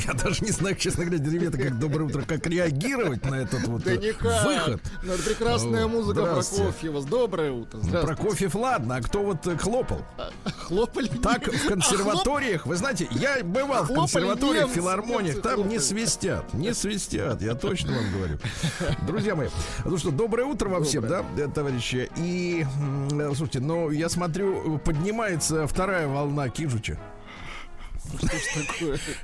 Я даже не знаю, честно говоря, ребята, как доброе утро, как реагировать на этот вот Да никак. выход. Ну, это прекрасная О, музыка. Прокофьева. Доброе утро. Здравствуйте. Прокофьев, ладно, а кто вот э, хлопал? Хлопали. Так в консерваториях, вы знаете, я бывал в консерваториях, филармониях, там не свистят, не свистят, я точно вам говорю. Друзья мои, ну что, доброе утро вам всем, да, товарищи? И, э, слушайте, ну, я смотрю, поднимается вторая волна Кижуча.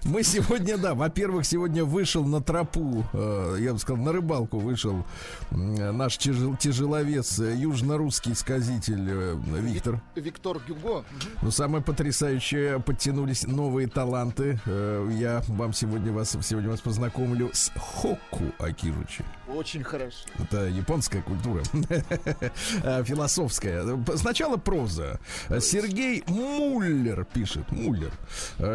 Мы сегодня, да, во-первых, сегодня вышел на тропу, э, я бы сказал, на рыбалку вышел наш тяжел- тяжеловес, э, южно-русский сказитель э, Виктор. Виктор Гюго. Но самое потрясающее, подтянулись новые таланты. Я вам сегодня вас, сегодня вас познакомлю с Хокку Акиручи. Очень хорошо. Это японская культура, Э, философская. Сначала проза. Сергей Муллер пишет. Муллер.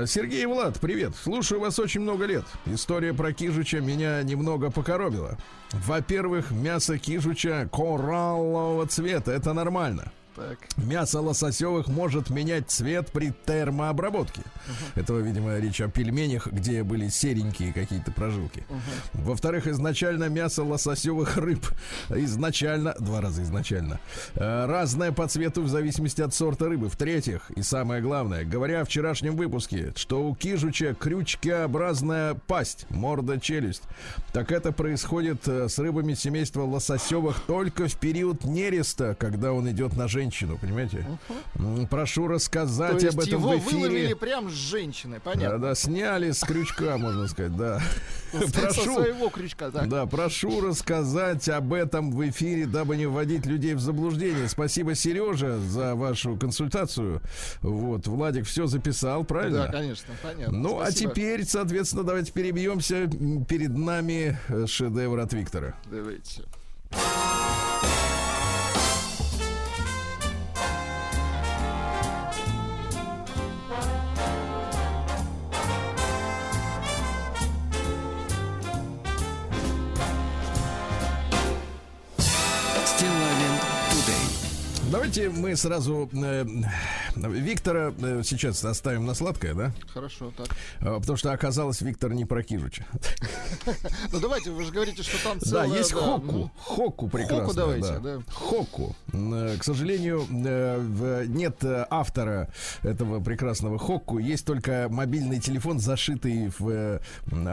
Сергей Влад, привет. Слушаю вас очень много лет. История про Кижуча меня немного покоробила. Во-первых, мясо Кижуча кораллового цвета. Это нормально. Так. Мясо лососевых может менять цвет при термообработке. Это, видимо, речь о пельменях, где были серенькие какие-то прожилки. Во-вторых, изначально мясо лососевых рыб изначально, два раза изначально, э, разное по цвету в зависимости от сорта рыбы. В-третьих, и самое главное, говоря о вчерашнем выпуске, что у кижуча крючкообразная пасть, морда, челюсть, так это происходит э, с рыбами семейства лососевых только в период нереста, когда он идет на женщину, понимаете? М, Прошу То рассказать есть об этом его в эфире. выловили прям с женщины, Да, понятно. да, сняли с крючка, можно сказать, да. Прошу, своего крючка, так. да, прошу рассказать об этом в эфире, дабы не вводить людей в заблуждение. Спасибо, Сережа, за вашу консультацию. Вот, Владик все записал, правильно? Да, конечно, понятно. Ну, а Спасибо. теперь, соответственно, давайте перебьемся. Перед нами э, шедевр от Виктора. Давайте. Давайте мы сразу э, Виктора э, сейчас оставим на сладкое, да? Хорошо, так. Э, Потому что оказалось, Виктор не про Кижуча. Ну, давайте, вы же говорите, что там Да, целая... есть да, Хоку. ну, Хоку прекрасно. давайте, да. Хоку. Э, К сожалению, э, нет э, автора этого прекрасного Хоку. Есть только мобильный телефон, зашитый в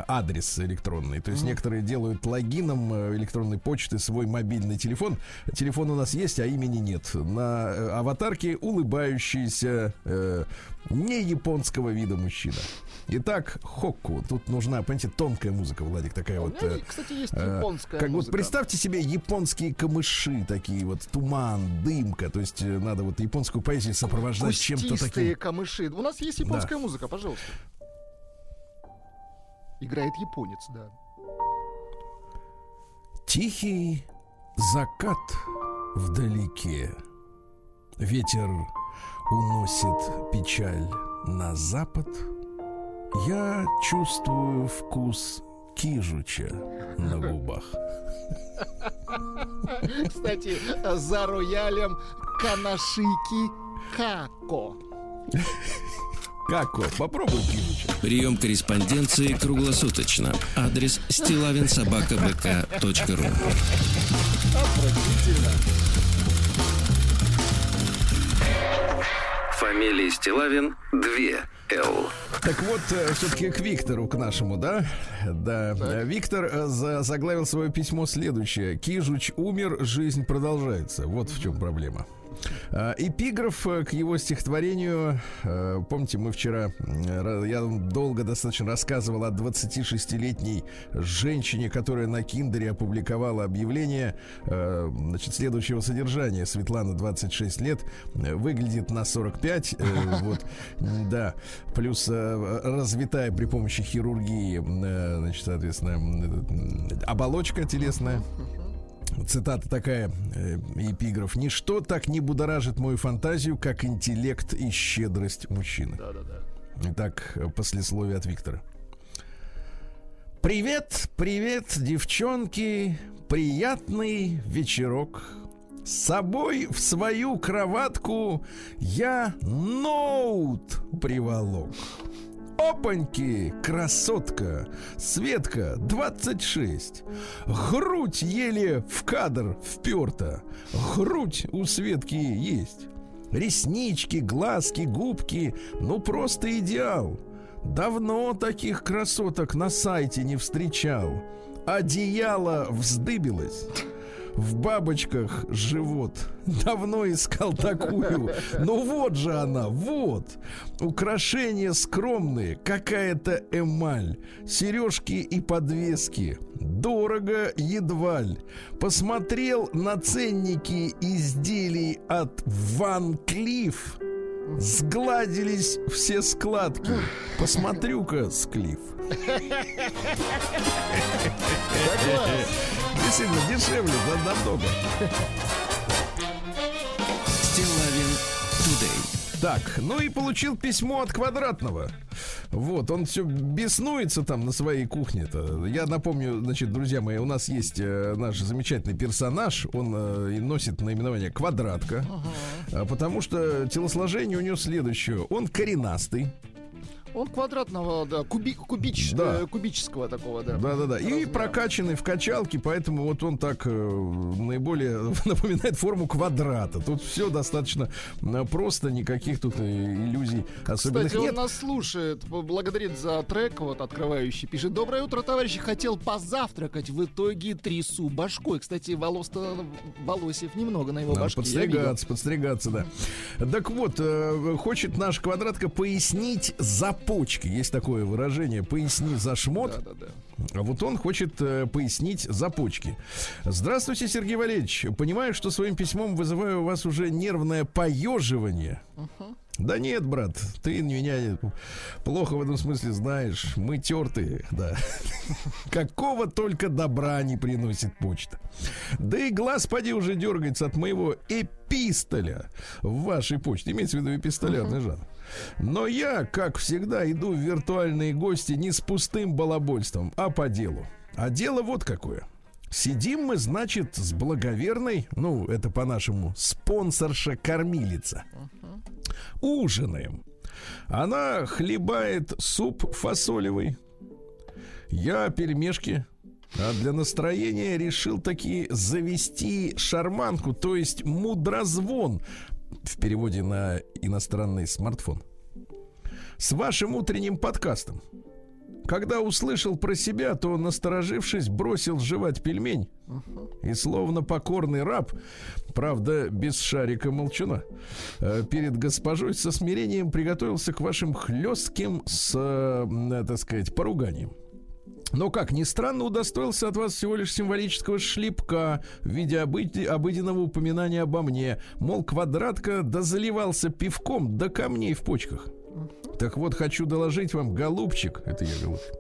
адрес электронный. То есть некоторые делают логином электронной почты свой мобильный телефон. Телефон у нас есть, а имени нет. На э, аватарке улыбающийся э, не японского вида мужчина. Итак, Хокку. Тут нужна, понимаете, тонкая музыка, Владик, такая вот. меня, э, кстати, есть Э, японская Как вот музыка. представьте себе японские камыши такие вот туман, дымка, то есть надо вот японскую поэзию сопровождать чем-то таким. камыши. У нас есть японская музыка, пожалуйста. Играет японец, да. Тихий закат вдалеке. Ветер уносит печаль на запад. Я чувствую вкус кижуча на губах. Кстати, за роялем Канашики Како. Как вот? Попробуй кижуча. Прием корреспонденции круглосуточно. Адрес стилавинсобакабк.ру Фамилия Стилавин 2 Л. Так вот, все-таки к Виктору, к нашему, да? Да. Э, Виктор э, за- заглавил свое письмо следующее. Кижуч умер, жизнь продолжается. Вот в чем проблема. А, Эпиграф э, к его стихотворению. э, Помните, мы вчера, я долго достаточно рассказывал о 26-летней женщине, которая на Киндере опубликовала объявление э, значит, следующего содержания. Светлана, 26 лет, выглядит на 45. э, Вот, да. Плюс развитая при помощи хирургии, значит, соответственно, оболочка телесная. Цитата такая, э, эпиграф. «Ничто так не будоражит мою фантазию, как интеллект и щедрость мужчины». Да-да-да. Итак, послесловие от Виктора. Привет, привет, девчонки. Приятный вечерок. С собой в свою кроватку я ноут приволок. Опаньки, красотка, Светка, 26. Грудь еле в кадр вперта. Грудь у Светки есть. Реснички, глазки, губки, ну просто идеал. Давно таких красоток на сайте не встречал. Одеяло вздыбилось. В бабочках живот. Давно искал такую. Ну вот же она, вот. Украшения скромные, какая-то эмаль. Сережки и подвески. Дорого едва ли. Посмотрел на ценники изделий от Ван Клифф. Сгладились все складки. Посмотрю-ка, Склиф. Действительно, дешевле да, намного. Стилавин Тудей. Так, ну и получил письмо от квадратного. Вот, он все беснуется там на своей кухне-то. Я напомню, значит, друзья мои, у нас есть э, наш замечательный персонаж. Он э, и носит наименование квадратка. А, потому что телосложение у него следующее. Он коренастый. Он квадратного, да, куби, кубич, Да. э, кубического такого, да. Да, да, да. И прокачанный в качалке, поэтому вот он так э, наиболее напоминает форму квадрата. Тут все достаточно просто, никаких тут э, иллюзий особенных Кстати, он нет. нас слушает, благодарит за трек, вот, открывающий. Пишет, доброе утро, товарищи, хотел позавтракать, в итоге трясу башкой. Кстати, волос-то, волосев немного на его Надо башке. подстригаться, подстригаться, да. Так вот, э, хочет наш квадратка пояснить за почки. Есть такое выражение. Поясни за шмот. Да, да, да. А вот он хочет э, пояснить за почки. Здравствуйте, Сергей Валерьевич. Понимаю, что своим письмом вызываю у вас уже нервное поеживание. Да нет, брат, ты меня плохо в этом смысле знаешь. Мы тертые, да. Какого только добра не приносит почта. Да и глаз поди уже дергается от моего эпистоля в вашей почте. Имеется в виду эпистолярный жанр. Но я, как всегда, иду в виртуальные гости не с пустым балабольством, а по делу. А дело вот какое. Сидим мы, значит, с благоверной, ну, это по-нашему, спонсорша-кормилица. Ужинаем. Она хлебает суп фасолевый. Я пельмешки. А для настроения решил таки завести шарманку, то есть мудрозвон в переводе на иностранный смартфон. С вашим утренним подкастом. Когда услышал про себя, то, насторожившись, бросил жевать пельмень. И словно покорный раб, правда, без шарика молчуна, э, перед госпожой со смирением приготовился к вашим хлестким, с, э, так сказать, поруганием. Но, как ни странно, удостоился от вас всего лишь символического шлепка в виде обыди- обыденного упоминания обо мне. Мол, квадратка да заливался пивком до камней в почках. Так вот, хочу доложить вам, голубчик, это я, голубчик,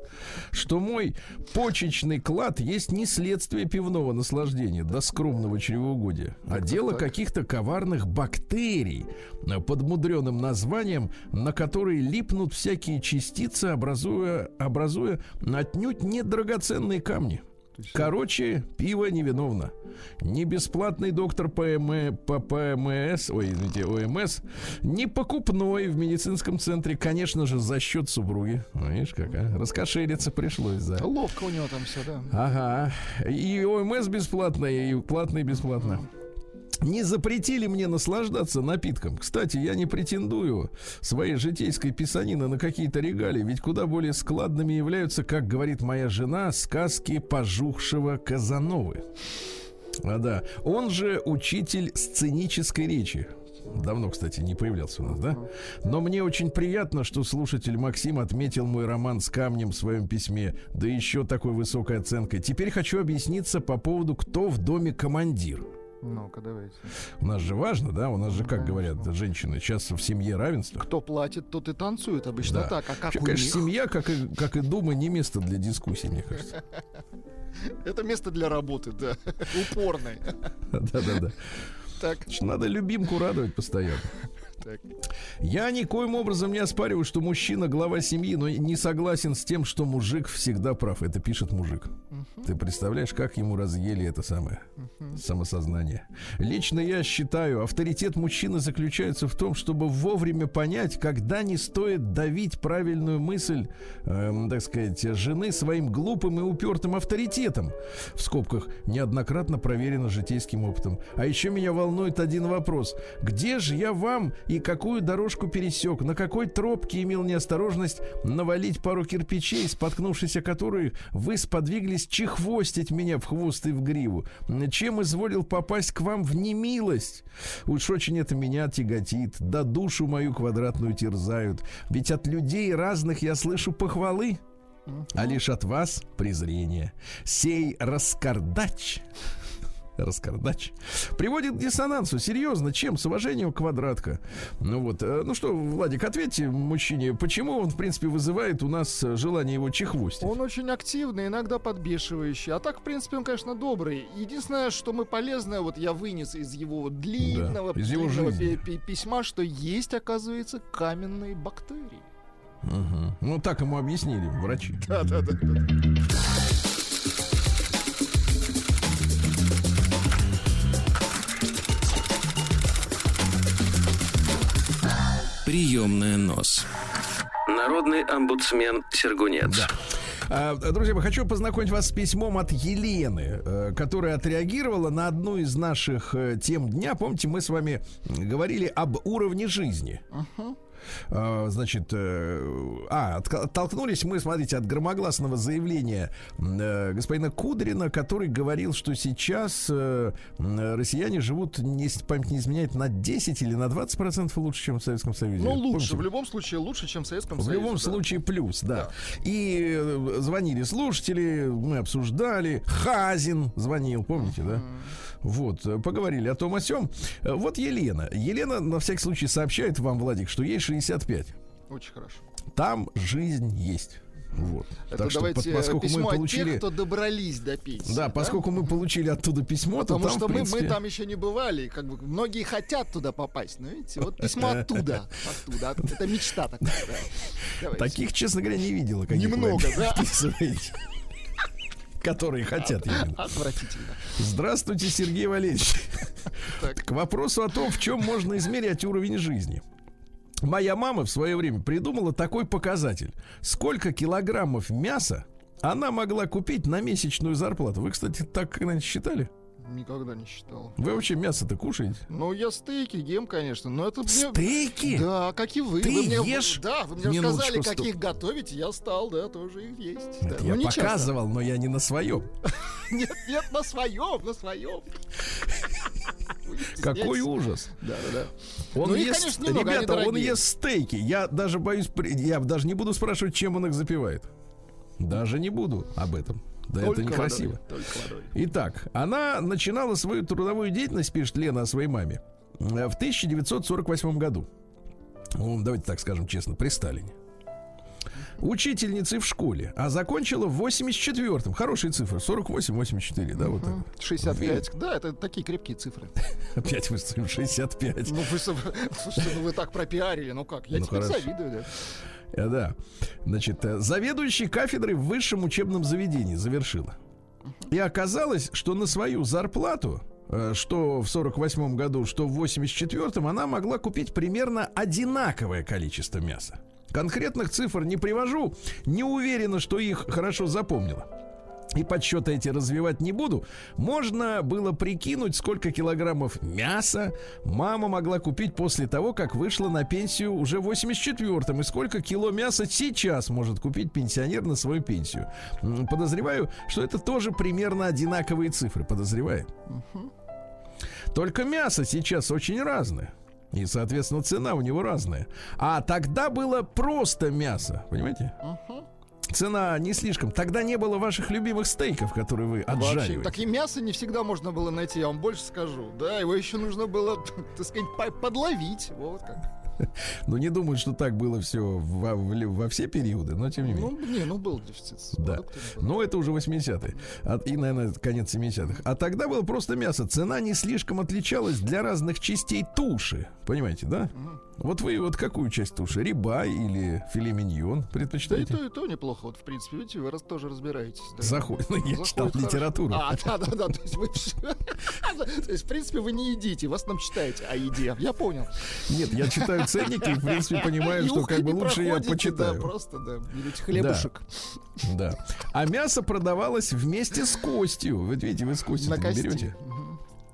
что мой почечный клад есть не следствие пивного наслаждения до скромного чревоугодия, а дело каких-то коварных бактерий под мудреным названием, на которые липнут всякие частицы, образуя, образуя отнюдь не драгоценные камни. Короче, пиво невиновно. Ни бесплатный доктор ПМ, по ПМС, ой, извините, ОМС, ни покупной в медицинском центре, конечно же, за счет супруги. Видишь, как, а? Раскошелиться пришлось, да. Ловко у него там все, да. Ага. И ОМС бесплатно, и платный бесплатно. Не запретили мне наслаждаться напитком. Кстати, я не претендую своей житейской писанины на какие-то регалии, ведь куда более складными являются, как говорит моя жена, сказки пожухшего Казановы. А да, он же учитель сценической речи. Давно, кстати, не появлялся у нас, да? Но мне очень приятно, что слушатель Максим отметил мой роман с камнем в своем письме, да еще такой высокой оценкой. Теперь хочу объясниться по поводу, кто в доме командир. Ну-ка, давайте. У нас же важно, да? У нас же, как говорят женщины, сейчас в семье равенство. Кто платит, тот и танцует. Обычно Да. так. А как Вообще, у конечно, них? семья, как и, как и дома, не место для дискуссий, мне кажется. Это место для работы, да. Упорной. Да-да-да. Так, Надо любимку радовать постоянно. Так. Я никоим образом не оспариваю, что мужчина глава семьи, но не согласен с тем, что мужик всегда прав. Это пишет мужик. Угу. Ты представляешь, как ему разъели это самое угу. самосознание? Лично я считаю, авторитет мужчины заключается в том, чтобы вовремя понять, когда не стоит давить правильную мысль, эм, так сказать, жены своим глупым и упертым авторитетом. В скобках неоднократно проверено житейским опытом. А еще меня волнует один вопрос. Где же я вам и какую дорожку пересек? На какой тропке имел неосторожность навалить пару кирпичей, споткнувшись о которые вы сподвиглись чехвостить меня в хвост и в гриву? Чем изволил попасть к вам в немилость? Уж очень это меня тяготит, да душу мою квадратную терзают. Ведь от людей разных я слышу похвалы, а лишь от вас презрение. Сей раскардач раскардач, приводит к диссонансу. Серьезно, чем? С уважением квадратка. Ну вот, э, ну что, Владик, ответьте мужчине, почему он, в принципе, вызывает у нас желание его чехвостить? Он очень активный, иногда подбешивающий. А так, в принципе, он, конечно, добрый. Единственное, что мы полезное, вот я вынес из его длинного, да, из его длинного письма, что есть, оказывается, каменные бактерии. Угу. Ну, так ему объяснили врачи. Да, да, да. Приемная нос. Народный омбудсмен Сергунец. Да. А, друзья, я хочу познакомить вас с письмом от Елены, э, которая отреагировала на одну из наших э, тем дня. Помните, мы с вами говорили об уровне жизни. Uh-huh. А, значит, э, а, оттолкнулись мы, смотрите, от громогласного заявления э, господина Кудрина, который говорил, что сейчас э, россияне живут, если память не изменяет, на 10 или на 20 процентов лучше, чем в Советском Союзе. Ну, лучше, Помните? в любом случае лучше, чем в Советском в Союзе. В любом да. случае плюс, да. да. И звонили слушатели, мы обсуждали, Хазин звонил, помните, да? Вот, э, поговорили о том о сём. Э, вот Елена. Елена, на всякий случай, сообщает вам, Владик, что ей 65. Очень хорошо. Там жизнь есть. Вот. Это так давайте что, поскольку мы получили... от тех, кто добрались до пенсии. Да, да? поскольку мы получили оттуда письмо, Потому то там, что принципе... мы, мы там еще не бывали. Как бы многие хотят туда попасть. Но видите, вот письмо оттуда. Оттуда. Это мечта такая. Да. Таких, честно говоря, не видела. Немного, да? которые хотят. Отвратительно. Здравствуйте, Сергей Валерьевич. К вопросу о том, в чем можно измерять уровень жизни. Моя мама в свое время придумала такой показатель. Сколько килограммов мяса она могла купить на месячную зарплату. Вы, кстати, так когда-нибудь считали? Никогда не считал. Вы вообще мясо-то кушаете? Ну, я стейки ем, конечно, но это... Стейки? Да, как и вы. Ты вы мне... ешь? Да, вы мне сказали, каких стоп. готовить, я стал, да, тоже их есть. Да. Я ну, показывал, часто. но я не на своем. Нет, нет, на своем, на своем. Какой ужас. Да, да, да. Он ну, ест, конечно, немного, ребята, он ест стейки. Я даже боюсь, я даже не буду спрашивать, чем он их запивает. Даже не буду об этом. Да только это некрасиво. Водой, водой. Итак, она начинала свою трудовую деятельность, пишет Лена о своей маме, в 1948 году. Ну, давайте так скажем честно, при Сталине. Учительницей в школе, а закончила в 84-м. Хорошие цифры, 48-84, да, вот это. 65, да, это такие крепкие цифры. Опять вы 65. Ну, вы, слушайте, ну вы так пропиарили, ну как, я ну, теперь хорошо. завидую, да. Э, да. Значит, э, заведующий кафедрой в высшем учебном заведении завершила. И оказалось, что на свою зарплату, э, что в 48 году, что в 84-м, она могла купить примерно одинаковое количество мяса. Конкретных цифр не привожу, не уверена, что их хорошо запомнила и подсчеты эти развивать не буду, можно было прикинуть, сколько килограммов мяса мама могла купить после того, как вышла на пенсию уже в 84-м, и сколько кило мяса сейчас может купить пенсионер на свою пенсию. Подозреваю, что это тоже примерно одинаковые цифры, подозреваю. Только мясо сейчас очень разное. И, соответственно, цена у него разная. А тогда было просто мясо, понимаете? Uh-huh цена не слишком. Тогда не было ваших любимых стейков, которые вы отжариваете. Вообще, так и мясо не всегда можно было найти, я вам больше скажу. Да, его еще нужно было, так сказать, подловить. Вот как. Ну, не думаю, что так было все во, во все периоды, но тем не менее. Ну, не, ну был дефицит. Да. Но это уже 80-е. И, наверное, конец 70-х. А тогда было просто мясо. Цена не слишком отличалась для разных частей туши. Понимаете, да? Угу. Вот вы вот какую часть туши? Риба или филе миньон предпочитаете? Да и то, и то неплохо. Вот, в принципе, видите, вы раз тоже разбираетесь. Да. Заходит. Ну, я Заходит читал хорошо. литературу. А, да, да, да. То есть, вы... то есть, в принципе, вы не едите, вас нам читаете о еде. Я понял. Нет, я читаю ценники и, в принципе, понимаю, что как бы лучше я почитаю. Да, просто, да, берете хлебушек. Да. А мясо продавалось вместе с костью. Вы видите, вы с костью не берете.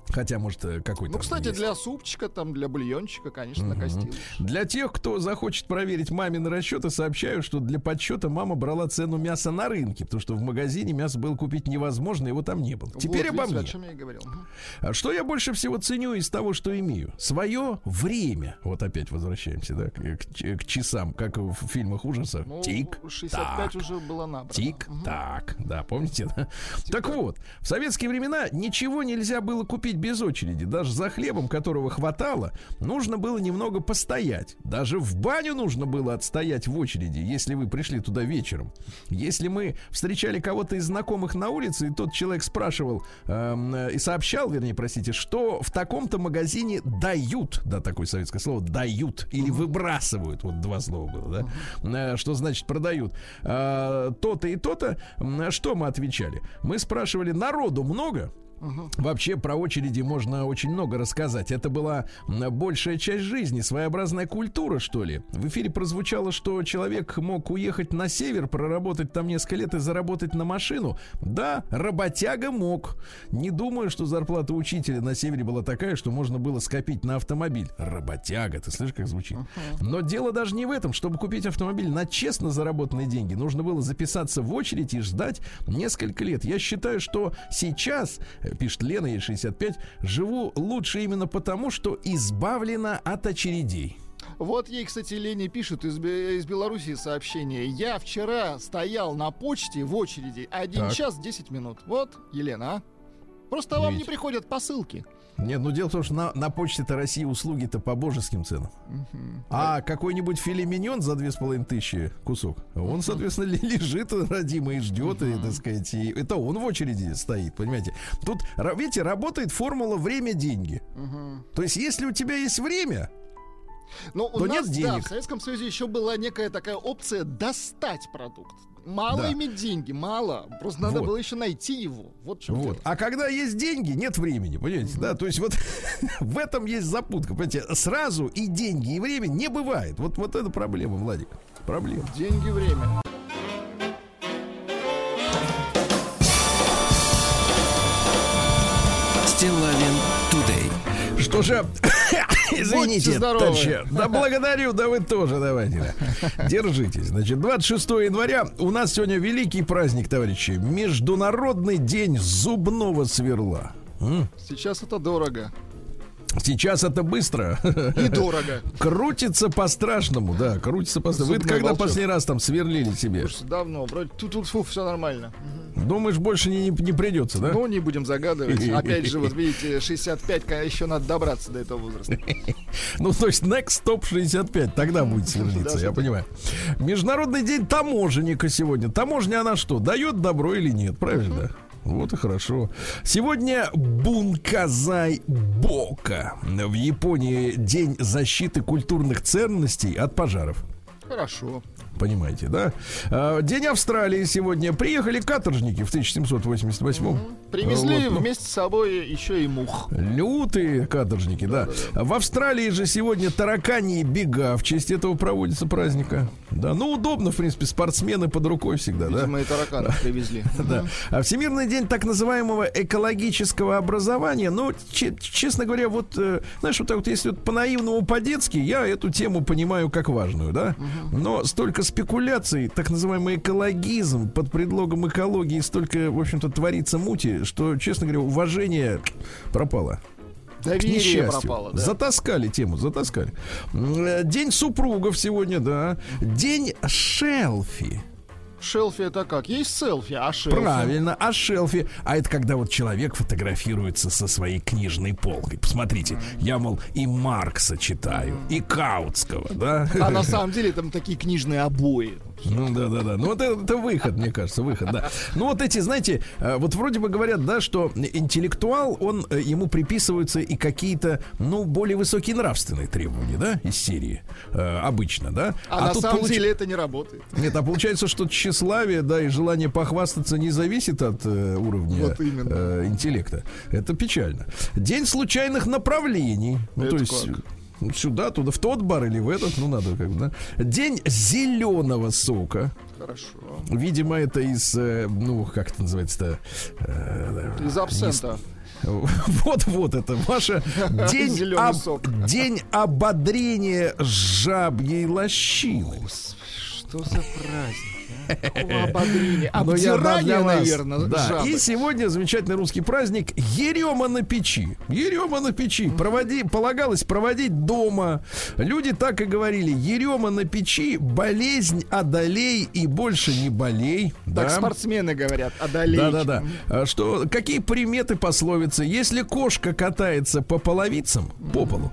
Хотя, может, э, какой-то. Ну, кстати, есть. для супчика, там, для бульончика, конечно, угу. накостилось. Для тех, кто захочет проверить мамины расчеты, сообщаю, что для подсчета мама брала цену мяса на рынке, потому что в магазине мясо было купить невозможно, его там не было. Теперь вот, обо мне. О чем я и говорил. Угу. Что я больше всего ценю из того, что имею? Свое время. Вот опять возвращаемся, да, к, к, к часам, как в фильмах ужасов. Ну, Тик. 65 так, уже было набрано. Тик, угу. так, да, помните, да? Тик, так вот, в советские времена ничего нельзя было купить без очереди. Даже за хлебом, которого хватало, нужно было немного постоять. Даже в баню нужно было отстоять в очереди, если вы пришли туда вечером. Если мы встречали кого-то из знакомых на улице, и тот человек спрашивал э, и сообщал, вернее, простите, что в таком-то магазине дают, да, такое советское слово, дают или выбрасывают, вот два слова было, да, э, что значит продают, э, то-то и то-то, что мы отвечали? Мы спрашивали, народу много? Угу. Вообще про очереди можно очень много рассказать. Это была большая часть жизни, своеобразная культура, что ли. В эфире прозвучало, что человек мог уехать на север, проработать там несколько лет и заработать на машину. Да, работяга мог. Не думаю, что зарплата учителя на севере была такая, что можно было скопить на автомобиль. Работяга, ты слышишь, как звучит? Но дело даже не в этом. Чтобы купить автомобиль на честно заработанные деньги, нужно было записаться в очередь и ждать несколько лет. Я считаю, что сейчас пишет Лена, ей 65, живу лучше именно потому, что избавлена от очередей. Вот ей, кстати, Лене пишут из, из Беларуси сообщение. Я вчера стоял на почте в очереди 1 так. час 10 минут. Вот, Елена, а? Просто Видите. вам не приходят посылки. Нет, ну дело в том, что на, на почте-то России услуги-то по божеским ценам. Угу. А какой-нибудь филе миньон за две с половиной тысячи кусок, он, соответственно, лежит родимый и ждет, угу. и, так сказать, и это он в очереди стоит, понимаете. Тут, видите, работает формула время-деньги. Угу. То есть, если у тебя есть время, но у то нас, нет денег. Да, в Советском Союзе еще была некая такая опция достать продукт мало да. иметь деньги, мало. Просто надо вот. было еще найти его. Вот что. Вот. А когда есть деньги, нет времени, понимаете, угу. да? То есть вот в этом есть запутка, понимаете? Сразу и деньги, и время не бывает. Вот, вот это проблема, Владик. Проблема. Деньги, время. Тудей. Что же, Извините, товарищи. Да благодарю, да вы тоже давайте. Да. Держитесь. Значит, 26 января у нас сегодня великий праздник, товарищи. Международный день зубного сверла. Сейчас это дорого. Сейчас это быстро. И дорого. Крутится по-страшному, да, крутится по-страшному. Вы когда волчок. последний раз там сверлили себе? Слушайте, давно, вроде тут, тут фу, все нормально. Думаешь, больше не, не придется, да? Ну, не будем загадывать. Опять же, вот видите, 65, еще надо добраться до этого возраста. Ну, то есть next stop 65, тогда будет сверлиться, я понимаю. Международный день таможенника сегодня. Таможня она что, дает добро или нет, правильно? Вот и хорошо. Сегодня Бунказай Бока. В Японии день защиты культурных ценностей от пожаров. Хорошо. Понимаете, да? А, день Австралии сегодня. Приехали каторжники в 1788 м Привезли вот, вместе с собой еще и мух. Лютые каторжники, да. да. да, В Австралии же сегодня таракани бега. В честь этого проводится праздника. Да, ну удобно, в принципе, спортсмены под рукой всегда, Видимо, да? Мы и тараканов привезли. Да. А Всемирный день так называемого экологического образования. Ну, честно говоря, вот, э, знаешь, вот так вот, если вот по-наивному, по-детски, я эту тему понимаю как важную, да? Но столько спекуляций, так называемый экологизм под предлогом экологии столько, в общем-то, творится мути, что, честно говоря, уважение пропало. Доверие пропало, да. Затаскали тему, затаскали. День супругов сегодня, да. День шелфи. Шелфи это как? Есть селфи, а шелфи? Правильно, а шелфи. А это когда вот человек фотографируется со своей книжной полкой. Посмотрите, я, мол, и Маркса читаю, и Каутского, да? А на самом деле там такие книжные обои. Ну да, да, да. Ну вот это, это выход, мне кажется, выход, да. Ну вот эти, знаете, э, вот вроде бы говорят, да, что интеллектуал, он э, ему приписываются и какие-то, ну, более высокие нравственные требования, да, из серии. Э, обычно, да. А, а на самом получ... деле это не работает. Нет, а получается, что тщеславие, да, и желание похвастаться не зависит от э, уровня вот э, интеллекта. Это печально. День случайных направлений. Ну, это то есть. Как? Сюда, туда, в тот бар или в этот, ну надо как бы, да. День зеленого сока. Хорошо. Видимо, это из, э, ну, как это называется-то? Э, из абсента. Вот-вот это ваша день, об, день ободрения жабьей лощины. Что за праздник? Ободрение. Обдирание, наверное, да. И сегодня замечательный русский праздник Ерема на печи. Ерема на печи. Проводи, полагалось проводить дома. Люди так и говорили. Ерема на печи, болезнь одолей и больше не болей. Так да. спортсмены говорят, одолей. Да-да-да. А что, какие приметы пословицы? Если кошка катается по половицам, по полу,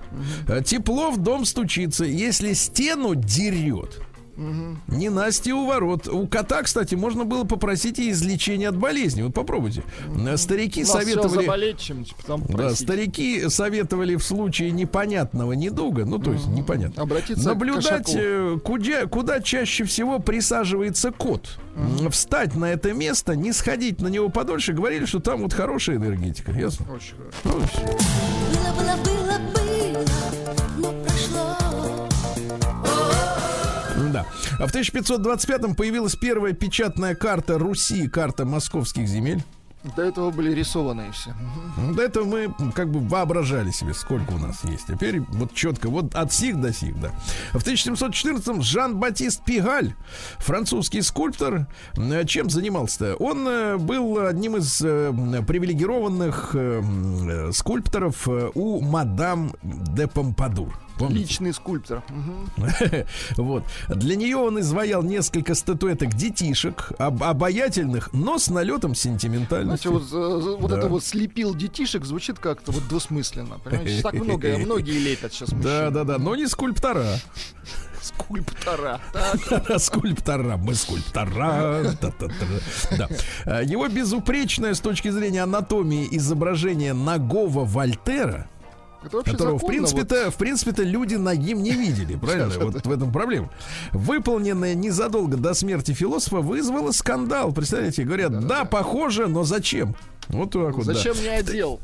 тепло в дом стучится. Если стену дерет, Угу. Не Настя у ворот. У кота, кстати, можно было попросить и излечение от болезни. Вот попробуйте. Угу. Старики советовали. Заболеть, чем да, старики советовали в случае непонятного недуга, ну то угу. есть непонятно. Обратиться наблюдать, к э, куда, куда чаще всего присаживается кот. Угу. Встать на это место, не сходить на него подольше. Говорили, что там вот хорошая энергетика. Ясно? Очень хорошо. Ну, было, было, было, было, Да. А в 1525-м появилась первая печатная карта Руси, карта московских земель. До этого были рисованные все. До этого мы как бы воображали себе, сколько у нас есть. Теперь вот четко, вот от сих до сих, да. В 1714-м Жан-Батист Пигаль, французский скульптор, э, чем занимался-то? Он э, был одним из э, привилегированных скульпторов у мадам де Помпадур. Помните? Личный скульптор. вот. Для нее он изваял несколько статуэток детишек, об обаятельных, но с налетом сентиментальности. Знаете, вот, это вот слепил детишек звучит как-то вот двусмысленно. Понимаете? Так много, многие лепят сейчас. Да, да, да, но не скульптора. Скульптора. Скульптора. Мы скульптора. Его безупречное с точки зрения анатомии изображение ногого Вольтера которого, в принципе-то, вот... в принципе-то люди ногим не видели, правильно? Вот в этом проблема. Выполненное незадолго до смерти философа вызвало скандал. Представляете, говорят, да, похоже, но зачем? Вот так вот. Зачем да. мне одел?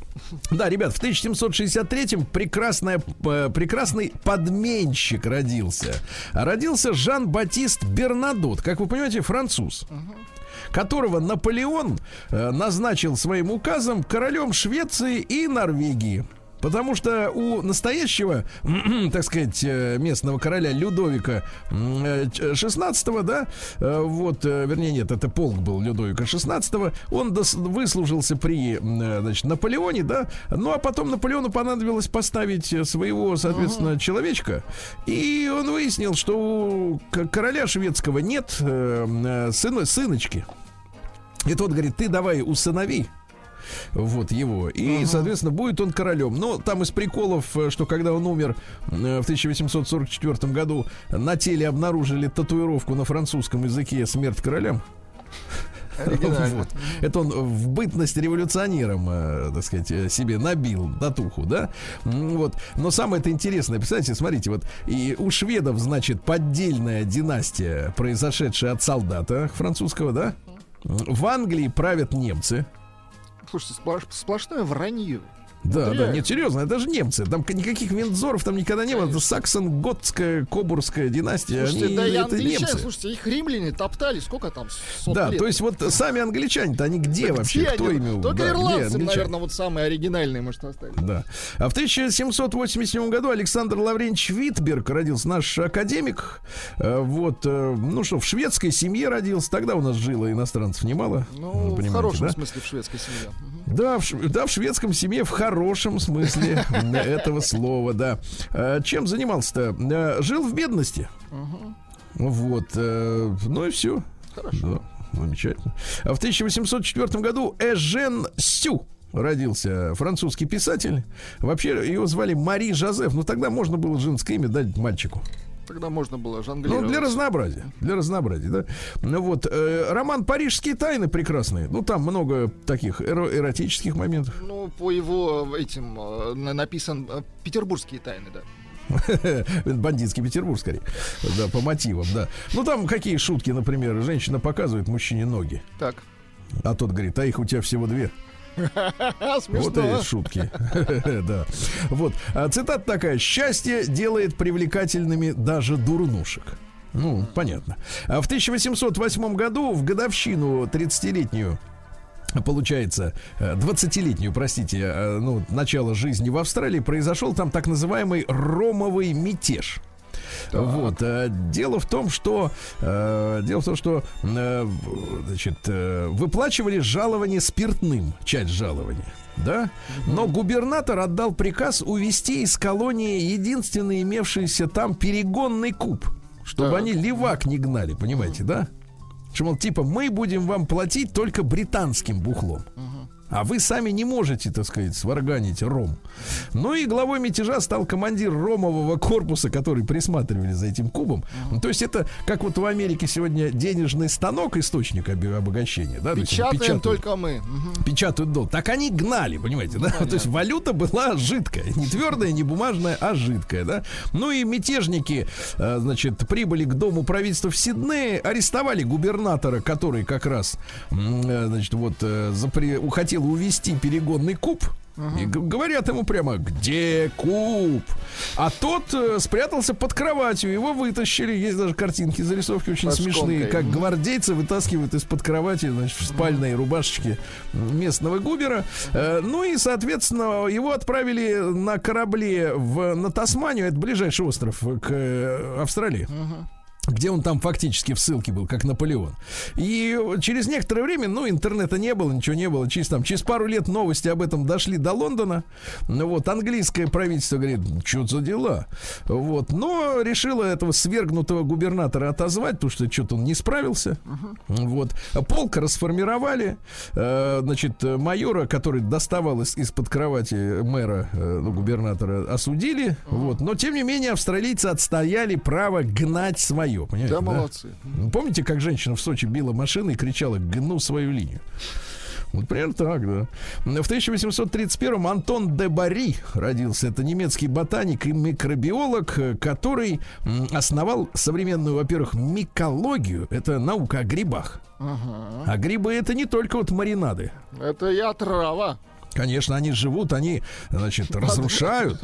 Да, ребят, в 1763-м прекрасная, э, прекрасный подменщик родился. Родился Жан-Батист Бернадот, как вы понимаете, француз. которого Наполеон э, назначил своим указом королем Швеции и Норвегии. Потому что у настоящего, так сказать, э, местного короля Людовика XVI, да, э, вот, э, вернее, нет, это полк был Людовика XVI, он выслужился при, значит, Наполеоне, да, ну, а потом Наполеону понадобилось поставить своего, соответственно, uh-huh. человечка, и он выяснил, что у короля шведского нет сына, сыночки. И тот говорит, ты давай усынови вот его. И, uh-huh. соответственно, будет он королем. Но там из приколов, э, что когда он умер э, в 1844 году, на теле обнаружили татуировку на французском языке «Смерть королям». Вот. Это он в бытность революционером, э, так сказать, себе набил татуху, да? Вот. Но самое это интересное, представляете, смотрите, вот и у шведов, значит, поддельная династия, произошедшая от солдата французского, да? В Англии правят немцы. Слушайте, сплош, сплошное вранье. Да, да, нет, серьезно, это же немцы. Там никаких Виндзоров там никогда не было. Это саксон-готская, кобурская династия. Слушайте, они, да и это немцы. слушайте, их римляне топтали, сколько там? Да, лет. то есть вот сами англичане-то, они где так вообще? Где Кто ими? Только да, ирландцы, наверное, вот самые оригинальные, может, остались. Да. А в 1787 году Александр Лавренч Витберг родился, наш академик. Э, вот, э, ну что, в шведской семье родился. Тогда у нас жило иностранцев немало. Ну, в хорошем да? смысле в шведской семье. Да, в, да, в шведском семье в хорошем смысле этого слова, да. А, чем занимался-то? А, жил в бедности. Вот. Э, ну и все. Хорошо. Замечательно. А в 1804 году Эжен Сю родился французский писатель. Вообще его звали Мари Жозеф. Но тогда можно было женское имя дать мальчику. Тогда можно было жонглировать. Ну, для разнообразия. Для разнообразия, да. Ну, вот. Э, роман «Парижские тайны» прекрасный. Ну, там много таких эро- эротических моментов. Ну, по его этим э, написан э, «Петербургские тайны», да. Бандитский Петербург, скорее. Да, по мотивам, да. Ну, там какие шутки, например, женщина показывает мужчине ноги. Так. А тот говорит, а их у тебя всего две. Вот и шутки. да. Вот. А цитата такая. Счастье делает привлекательными даже дурнушек. Ну, понятно. А в 1808 году, в годовщину 30-летнюю получается, 20-летнюю, простите, э, ну, начало жизни в Австралии, произошел там так называемый ромовый мятеж. Так. Вот. Э, дело в том, что э, дело в том, что э, значит, э, выплачивали жалование спиртным, часть жалования. Да? Но губернатор отдал приказ увести из колонии единственный имевшийся там перегонный куб, чтобы так. они левак не гнали, понимаете, да? Что, мол, типа, мы будем вам платить только британским бухлом. Uh-huh. А вы сами не можете, так сказать, сварганить ром. Ну и главой мятежа стал командир ромового корпуса, который присматривали за этим кубом. Ну, то есть это как вот в Америке сегодня денежный станок источник обогащения. Да? Печатаем печатают, только мы. Печатают долг. Так они гнали, понимаете, да? Понятно. То есть валюта была жидкая. Не твердая, не бумажная, а жидкая, да? Ну и мятежники, э, значит, прибыли к дому правительства в Сиднее, арестовали губернатора, который как раз, э, значит, вот, э, запре... хотел хотел увести перегонный куб. И говорят ему прямо, где куб? А тот э, спрятался под кроватью, его вытащили. Есть даже картинки, зарисовки очень Под смешные, как гвардейцы вытаскивают из-под кровати, значит, в спальной рубашечке местного губера. Э, ну и, соответственно, его отправили на корабле в, на Тасманию, это ближайший остров к э, Австралии. Uh-huh где он там фактически в ссылке был, как Наполеон. И через некоторое время, ну, интернета не было, ничего не было. Через, там, через пару лет новости об этом дошли до Лондона. Ну, вот, английское правительство говорит, что за дела? Вот, но решило этого свергнутого губернатора отозвать, потому что что-то он не справился. Uh-huh. Вот. Полк расформировали. Э, значит, майора, который доставал из- из-под кровати мэра, э, ну, губернатора, осудили. Uh-huh. Вот. Но, тем не менее, австралийцы отстояли право гнать свое свое, понимаете? Да, молодцы. Да? Помните, как женщина в Сочи била машину и кричала «гну свою линию»? Вот примерно так, да. В 1831-м Антон де Бари родился. Это немецкий ботаник и микробиолог, который основал современную, во-первых, микологию. Это наука о грибах. Ага. А грибы это не только вот маринады. Это и отрава. Конечно, они живут, они, значит, разрушают.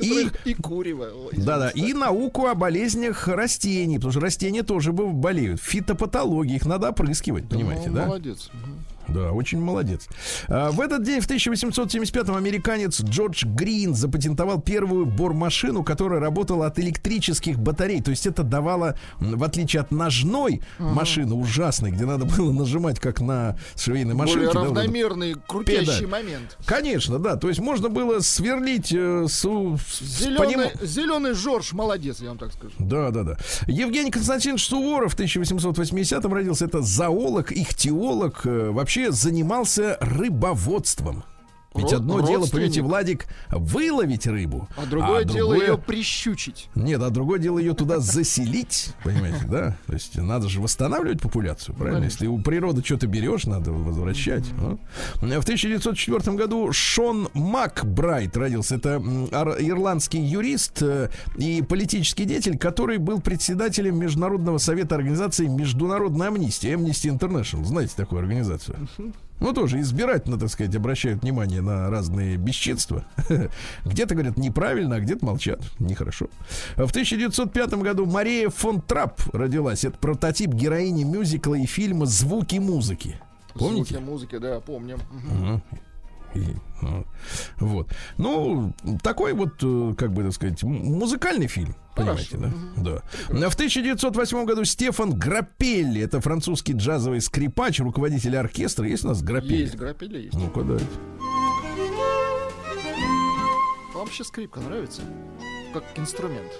и, и курево. Да-да, и науку о болезнях растений, потому что растения тоже болеют. Фитопатологии, их надо опрыскивать, понимаете, ну, да? Молодец. Да, очень молодец. А, в этот день, в 1875-м, американец Джордж Грин запатентовал первую бормашину, которая работала от электрических батарей. То есть это давало, в отличие от ножной uh-huh. машины ужасной, где надо было нажимать как на швейной машинке. Более равномерный, да, крутящий педаль. момент. Конечно, да. То есть можно было сверлить э, с, зеленый, поним... зеленый Жорж молодец, я вам так скажу. Да, да, да. Евгений Константинович Суворов в 1880-м родился. Это зоолог, ихтиолог, э, вообще вообще занимался рыбоводством. Ведь одно дело, понимаете, Владик, выловить рыбу. А другое а дело другое... ее прищучить. Нет, а другое дело ее туда заселить, понимаете, да? То есть надо же восстанавливать популяцию, правильно? Если у природы что-то берешь, надо возвращать. А? В 1904 году Шон Макбрайт родился. Это ирландский юрист э, и политический деятель, который был председателем Международного совета организации Международная амнистия, Amnesty International. Знаете такую организацию? Ну, тоже избирательно, так сказать, обращают внимание на разные бесчинства. Где-то говорят неправильно, а где-то молчат. Нехорошо. В 1905 году Мария фон Трап родилась. Это прототип героини мюзикла и фильма «Звуки музыки». Помните? Звуки музыки, да, помним. Угу. И, вот. Ну, такой вот, э, как бы так сказать, музыкальный фильм. Понимаете, да? Да. В 1908 году Стефан Грапелли, это французский джазовый скрипач, руководитель оркестра. Есть у нас Грапелли? Есть, Грапелли есть. Ну-ка, дайте. Вам вообще скрипка нравится? Как инструмент?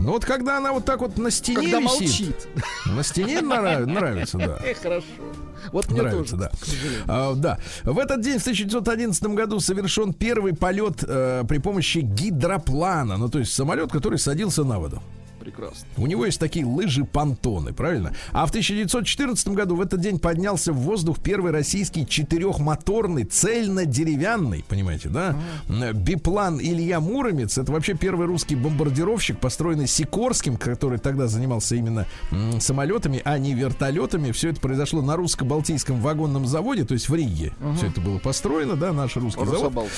Ну вот когда она вот так вот на стене когда висит. молчит. На стене нравится, нравится, да. Хорошо. Вот мне Нравится, тоже, да. А, да. В этот день, в 1911 году, совершен первый полет э, при помощи гидроплана. Ну, то есть самолет, который садился на воду. Прекрасно. У него есть такие лыжи-понтоны, правильно? А в 1914 году в этот день поднялся в воздух первый российский четырехмоторный, цельнодеревянный, понимаете, да? Э, Биплан Илья Муромец. Это вообще первый русский бомбардировщик, построенный Сикорским, который тогда занимался именно м, самолетами, а не вертолетами. Все это произошло на русско-балтийском вагонном заводе, то есть в Риге. Все это было построено, да, наш русский завод. Рособалт.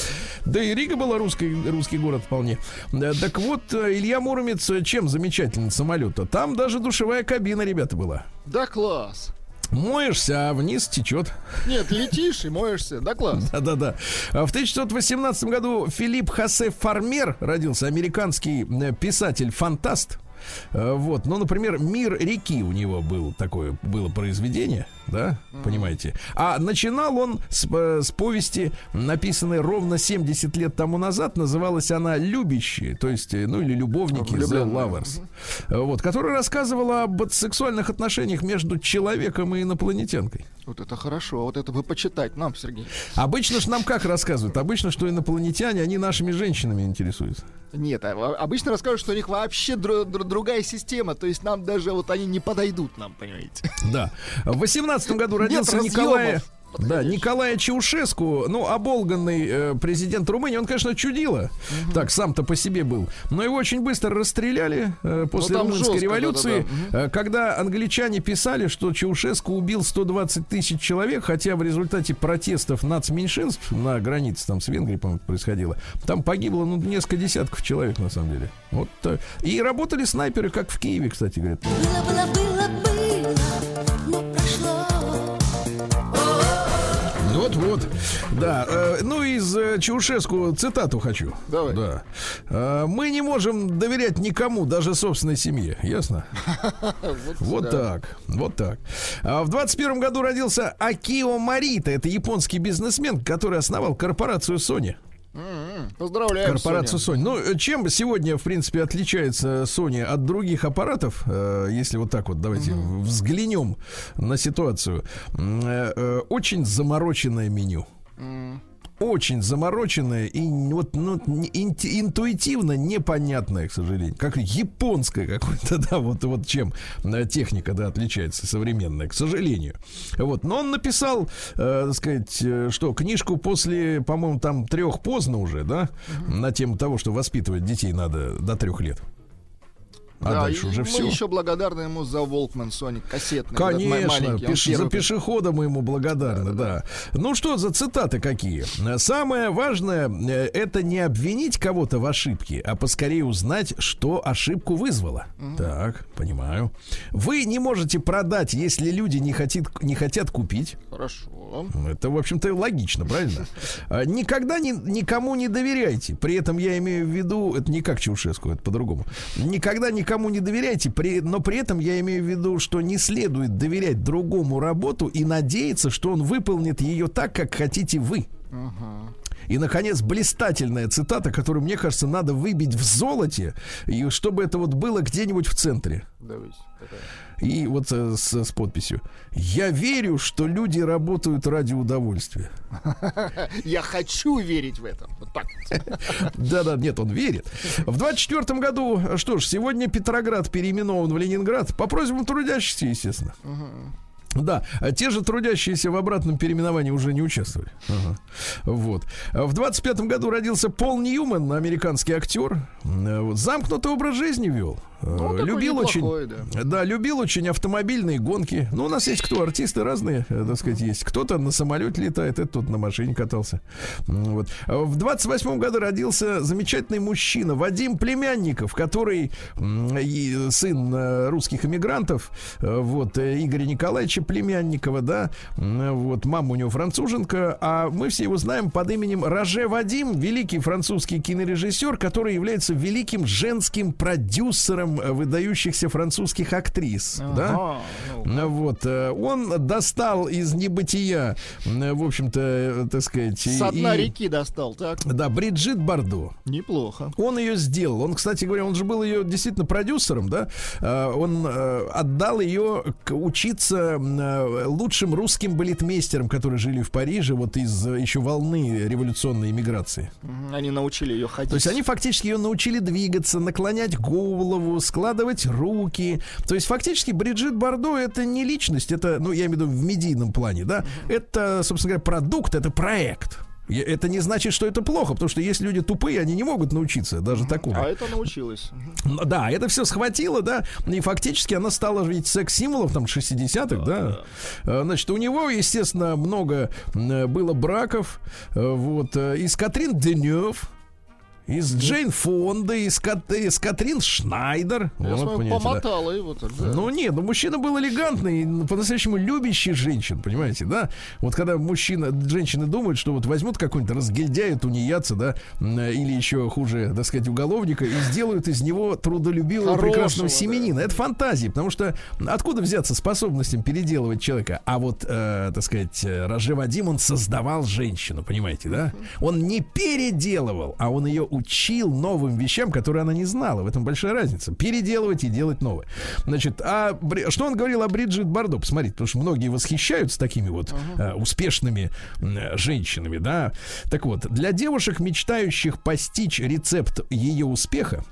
Да и Рига была русский, русский город вполне. Да, так вот, э, Илья Муромец э, чем замечательный самолет-то? Там даже душевая кабина, ребята, была. Да класс. Моешься, а вниз течет. Нет, летишь и моешься. Да класс. Да-да-да. А В 1918 году Филипп Хосе Фармер родился, американский э, писатель-фантаст. Э, Вот, ну, например, «Мир реки» у него был такое, было произведение, да, понимаете. А начинал он с, э, с повести, написанной ровно 70 лет тому назад, называлась она «Любящие», то есть, э, ну, или «Любовники», «The. Lovers», Э, вот, которая рассказывала об сексуальных отношениях между человеком и инопланетянкой. Вот это хорошо. Вот это бы почитать нам, Сергей. Обычно ж нам как рассказывают? Обычно, что инопланетяне, они нашими женщинами интересуются. Нет, а- обычно расскажут, что у них вообще дру- дру- другая система. То есть нам даже вот они не подойдут нам, понимаете. Да. В 18 году родился Николай... Да. Николая Чаушеску, ну, оболганный э, президент Румынии, он, конечно, чудило. Так, сам-то по себе был. Но его очень быстро расстреляли э, после Ну, румынской жестко, революции. да-да-да. Э, Когда англичане писали, что Чаушеску убил 120 тысяч человек, хотя в результате протестов нацменьшинств на границе там с Венгрией, по-моему, происходило, там погибло, ну, несколько десятков человек, на самом деле. Вот. так. И работали снайперы, как в Киеве, кстати, говорят. Было, было, было, было, Вот-вот. Да. э, ну, из э, Чаушеску цитату хочу. Давай. Да. Э, мы не можем доверять никому, даже собственной семье. Ясно? Вот так. Вот так. А в 21 году родился Акио Марита. Это японский бизнесмен, который основал корпорацию Sony. М-м. Поздравляем, Корпорацию Соня. Sony. Ну, чем сегодня, в принципе, отличается Sony от других аппаратов, э, если вот так вот давайте взглянем на ситуацию. Э, э, очень замороченное меню. М. Очень замороченное и вот ну, интуитивно непонятное, к сожалению. Как японское какое-то, да, вот, вот чем э, техника, да, отличается современная, к сожалению. Вот, но он написал, э, так сказать, э, что книжку после, по-моему, там трех поздно уже, да, на тему того, что воспитывать детей надо до трех лет. А Да, дальше уже мы все. еще благодарны ему за Волкман Соник кассетный. Конечно, пеш- за пешехода мы ему благодарны, да, Ну что за цитаты какие? Самое важное э, это не обвинить кого-то в ошибке, а поскорее узнать, что ошибку вызвало. Так, понимаю. Вы не можете продать, если люди не хотят, не хотят купить. Хорошо. Это, в общем-то, логично, правильно? А, Никогда ни- никому не доверяйте. При этом я имею в виду, это не как Чаушеску, это по-другому. Никогда никому не доверяйте, при, но при этом я имею в виду, что не следует доверять другому работу и надеяться, что он выполнит ее так, как хотите вы. И, наконец, блистательная цитата, которую, мне кажется, надо выбить в золоте, и чтобы это вот было где-нибудь в центре. Давайте. И вот э, с, с подписью. Я верю, что люди работают ради удовольствия. Я хочу верить в это. Вот так. Да-да, нет, он верит. В 24 году, что ж, сегодня Петроград переименован в Ленинград по просьбам трудящихся, естественно. Да, а те же трудящиеся в обратном переименовании уже не участвовали. Ага. Вот. А В 25 году родился Пол Ньюман, американский актер. Э, вот. Замкнутый образ жизни вел. Э, Ну, любил очень. неплохой, да. Да, любил очень автомобильные гонки. Ну, у нас есть кто, артисты разные, э, так сказать, есть. Кто-то на самолете летает, этот тут на машине катался. Вот. В 28 году родился замечательный мужчина Вадим Племянников, который сын э, русских эмигрантов, э, вот, э, Игоря Николаевича Племянникова, да, вот, мама у него француженка, а мы все его знаем под именем Роже Вадим, великий французский кинорежиссер, который является великим женским продюсером выдающихся французских актрис, ага, да, ну, вот, э, он достал из небытия, в общем-то, так сказать... С дна реки достал, так? Да, Бриджит Бардо. Неплохо. Он ее сделал, он, кстати говоря, он же был ее действительно продюсером, да, э, он э, отдал ее учиться лучшим русским балетмейстерам, которые жили в Париже, вот из еще волны революционной иммиграции. Они научили ее ходить. То есть они фактически ее научили двигаться, наклонять голову, складывать руки. То есть фактически Бриджит Бардо это не личность, это, ну, я имею в виду в медийном плане, да, это, собственно говоря, продукт, это проект. Это не значит, что это плохо, потому что есть люди тупые, они не могут научиться даже такому. А это научилась. Да, это все схватило, да, и фактически она стала ведь секс-символом там 60-х, да, да. да. Значит, у него, естественно, много было браков, вот, из Катрин Денев, из Джейн Фонда, из, Кат, из Катрин Шнайдер. Я вот, помотала да. его так, да. Ну нет, ну мужчина был элегантный, по-настоящему любящий женщин, понимаете, да? Вот когда мужчина, женщины думают, что вот возьмут какой-нибудь разгильдяя, тунеядца, да, или еще хуже, так сказать, уголовника, и сделают из него трудолюбивого Хорошего, прекрасного семенина. Да. Это фантазии, потому что откуда взяться способностям переделывать человека? А вот, э, так сказать, Роже Вадим, он создавал женщину, понимаете, да? Он не переделывал, а он ее учил новым вещам, которые она не знала. В этом большая разница. Переделывать и делать новое. Значит, а что он говорил о Бриджит Бардо? Посмотрите, потому что многие восхищаются такими вот uh-huh. успешными э, женщинами, да. Так вот, для девушек, мечтающих постичь рецепт ее успеха,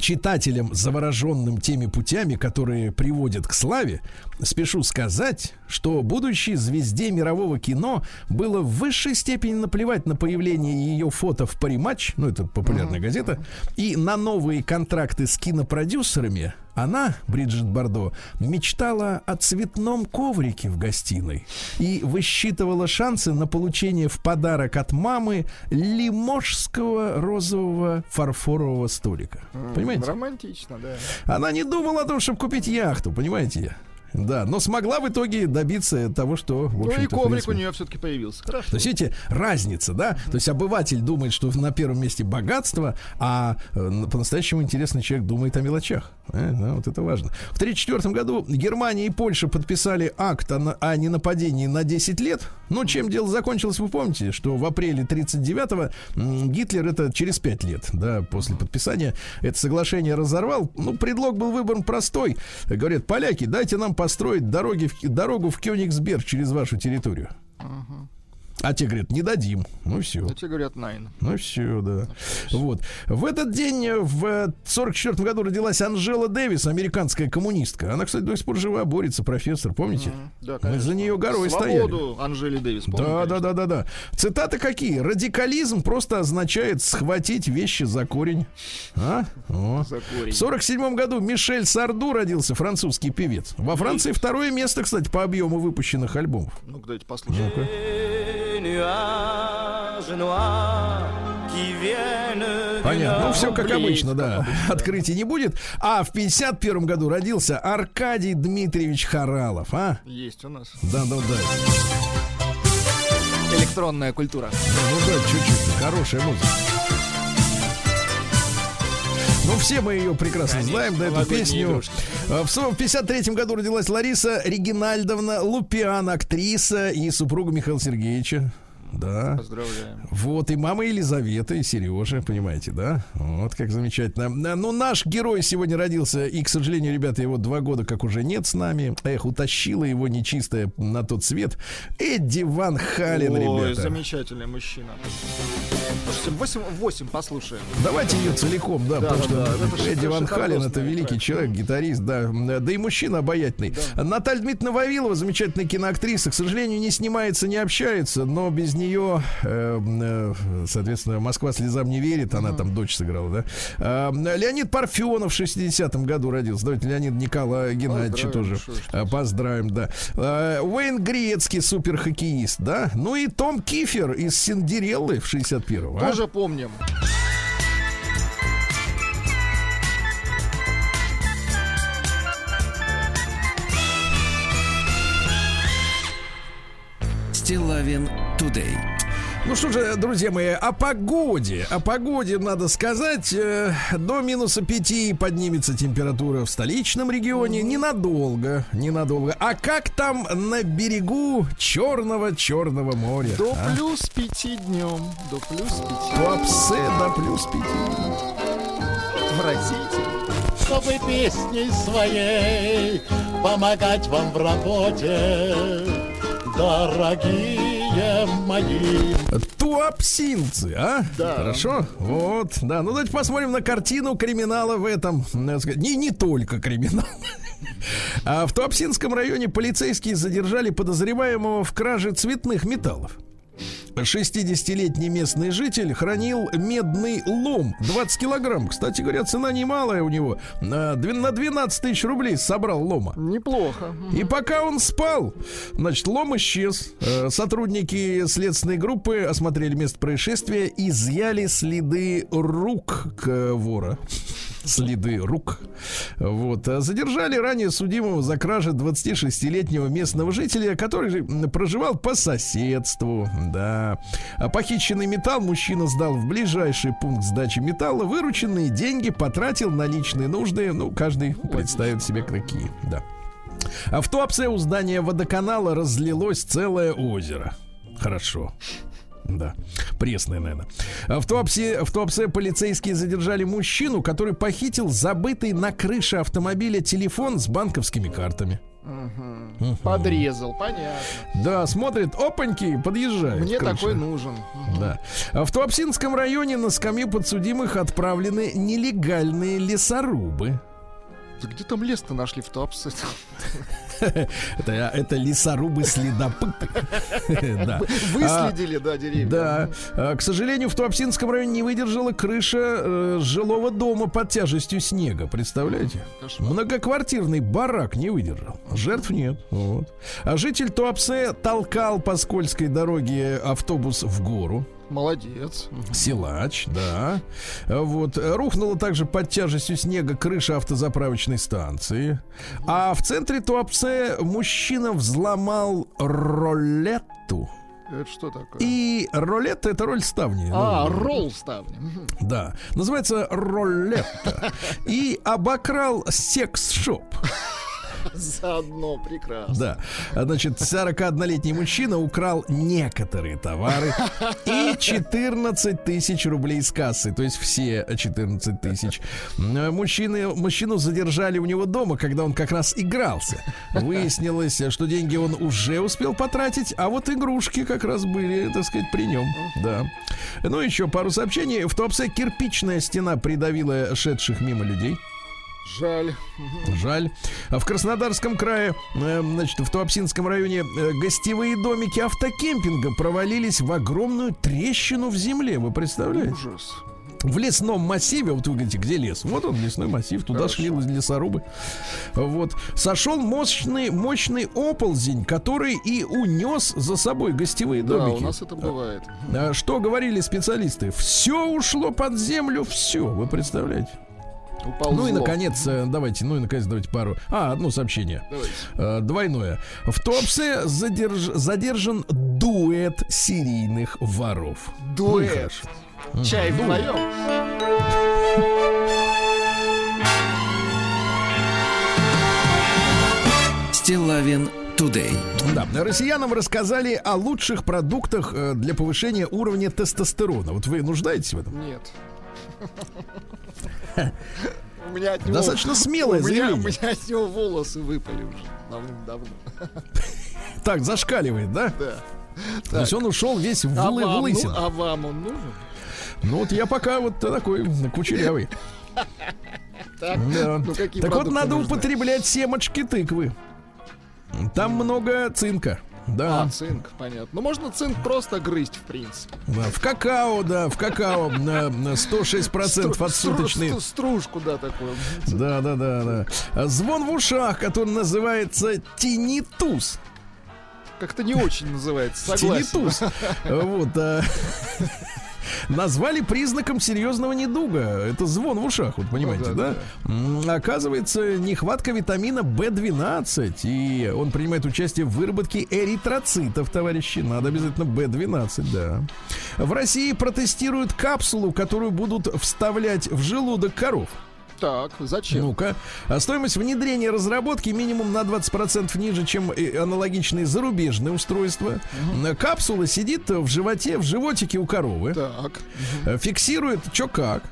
читателям, завороженным теми путями, которые приводят к славе, спешу сказать, что будущей звезде мирового кино было в высшей степени наплевать на появление ее фото в Париматч, ну это популярная газета, и на новые контракты с кинопродюсерами, она, Бриджит Бардо, мечтала о цветном коврике в гостиной и высчитывала шансы на получение в подарок от мамы лиможского розового фарфорового столика. Понимаете? Романтично, да. Она не думала о том, чтобы купить яхту, понимаете? Да, но смогла в итоге добиться того, что... В ну и коврик принципе... у нее все-таки появился. Хорошо. То есть, видите, разница, да? То есть обыватель думает, что на первом месте богатство, а э, по-настоящему интересный человек думает о мелочах. Э, да, вот это важно. В 1934 году Германия и Польша подписали акт о, о ненападении на 10 лет. Но чем дело закончилось, вы помните, что в апреле 1939-го Гитлер это через 5 лет, да, после подписания, это соглашение разорвал. Ну, предлог был выбран простой. Говорят, поляки, дайте нам построить дороги в, дорогу в Кёнигсберг через вашу территорию. Uh-huh. А те говорят, не дадим. Ну все. А те говорят, найн. Ну все, да. Вот. В этот день, э, в 44 году родилась Анжела Дэвис, американская коммунистка. Она, кстати, до сих пор жива, борется, профессор, помните? Mm-hmm. Да, конечно. Мы за нее горой Свободу стояли. Анжели Дэвис, помню, Да, конечно. да, да, да, да. Цитаты какие? Радикализм просто означает схватить вещи за корень. А? О. За корень. В 47 году Мишель Сарду родился, французский певец. Во Франции второе место, кстати, по объему выпущенных альбомов. Ну, давайте послушаем. Ну-ка Понятно. Ну, все как обычно, да. Открытий не будет. А в 51 году родился Аркадий Дмитриевич Харалов, а? Есть у нас. Да, да, да. Электронная культура. Да, ну да, чуть-чуть. Хорошая музыка. Ну, все мы ее прекрасно Конечно, знаем, да, эту песню. Игрушки. А, в 53 году родилась Лариса Регинальдовна Лупиан, актриса и супруга Михаила Сергеевича. Да. Поздравляем. Вот, и мама Елизавета, и Сережа, понимаете, да? Вот как замечательно. Ну, наш герой сегодня родился, и, к сожалению, ребята, его два года как уже нет с нами. Эх, утащила его нечистая на тот свет. Эдди Ван Хален, Ой, ребята. замечательный мужчина. Слушайте, 8, 8 послушаем. Давайте ее целиком, да, да потому да, что да, Эдди Ван Хален это великий трек. человек, гитарист, да, да и мужчина обаятельный. Да. Наталья Дмитриевна Вавилова, замечательная киноактриса, к сожалению, не снимается, не общается, но без нее, э, э, соответственно, Москва слезам не верит, она там дочь сыграла, да. Э, Леонид Парфенов в 60-м году родился. Давайте Леонид Никола Геннадьевича тоже что, поздравим, да. Уэйн Грецкий, суперхоккеист, да. Ну и Том Кифер из Синдереллы в 61-м. А? Тоже помним. Стилавин Тудей. Ну что же, друзья мои, о погоде. О погоде надо сказать. Э, до минуса 5 поднимется температура в столичном регионе. Ненадолго, ненадолго. А как там на берегу Черного-Черного моря? До а? плюс 5 днем. До плюс 5. Туапсе до плюс 5. Отвратительно. чтобы песней своей помогать вам в работе, дорогие мои. Туапсинцы, а? Да. Хорошо? Вот, да. Ну, давайте посмотрим на картину криминала в этом. Не, не только криминал. А в Туапсинском районе полицейские задержали подозреваемого в краже цветных металлов. 60-летний местный житель хранил медный лом 20 килограмм. Кстати говоря, цена немалая у него. На две- на 12 тысяч рублей собрал лома. Неплохо. И пока он спал, значит, лом исчез. Э, Сотрудники следственной группы осмотрели место происшествия, изъяли следы рук к вора. Следы рук. Вот. А Задержали ранее судимого за кражи 26-летнего местного жителя, который проживал по соседству. Да. А похищенный металл мужчина сдал в ближайший пункт сдачи металла. Вырученные деньги потратил на личные нужды. Ну, каждый представит себе какие. Да. А в Туапсе у здания водоканала разлилось целое озеро. Хорошо. Да, пресное, наверное. А В Туапсе, в Туапсе полицейские задержали мужчину, который похитил забытый на крыше автомобиля телефон с банковскими картами. Мгм. Подрезал, понятно. Да, смотрит, опаньки, подъезжает. Мне крыша. такой нужен. Да. А в Туапсинском районе на скамью подсудимых отправлены нелегальные лесорубы. Да Где там лес-то нашли в Туапсе? Это, лесорубы следопыты. Да. Выследили, да, деревья. Да, А, к сожалению, в Туапсинском районе не выдержала крыша э, жилого дома под тяжестью снега. Представляете? Многоквартирный барак не выдержал. Жертв нет. А житель Туапсе толкал по скользкой дороге автобус в гору. Молодец. Силач, да. Вот. Рухнула также под тяжестью снега крыша автозаправочной станции. А в центре Туапсе мужчина взломал ролетту. Это что такое? И ролетта это роль ставни. А, Ну, ролл ставни. Да. Называется ролетта. И обокрал секс-шоп. Заодно прекрасно. Да. Значит, 41-летний мужчина украл некоторые товары и 14 тысяч рублей с кассы. То есть все 14 тысяч. М, Мужчины, мужчину задержали у него дома, когда он как раз игрался. Выяснилось, что деньги он уже успел потратить, а вот игрушки как раз были, так сказать, при нем. Да. Ну, еще пару сообщений. В Туапсе кирпичная стена придавила шедших мимо людей. Жаль. Жаль. А в Краснодарском крае, э, значит, в Туапсинском районе э, гостевые домики автокемпинга провалились в огромную трещину в земле. Вы представляете? Ужас. В лесном массиве, вот вы говорите, где лес? Вот он, лесной массив, туда Хорошо. шли лесорубы. Вот. Сошел мощный, мощный оползень, который и унес за собой гостевые Да, домики. у нас это бывает. А Что говорили специалисты? Все ушло под землю, все. Вы представляете? Уползло. Ну и наконец, э, давайте, ну и наконец давайте пару. А, одно сообщение. Давайте. Э, Двойное. В Туапсе задерж- задержан дуэт серийных воров. Ну, Дуэт. хорошо. Чай Дуэт. вдвоем. Стилавин Тудей. Да, россиянам рассказали о лучших продуктах э, для повышения уровня тестостерона. Вот вы нуждаетесь в этом? Нет. У меня от него... Достаточно смелое меня, у заявление. меня от него волосы выпали уже давным-давно. Так, зашкаливает, да? Да. То есть он ушел весь в, А вам, ну, лысину. а вам он нужен? Ну вот я пока вот такой кучерявый. Так, Да. ну Так вот, надо употреблять семечки тыквы. Там много цинка. Да. А, цинк, понятно. Ну, можно цинк просто грызть, в принципе. Да, В какао, да, в какао на, на 106% Стру- отсуточный. стру- Стружку, да, такую. Да, да, да, да. Звон в ушах, который называется тинитус. Как-то не очень называется, согласен. Тинитус. Вот. Назвали признаком серьезного недуга. Это звон в ушах, вот понимаете, да, да? Оказывается, нехватка витамина В12. И он принимает участие в выработке эритроцитов, товарищи. Надо обязательно В12, да. В России протестируют капсулу, которую будут вставлять в желудок коров. Так, зачем? Ну-ка. А стоимость внедрения разработки минимум на 20% ниже, чем э, аналогичные зарубежные устройства. Э, Капсула сидит в животе, в животике у коровы. Так. Э, Фиксирует что как.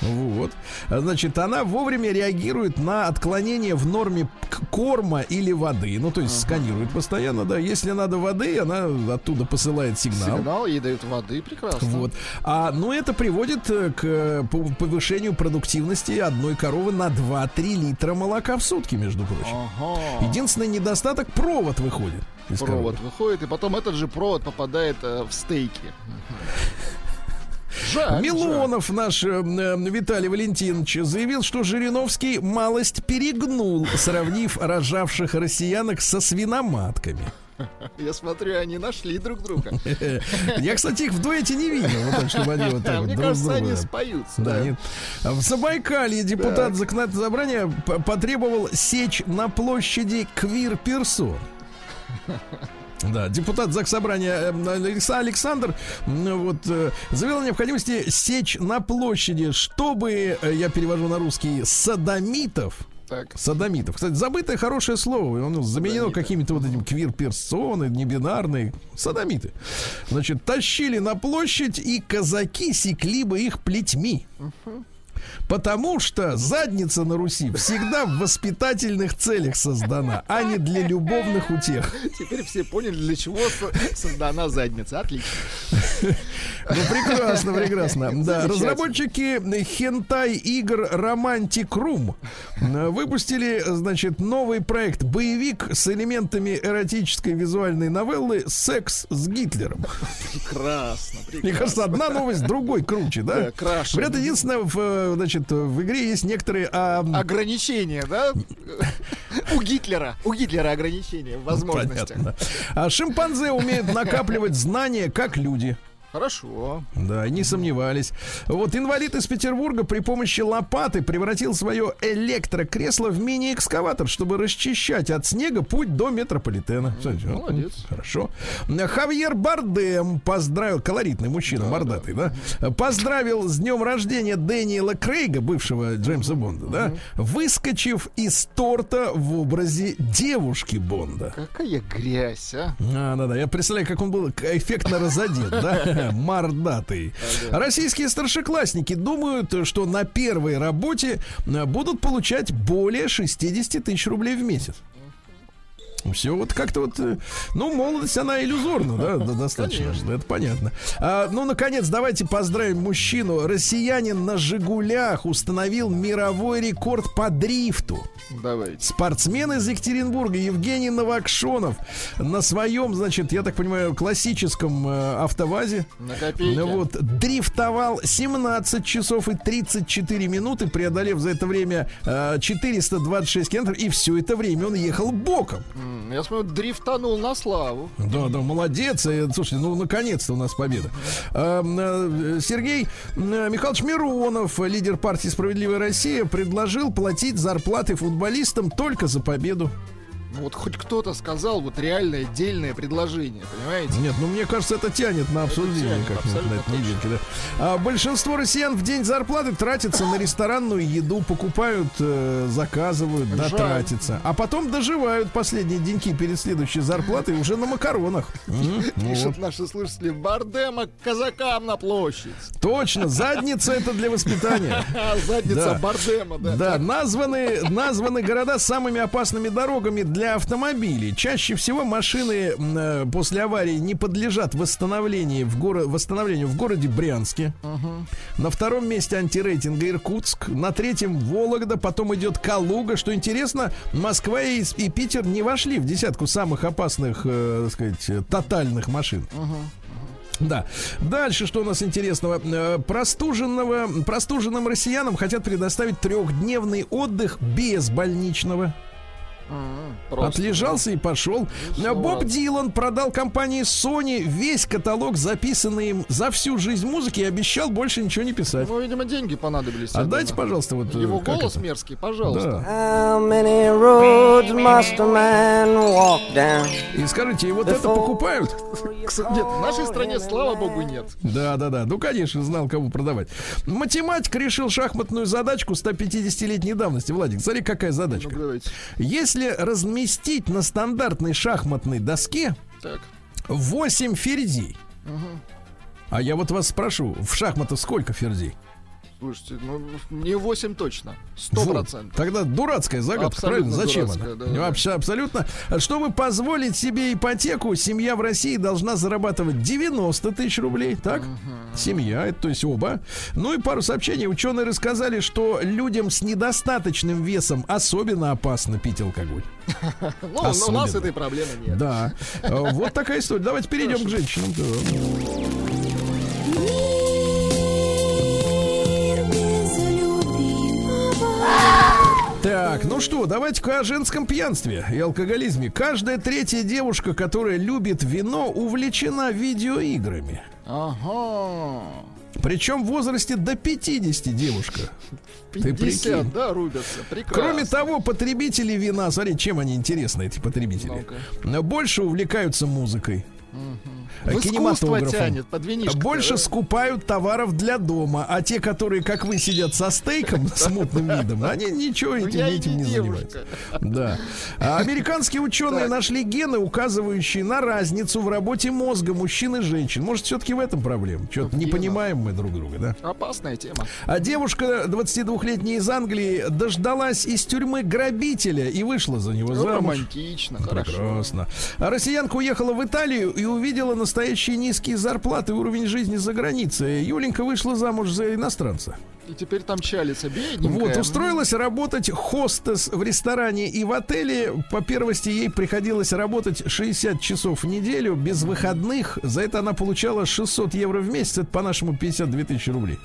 Вот. Значит, она вовремя реагирует на отклонение в норме корма или воды. Ну, то есть сканирует постоянно, да. Если надо воды, она оттуда посылает сигнал. Сигнал, ей дают воды, прекрасно. Вот. А, ну, это приводит э, к э, пов- повышению продуктивности одной коровы на 2-3 литра молока в сутки, между прочим. Ага. Единственный недостаток провод выходит. Провод коровы. выходит, и потом этот же провод попадает э, в стейки. Жаль, Милонов наш э, э, Виталий Валентинович заявил, что Жириновский малость перегнул, сравнив рожавших россиянок со свиноматками. жаль. Я смотрю, они нашли друг друга. Я, кстати, их в дуэте не видел, вот так, чтобы они вот так вот Мне друг кажется, друга, они да. споются. Да, нет. В Забайкалье депутат законодательного собрания потребовал сечь на площади квир-персон. Да, депутат Заксобрания э, Алекса Александр вот, э, заявил о необходимости сечь на площади, чтобы, э, я перевожу на русский, садомитов, Так. Садомитов. Кстати, забытое хорошее слово. Оно заменено какими-то вот этим квир-персоны, небинарные. Садомиты. Значит, тащили на площадь, и казаки секли бы их плетьми. Потому что задница на Руси всегда в воспитательных целях создана, а не для любовных утех. Теперь все поняли, для чего со- создана задница. Отлично. Ну, прекрасно, прекрасно. Да, разработчики хентай игр Romantic Room выпустили, значит, новый проект боевик с элементами эротической визуальной новеллы «Секс с Гитлером». Прекрасно. Мне прекрасно. кажется, одна новость другой круче, да? Да, краше. Говорят, единственное, в, э, значит, в игре есть некоторые... а, Ограничения, да? У Гитлера. У Гитлера ограничения в возможностях. понятно. А шимпанзе умеют накапливать знания, как люди. Хорошо. Да, не сомневались. Вот инвалид из Петербурга при помощи лопаты превратил свое электрокресло в мини-экскаватор, чтобы расчищать от снега путь до метрополитена. Молодец. Хорошо. Хавьер Бардем поздравил, колоритный мужчина, мордатый, да, поздравил с днем рождения Дэниела Крейга, бывшего Джеймса Бонда, да, выскочив из торта в образе девушки Бонда. Какая грязь, а? А, да, да. Я представляю, как он был эффектно разодет, да? Мордатый. Российские старшеклассники думают, что на первой работе э, будут получать более 60 тысяч рублей в месяц. Все вот как-то вот, э, ну, молодость, она иллюзорна, да, достаточно, это понятно. А, ну, наконец, давайте поздравим мужчину. Россиянин на «Жигулях» установил мировой рекорд по дрифту. Давайте. Спортсмен из Екатеринбурга Евгений Новокшонов на своем, значит, я так понимаю, классическом э, автовазе На копейки. ну вот, дрифтовал 17 часов и 34 минуты, преодолев за это время э, 426 километров, и все это время он ехал боком. Я смотрю, дрифтанул на славу. Да, да, молодец. Слушайте, ну наконец-то у нас победа. А, э, Сергей э, Михайлович Миронов, лидер партии «Справедливая Россия», предложил платить зарплаты футболистам только за победу. Ну вот хоть кто-то сказал вот реальное дельное предложение, понимаете? Нет, ну мне кажется, это тянет на обсуждение тянет, как-нибудь на абсолютно этой недельке, да. А большинство россиян в день зарплаты тратятся на ресторанную еду, покупают, э, заказывают, да, Жаль. тратятся. А потом доживают последние деньки перед следующей зарплатой уже на макаронах. Пишут наши слушатели, Бардема казакам на площадь. Точно, задница это для воспитания. Задница. Бардема, да. Да, названы, города самыми опасными дорогами для автомобилей. Чаще всего машины э, после аварии не подлежат восстановлению в, горо- восстановлению в городе Брянске. На втором месте антирейтинга Иркутск. На третьем Вологда. Потом идет Калуга. Что интересно, Москва и, и Питер не вошли в десятку самых опасных, э, так сказать, тотальных машин. Да. Дальше, что у нас интересного? Э, Простуженного, простуженным россиянам хотят предоставить трехдневный отдых без больничного. Отлежался и пошел. Ну, Боб. Дилан продал компании Sony весь каталог, записанный им за всю жизнь музыки, и обещал больше ничего не писать. Ну, видимо, деньги понадобились. Отдайте, пожалуйста, вот э, его голос это? мерзкий, пожалуйста. Да. И скажите, и вот это покупают? Нет, в нашей стране, слава богу, нет. Да, да, да. Ну, конечно, знал, кому продавать. Математик решил шахматную задачку 150-летней давности. Владик, смотри, какая задачка. Ну, Если разместить на стандартной шахматной доске так. 8 ферзей, угу. а я вот вас спрошу, в шахматах сколько ферзей? Слушайте, ну не 8 точно. Сто процентов. Тогда дурацкая загадка, абсолютно правильно? Зачем она? Да, да. Вообще абсолютно. Чтобы позволить себе ипотеку, семья в России должна зарабатывать 90 тысяч рублей. Так? Угу. Семья, это то есть оба. Ну и пару сообщений. Ученые рассказали, что людям с недостаточным весом особенно опасно пить алкоголь. Ну, у нас этой проблемы нет. Да. Э, вот такая история. Давайте перейдем к женщинам. Так, ну что, давайте-ка о женском пьянстве и алкоголизме. Каждая третья девушка, которая любит вино, увлечена видеоиграми. Ага. Причем в возрасте до 50 девушка. 50, Ты да, рубятся. Прекрасно. Кроме того, потребители вина, смотри, чем они интересны, эти потребители, ну больше увлекаются музыкой. Угу. Кинематографом. Тянет, под Больше да? скупают товаров для дома, а те, которые, как вы, сидят со стейком с мутным видом, они ничего этим, этим не занимаются. Да. А американские ученые нашли гены, указывающие на разницу в работе мозга мужчин и женщин. Может, все-таки в этом проблема? Что-то не понимаем мы друг друга, да? Опасная тема. А девушка 22-летняя из Англии дождалась из тюрьмы грабителя и вышла за него замуж. Романтично, Прекрасно. А россиянка уехала в Италию и увидела настоящие низкие зарплаты уровень жизни за границей. Юленька вышла замуж за иностранца. И теперь там чалится бедненькая. Вот, устроилась работать хостес в ресторане и в отеле. По первости ей приходилось работать 60 часов в неделю, без выходных. За это она получала 600 евро в месяц, это по-нашему 52 тысячи рублей.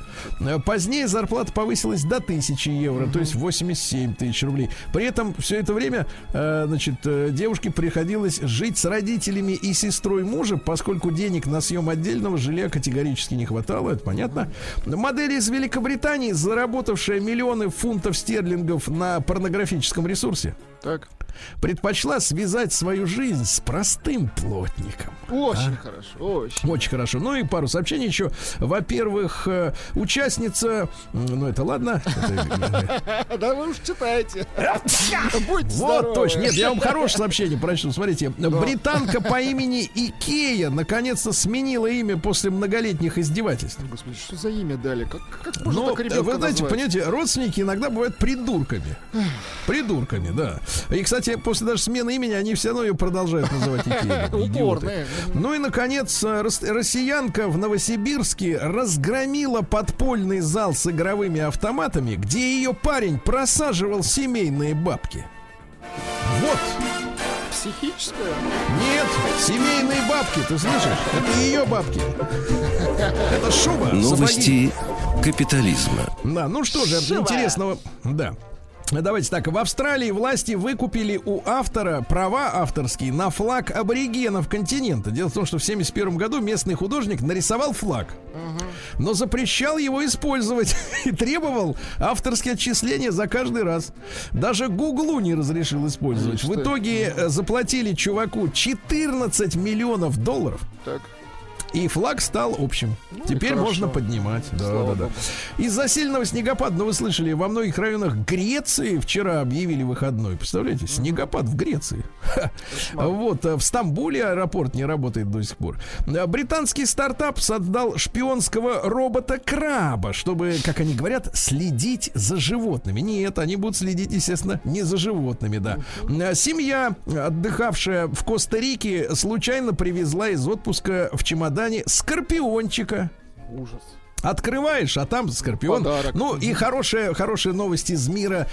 Позднее зарплата повысилась до 1000 евро, то есть 87 тысяч рублей. При этом все это время, э, значит, э, девушке приходилось жить с родителями и сестрой мужа, поскольку денег на съем отдельного жилья категорически не хватало, это понятно. Модель из Великобритании Британии, заработавшая миллионы фунтов стерлингов на порнографическом ресурсе, так. Предпочла связать свою жизнь с простым плотником. Очень а? хорошо, очень. Очень хорошо. Ну и пару сообщений еще. Во-первых, э, участница, ну это ладно. Да вы уж читаете. Вот точно. Нет, я вам хорошее сообщение прочту. Смотрите, британка по имени Икея наконец-то сменила имя после многолетних издевательств. Господи, что за имя дали? Как, как можно ну, так Вы знаете, понимаете, родственники иногда бывают придурками. Придурками, да. И, кстати, после даже смены имени они все равно ее продолжают называть Икеей. Упорные. Ну и, наконец, э, россиянка в Новосибирске разгромила подпольный зал с игровыми автоматами, где ее парень просаживал семейные бабки. Вот. Психическая? Нет, семейные бабки, ты слышишь? Это ее бабки. Это шуба. Новости сапоги. капитализма. Да, ну что же, Шуба. интересного. Да. Давайте так, в Австралии власти выкупили у автора права авторские на флаг аборигенов континента. Дело в том, что в 71 году местный художник нарисовал флаг, но запрещал его использовать и требовал авторские отчисления за каждый раз. Даже Гуглу не разрешил использовать. В итоге э, заплатили чуваку 14 миллионов долларов. Так. И флаг стал общим. Ну, Теперь можно поднимать. Да, да, да. Из-за сильного снегопада, ну вы слышали, во многих районах Греции вчера объявили выходной. Представляете, снегопад в Греции. Вот, э, в Стамбуле аэропорт не работает до сих пор. Э, британский стартап создал шпионского робота-краба, чтобы, как они говорят, следить за животными. Нет, они будут следить, естественно, не за животными, да. Э, семья, отдыхавшая в Коста-Рике, случайно привезла из отпуска в чемодане скорпиончика. Ужас. Открываешь, а там скорпион. Подарок. Ну и хорошая, хорошая новость из мира,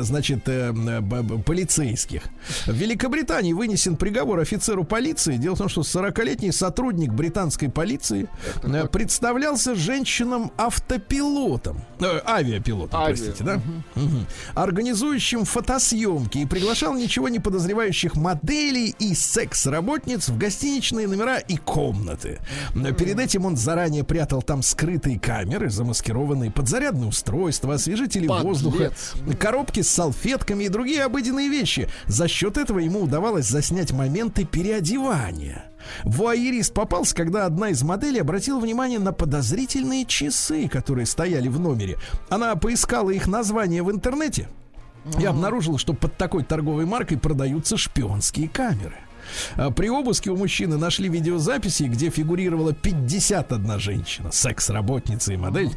значит, э, б- полицейских. В Великобритании вынесен приговор офицеру полиции. Дело в том, что 40-летний сотрудник британской полиции э, представлялся женщинам-автопилотом. э, авиапилотом, Авиа, простите, да? Мгм. Организующим фотосъемки и приглашал ничего не подозревающих моделей и секс-работниц в гостиничные номера и комнаты. Но Перед этим он заранее прятал там скрытые камеры, замаскированные подзарядные устройства, освежители Подлец. воздуха, коробки с салфетками и другие обыденные вещи. За счет этого ему удавалось заснять моменты переодевания. Вуайерист попался, когда одна из моделей обратила внимание на подозрительные часы, которые стояли в номере. Она поискала их название в интернете и обнаружила, что под такой торговой маркой продаются шпионские камеры. А При обыске у мужчины нашли видеозаписи, где фигурировала 51 женщина, секс-работница и модель.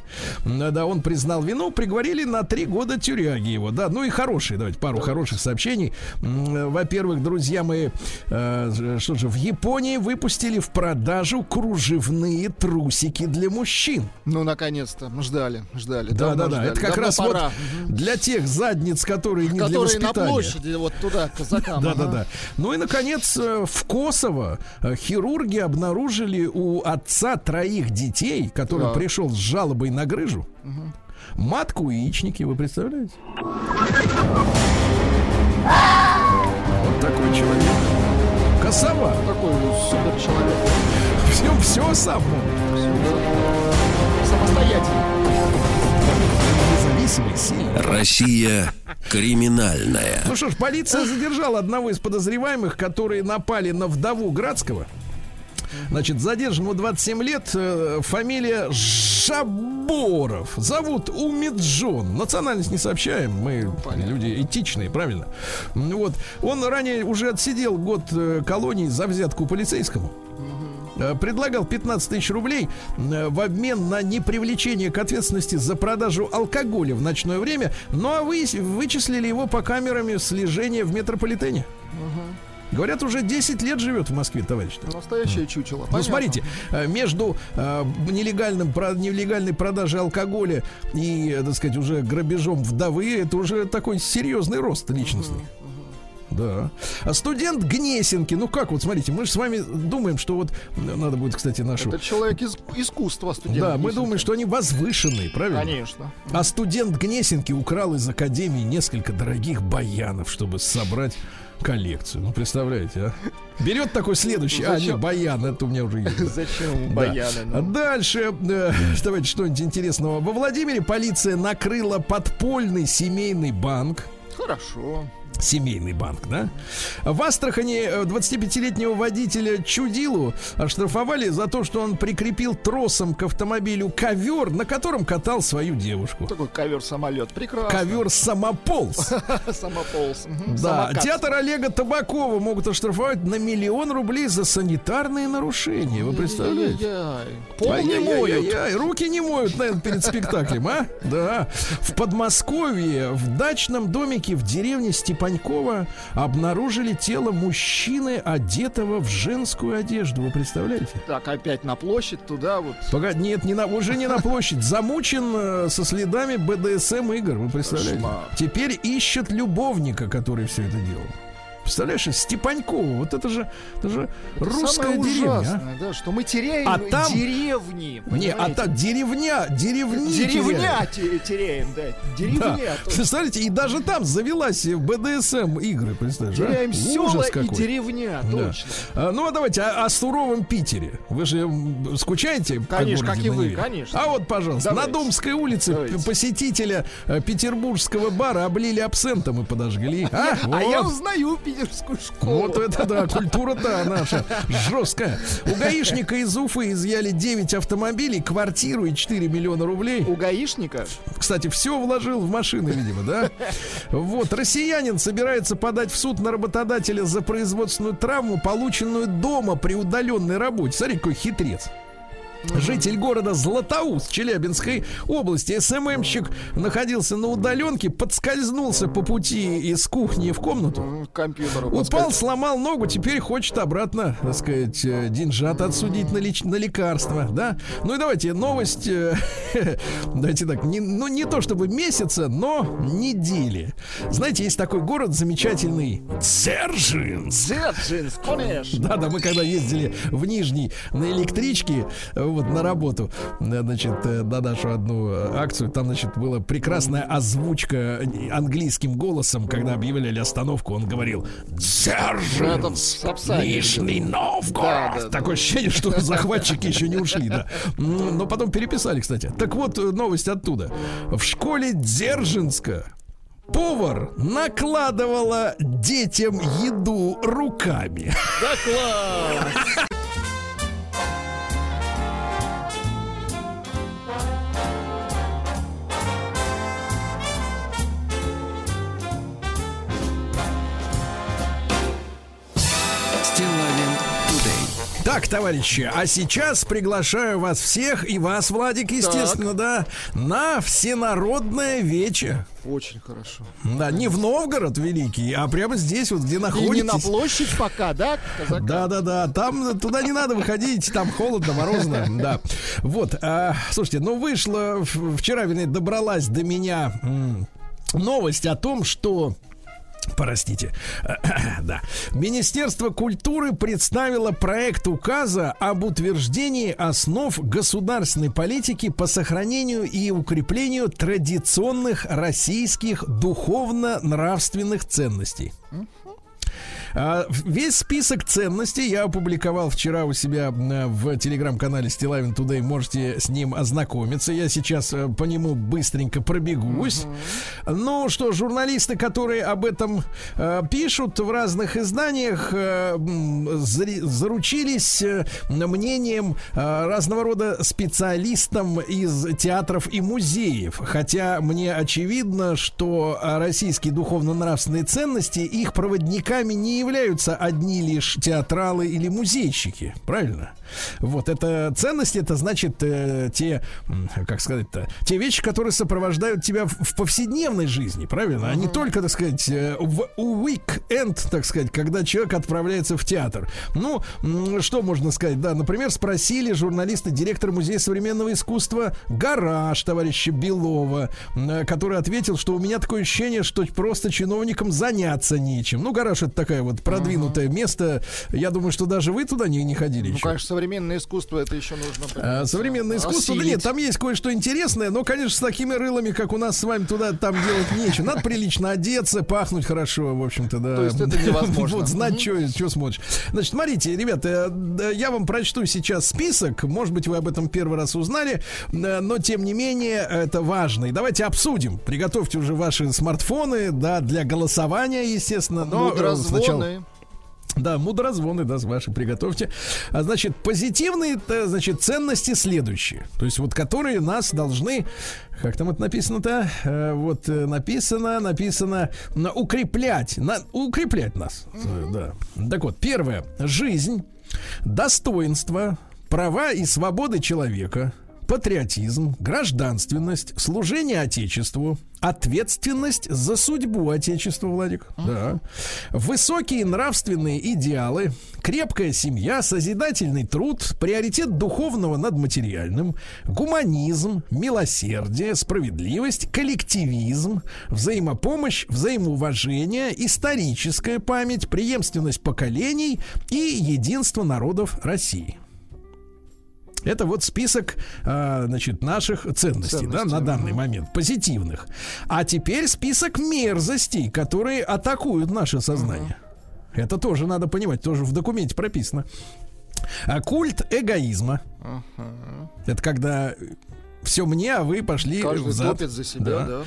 Да, он признал вину, приговорили на три года тюряги его. Да, ну и хорошие, давайте пару хороших сообщений. Во-первых, друзья мои, э, что же, в Японии выпустили в продажу кружевные трусики для мужчин. Ну, наконец-то. Ждали, ждали. Да, да, да. ждали. Это как Давно раз пора. вот для тех задниц, которые не для Которые на воспитания. площади, вот туда, казакам. Да, да, да. Ну и, наконец, э, в Косово э, хирурги обнаружили у отца троих детей, который Так. пришел с жалобой на грыжу, матку и яичники, вы представляете? Вот такой человек. Косова. Такой супер человек. Все, все сам он. Самостоятельно. Россия криминальная. Ну что ж, полиция задержала одного из подозреваемых, которые напали на вдову Градского. Значит, задержанному 27 лет, э, фамилия Шаборов. Зовут Умиджон. Национальность не сообщаем, мы люди этичные, правильно? Вот. Он ранее уже отсидел год э, колонии за взятку полицейскому. Э, Предлагал 15 тысяч рублей э, в обмен на непривлечение к ответственности за продажу алкоголя в ночное время, ну а вы вычислили его по камерами слежения в метрополитене. Говорят, уже 10 лет живет в Москве, товарищ. Настоящее чучело. Ну, Понятно. смотрите, э, между э, нелегальным, про- нелегальной продажей алкоголя и, так сказать, уже грабежом вдовы, это уже такой серьезный рост личностный. Да. А студент Гнесинки, ну как вот, смотрите, мы же с вами думаем, что вот надо будет, кстати, нашу... Это человек из искусства студент. Да, мы Гнесинки. думаем, что они возвышенные, правильно? Конечно. А студент Гнесинки украл из академии несколько дорогих баянов, чтобы собрать коллекцию. Ну, представляете, а? Берет такой следующий. А, Зачем? нет, баян, это у меня уже есть. Зачем ему Да. баяны? А ну? Дальше, э, давайте что-нибудь интересного. Во Владимире полиция накрыла подпольный семейный банк. Хорошо. Семейный банк, да? В Астрахани э, 25-летнего водителя Чудилу оштрафовали за то, что он прикрепил тросом к автомобилю ковер, на котором катал свою девушку. Такой ковер-самолет. Прекрасно. Ковер самополз. Да, театр Олега Табакова могут оштрафовать на миллион рублей за санитарные нарушения. Вы представляете? Пол не моют. Руки не моют, наверное, перед спектаклем, а? Да. В Подмосковье, в дачном домике в деревне Степанькова обнаружили тело мужчины, одетого в женскую одежду. Вы представляете? Так, опять на площадь туда вот. Погоди, нет, не на, уже не на площадь. Замучен э, со следами БДСМ игр. Вы представляете? Теперь ищет любовника, который все это делал. Представляешь, Степанькова, вот это же, это же русская Самое деревня. а. ужасное, да, что мы теряем А там- деревни. Не, а так деревня, деревни Деревня те- теряем, да. Да. Деревня. то- Представляете, и даже там завелась в БДСМ игры, представляешь? а? Теряем села Ужас и какой. деревня, Да. точно. А, ну а давайте о, о суровом Питере. Вы же скучаете? Конечно, как и вы, конечно. А вот, пожалуйста, Давайте. на Домской улице Давайте. посетителя э, петербургского бара облили абсентом и подожгли. А, А я вот. узнаю питерскую школу. Вот это да, культура, да, наша жесткая. У гаишника из Уфы изъяли 9 автомобилей, квартиру и 4 миллиона рублей. У гаишника Кстати, все вложил в машины, видимо, да? Вот, россиянин собирается подать в суд на работодателя за производственную травму, полученную дома при удаленной работе. Смотри, какой хитрец. Житель города Златоуст Челябинской области СММщик находился на удаленке, подскользнулся по пути из кухни в комнату. Компьютер Упал, сломал ногу, теперь хочет обратно, так сказать, э, деньжат отсудить на, лич- на лекарства, да? Ну и давайте новость, э, давайте так, не, ну не то чтобы месяца, но недели. Знаете, есть такой город замечательный Дзержинск. Дзержинск, конечно. Да, да, мы когда ездили в Нижний на электричке, э, вот на работу, э, значит, э, на нашу одну э, акцию, там, значит, была прекрасная озвучка английским голосом, когда объявляли остановку, он говорил Сапсане Нижний Да, Новгород. да, да. Такое ощущение, что захватчики еще не ушли, да. М, Но потом переписали, кстати. Так вот, новость оттуда. В школе Дзержинска повар накладывала детям еду руками. Да класс! Так, товарищи, а сейчас приглашаю вас всех, и вас, Владик, естественно, да, на всенародное вече. Очень хорошо. Да, не в Новгород великий, а прямо здесь, вот где И не находитесь. на площадь пока, да, казака? Да, да, да. Там туда не надо выходить, там холодно, морозно. Да. Вот. а, слушайте, ну вышла в- вчера, вернее, добралась до меня новость о том, что Простите. Да. Министерство культуры представило проект указа об утверждении основ государственной политики по сохранению и укреплению традиционных российских духовно-нравственных ценностей. А, Весь список ценностей я опубликовал вчера у себя в телеграм-канале Стилавин Today. Можете с ним ознакомиться. Я сейчас э, по нему быстренько пробегусь. Ну что, журналисты, которые об этом э, пишут в разных изданиях, э, заручились мнением разного рода специалистам из театров и музеев. Хотя мне очевидно, что российские духовно-нравственные ценности, их проводниками не являются одни лишь театралы или музейщики. Правильно? Вот, это ценности, это значит э, те, как сказать-то, те вещи, которые сопровождают тебя в, в повседневной жизни, правильно? А не только, так сказать, э, в уик-энд, так сказать, когда человек отправляется в театр. Ну, что можно сказать? Да, например, спросили журналисты директора Музея современного искусства «Гараж» товарища Белова, м, который ответил, что у меня такое ощущение, что просто чиновникам заняться нечем. Ну, «Гараж» — это такое вот продвинутое место. Я думаю, что даже вы туда не, не ходили Ну, еще. конечно, современное искусство это еще нужно. А, современное искусство, да нет, там есть кое-что интересное, но, конечно, с такими рылами, как у нас с вами, туда там делать нечего. Надо прилично одеться, пахнуть хорошо, в общем-то, да. То есть это невозможно. Вот, знать, Мгм. что смотришь. Значит, смотрите, ребята, да, я вам прочту сейчас список, может быть, вы об этом первый раз узнали, э, но, тем не менее, это важно. И давайте обсудим. Приготовьте уже ваши смартфоны, да, для голосования, естественно. Но э, сначала... Да, мудрозвоны, да, ваши приготовьте. А, значит, позитивные, значит, ценности следующие. То есть вот которые нас должны, как там это написано-то? Э, вот э, написано, написано, на- укреплять, на, укреплять нас. Э, Да. Так вот, первое. Жизнь, достоинство, права и свободы человека, патриотизм, гражданственность, служение Отечеству, ответственность за судьбу Отечества, Владик. Да. Высокие нравственные идеалы, крепкая семья, созидательный труд, приоритет духовного над материальным, гуманизм, милосердие, справедливость, коллективизм, взаимопомощь, взаимоуважение, историческая память, преемственность поколений и единство народов России. Это вот список, а, значит, наших ценностей, да, Ценностей, на данный момент, позитивных. А теперь список мерзостей, которые атакуют наше сознание. Это тоже надо понимать, тоже в документе прописано. А культ эгоизма. Ага. Это когда все мне, а вы пошли Каждый взад. топит за себя, Да. да.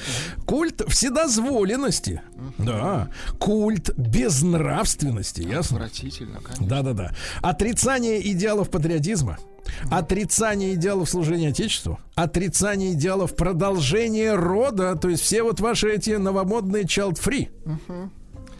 Культ вседозволенности. Да. Культ безнравственности. Ясно? Отвратительно, конечно. Да-да-да. Отрицание идеалов патриотизма. Отрицание идеалов служения Отечеству. Отрицание идеалов продолжения рода. То есть все вот ваши эти новомодные child-free.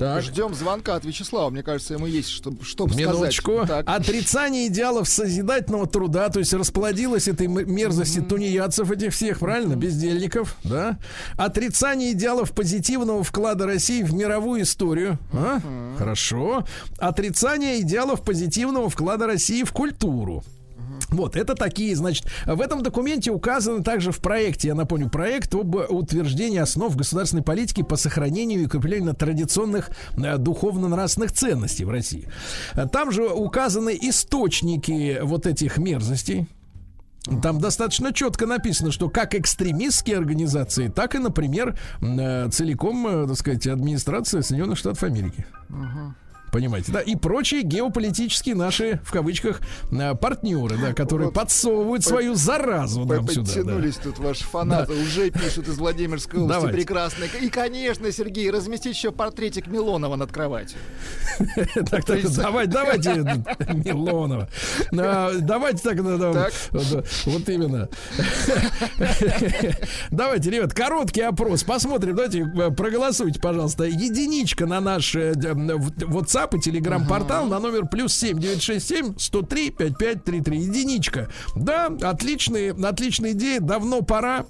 Так. Ждем звонка от Вячеслава. Мне кажется, ему есть что, что Минуточку. сказать. Так. Отрицание идеалов созидательного труда, то есть расплодилась этой мерзости mm-hmm. тунеядцев этих всех, правильно, mm-hmm. бездельников, да? Отрицание идеалов позитивного вклада России в мировую историю. А? Mm-hmm. Хорошо. Отрицание идеалов позитивного вклада России в культуру. Вот, это такие, значит, в этом документе указаны также в проекте, я напомню, проект об утверждении основ государственной политики по сохранению и укреплению традиционных э, духовно-нравственных ценностей в России. Там же указаны источники вот этих мерзостей, там достаточно четко написано, что как экстремистские организации, так и, например, э, целиком, э, так сказать, администрация Соединенных Штатов Америки. Uh-huh. Понимаете, да, и прочие геополитические наши, в кавычках, э, партнеры, да, которые вот подсовывают свою заразу нам сюда. Подтянулись да. тут ваши фанаты, да. уже пишут из Владимирской области Давайте. прекрасно. И, конечно, Сергей, разместить еще портретик Милонова над кроватью. Так, так, давайте, давайте, Милонова. Давайте так, вот именно. Давайте, ребят, короткий опрос, посмотрим, давайте, э, проголосуйте, пожалуйста. Единичка на наш э, WhatsApp WhatsApp и телеграм-портал на номер плюс 7 967 103 5533. Единичка. Да, отличные, отличная идея. Давно пора.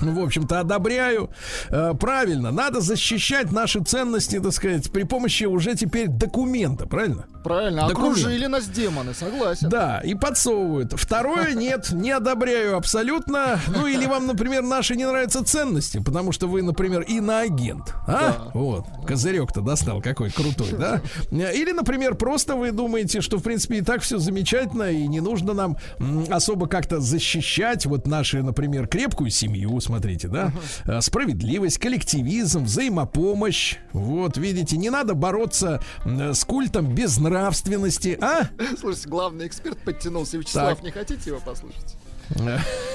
В общем-то, одобряю. Э, правильно, надо защищать наши ценности, так сказать, при помощи уже теперь документа, правильно? Правильно, Документ. окружили нас демоны, согласен. Да, и подсовывают. Второе, нет, не одобряю абсолютно. Ну, или вам, например, наши не нравятся ценности, потому что вы, например, иноагент. А? Да. Вот, козырек-то достал, какой крутой, да? Или, например, просто вы думаете, что, в принципе, и так все замечательно, и не нужно нам особо как-то защищать вот наши, например, крепкую семью, смотрите, да? Uh-huh. Справедливость, коллективизм, взаимопомощь. Вот, видите, не надо бороться с культом без нравственности, а? Слушайте, главный эксперт подтянулся. Вячеслав, так. не хотите его послушать?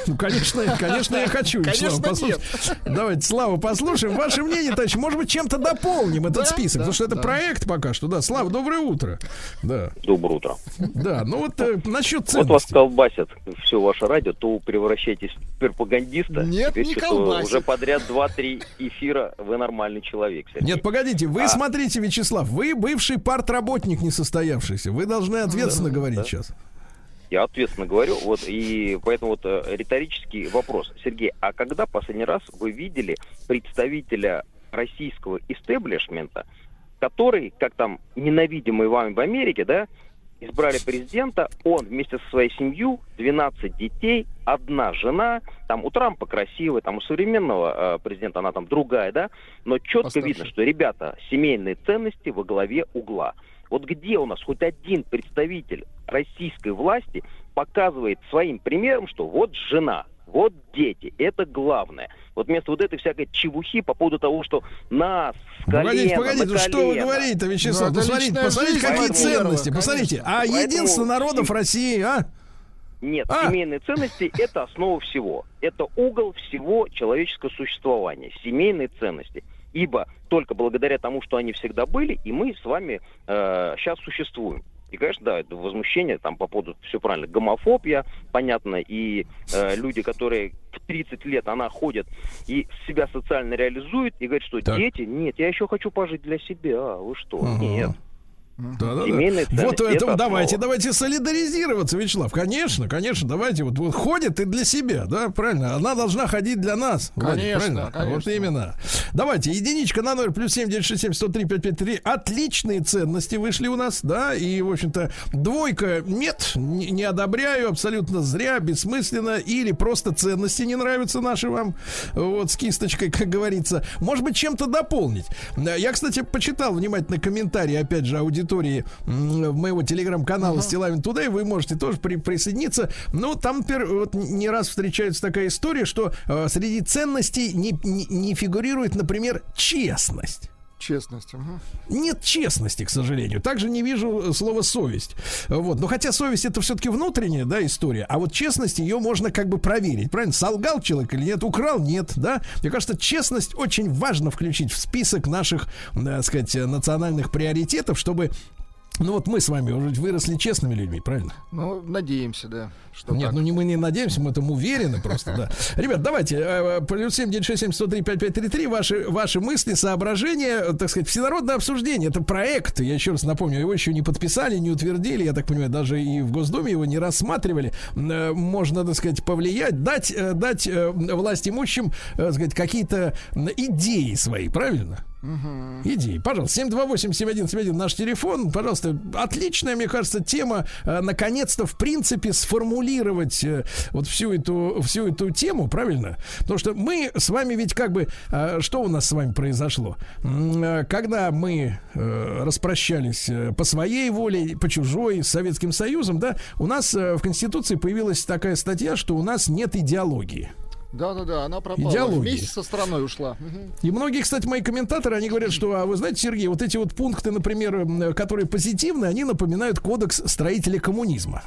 Ну, конечно, конечно, я хочу. Конечно, нет. Давайте, Слава, послушаем. Ваше мнение, товарищ, может быть, чем-то дополним этот да, список, да, потому что да. это проект пока что. Да, Слава, доброе утро. Да. Доброе утро. Да, ну вот э, насчет ценностей. Вот вас колбасят все ваше радио, то превращаетесь в пропагандиста. Нет, Теперь не колбасит. Уже подряд 2-3 эфира вы нормальный человек. Сергей. Нет, погодите, вы а... смотрите, Вячеслав, вы бывший партработник несостоявшийся. Вы должны ответственно да, говорить да. сейчас. Я ответственно говорю, вот, и поэтому вот э, риторический вопрос. Сергей, а когда последний раз вы видели представителя российского истеблишмента, который, как там, ненавидимый вами в Америке, да, избрали президента, он вместе со своей семьей, 12 детей, одна жена, там у Трампа красивая, там у современного э, президента она там другая, да, но четко Постарше. видно, что ребята, семейные ценности во главе угла. Вот где у нас хоть один представитель российской власти показывает своим примером, что вот жена, вот дети, это главное. Вот вместо вот этой всякой чевухи по поводу того, что нас с колена Погодите, погодите, ну что вы говорите, Вячеслав? Ну, посмотрите, посмотрите, какие поэтому, ценности, посмотрите. А поэтому, единство народов России, а? Нет, а? семейные ценности – это основа всего. Это угол всего человеческого существования. Семейные ценности – ибо только благодаря тому, что они всегда были, и мы с вами э, сейчас существуем. И, конечно, да, это возмущение там по поводу, все правильно, гомофобия, понятно, и э, люди, которые в 30 лет она ходят и себя социально реализуют, и говорят, что так. дети, нет, я еще хочу пожить для себя, вы что, ага. нет. Да, да, да. Вот это, давайте, основа. давайте солидаризироваться, Вячеслав. Конечно, конечно, давайте. Вот, вот ходит и для себя, да, правильно. Она должна ходить для нас. Конечно, правильно? конечно. Вот именно. Давайте, единичка на номер плюс семь девять шесть семь сто три пять пять три. Отличные ценности вышли у нас, да, и, в общем-то, двойка нет, не, не одобряю, абсолютно зря, бессмысленно, или просто ценности не нравятся наши вам, вот, с кисточкой, как говорится. Может быть, чем-то дополнить. Я, кстати, почитал внимательно комментарии, опять же, аудитории аудитории моего телеграм-канала. Стилавин туда, и вы можете тоже при, присоединиться. Но там вот, не раз встречается такая история, что э, среди ценностей не, не, не фигурирует, например, честность. Честность. Угу. Нет честности, к сожалению. Также не вижу э, слова совесть. Вот. Но хотя совесть это все-таки внутренняя да, история, а вот честность ее можно как бы проверить. Правильно? Солгал человек или нет, украл, нет. Да? Мне кажется, честность очень важно включить в список наших, так сказать, национальных приоритетов, чтобы Ну вот мы с вами уже выросли честными людьми, правильно? Ну, надеемся, да. Что Нет, так. ну не мы не надеемся, мы этому уверены просто, да. Ребят, давайте, э, плюс 7, 9, 6, 7, 103, 5, 5, 3, 3, ваши, ваши мысли, соображения, э, так сказать, всенародное обсуждение. Это проект, я еще раз напомню, его еще не подписали, не утвердили, я так понимаю, даже и в Госдуме его не рассматривали. Э, Можно, так сказать, повлиять, дать, э, дать э, власть имущим, э, так сказать, какие-то идеи свои, правильно? Идеи. Пожалуйста, 728-7171 наш телефон. Пожалуйста, отличная, мне кажется, тема. Э, Наконец-то, в принципе, сформулировать э, вот всю эту, всю эту тему, правильно? Потому что мы с вами ведь как бы... э, Что у нас с вами произошло? Когда мы распрощались по своей воле, по чужой, с Советским Союзом, да, у нас в Конституции появилась такая статья, что у нас нет идеологии. Да-да-да, она пропала. Идеология. Вместе со страной ушла. И многие, кстати, мои комментаторы, они говорят, что, а вы знаете, Сергей, вот эти вот пункты, например, которые позитивные, они напоминают кодекс строителя коммунизма.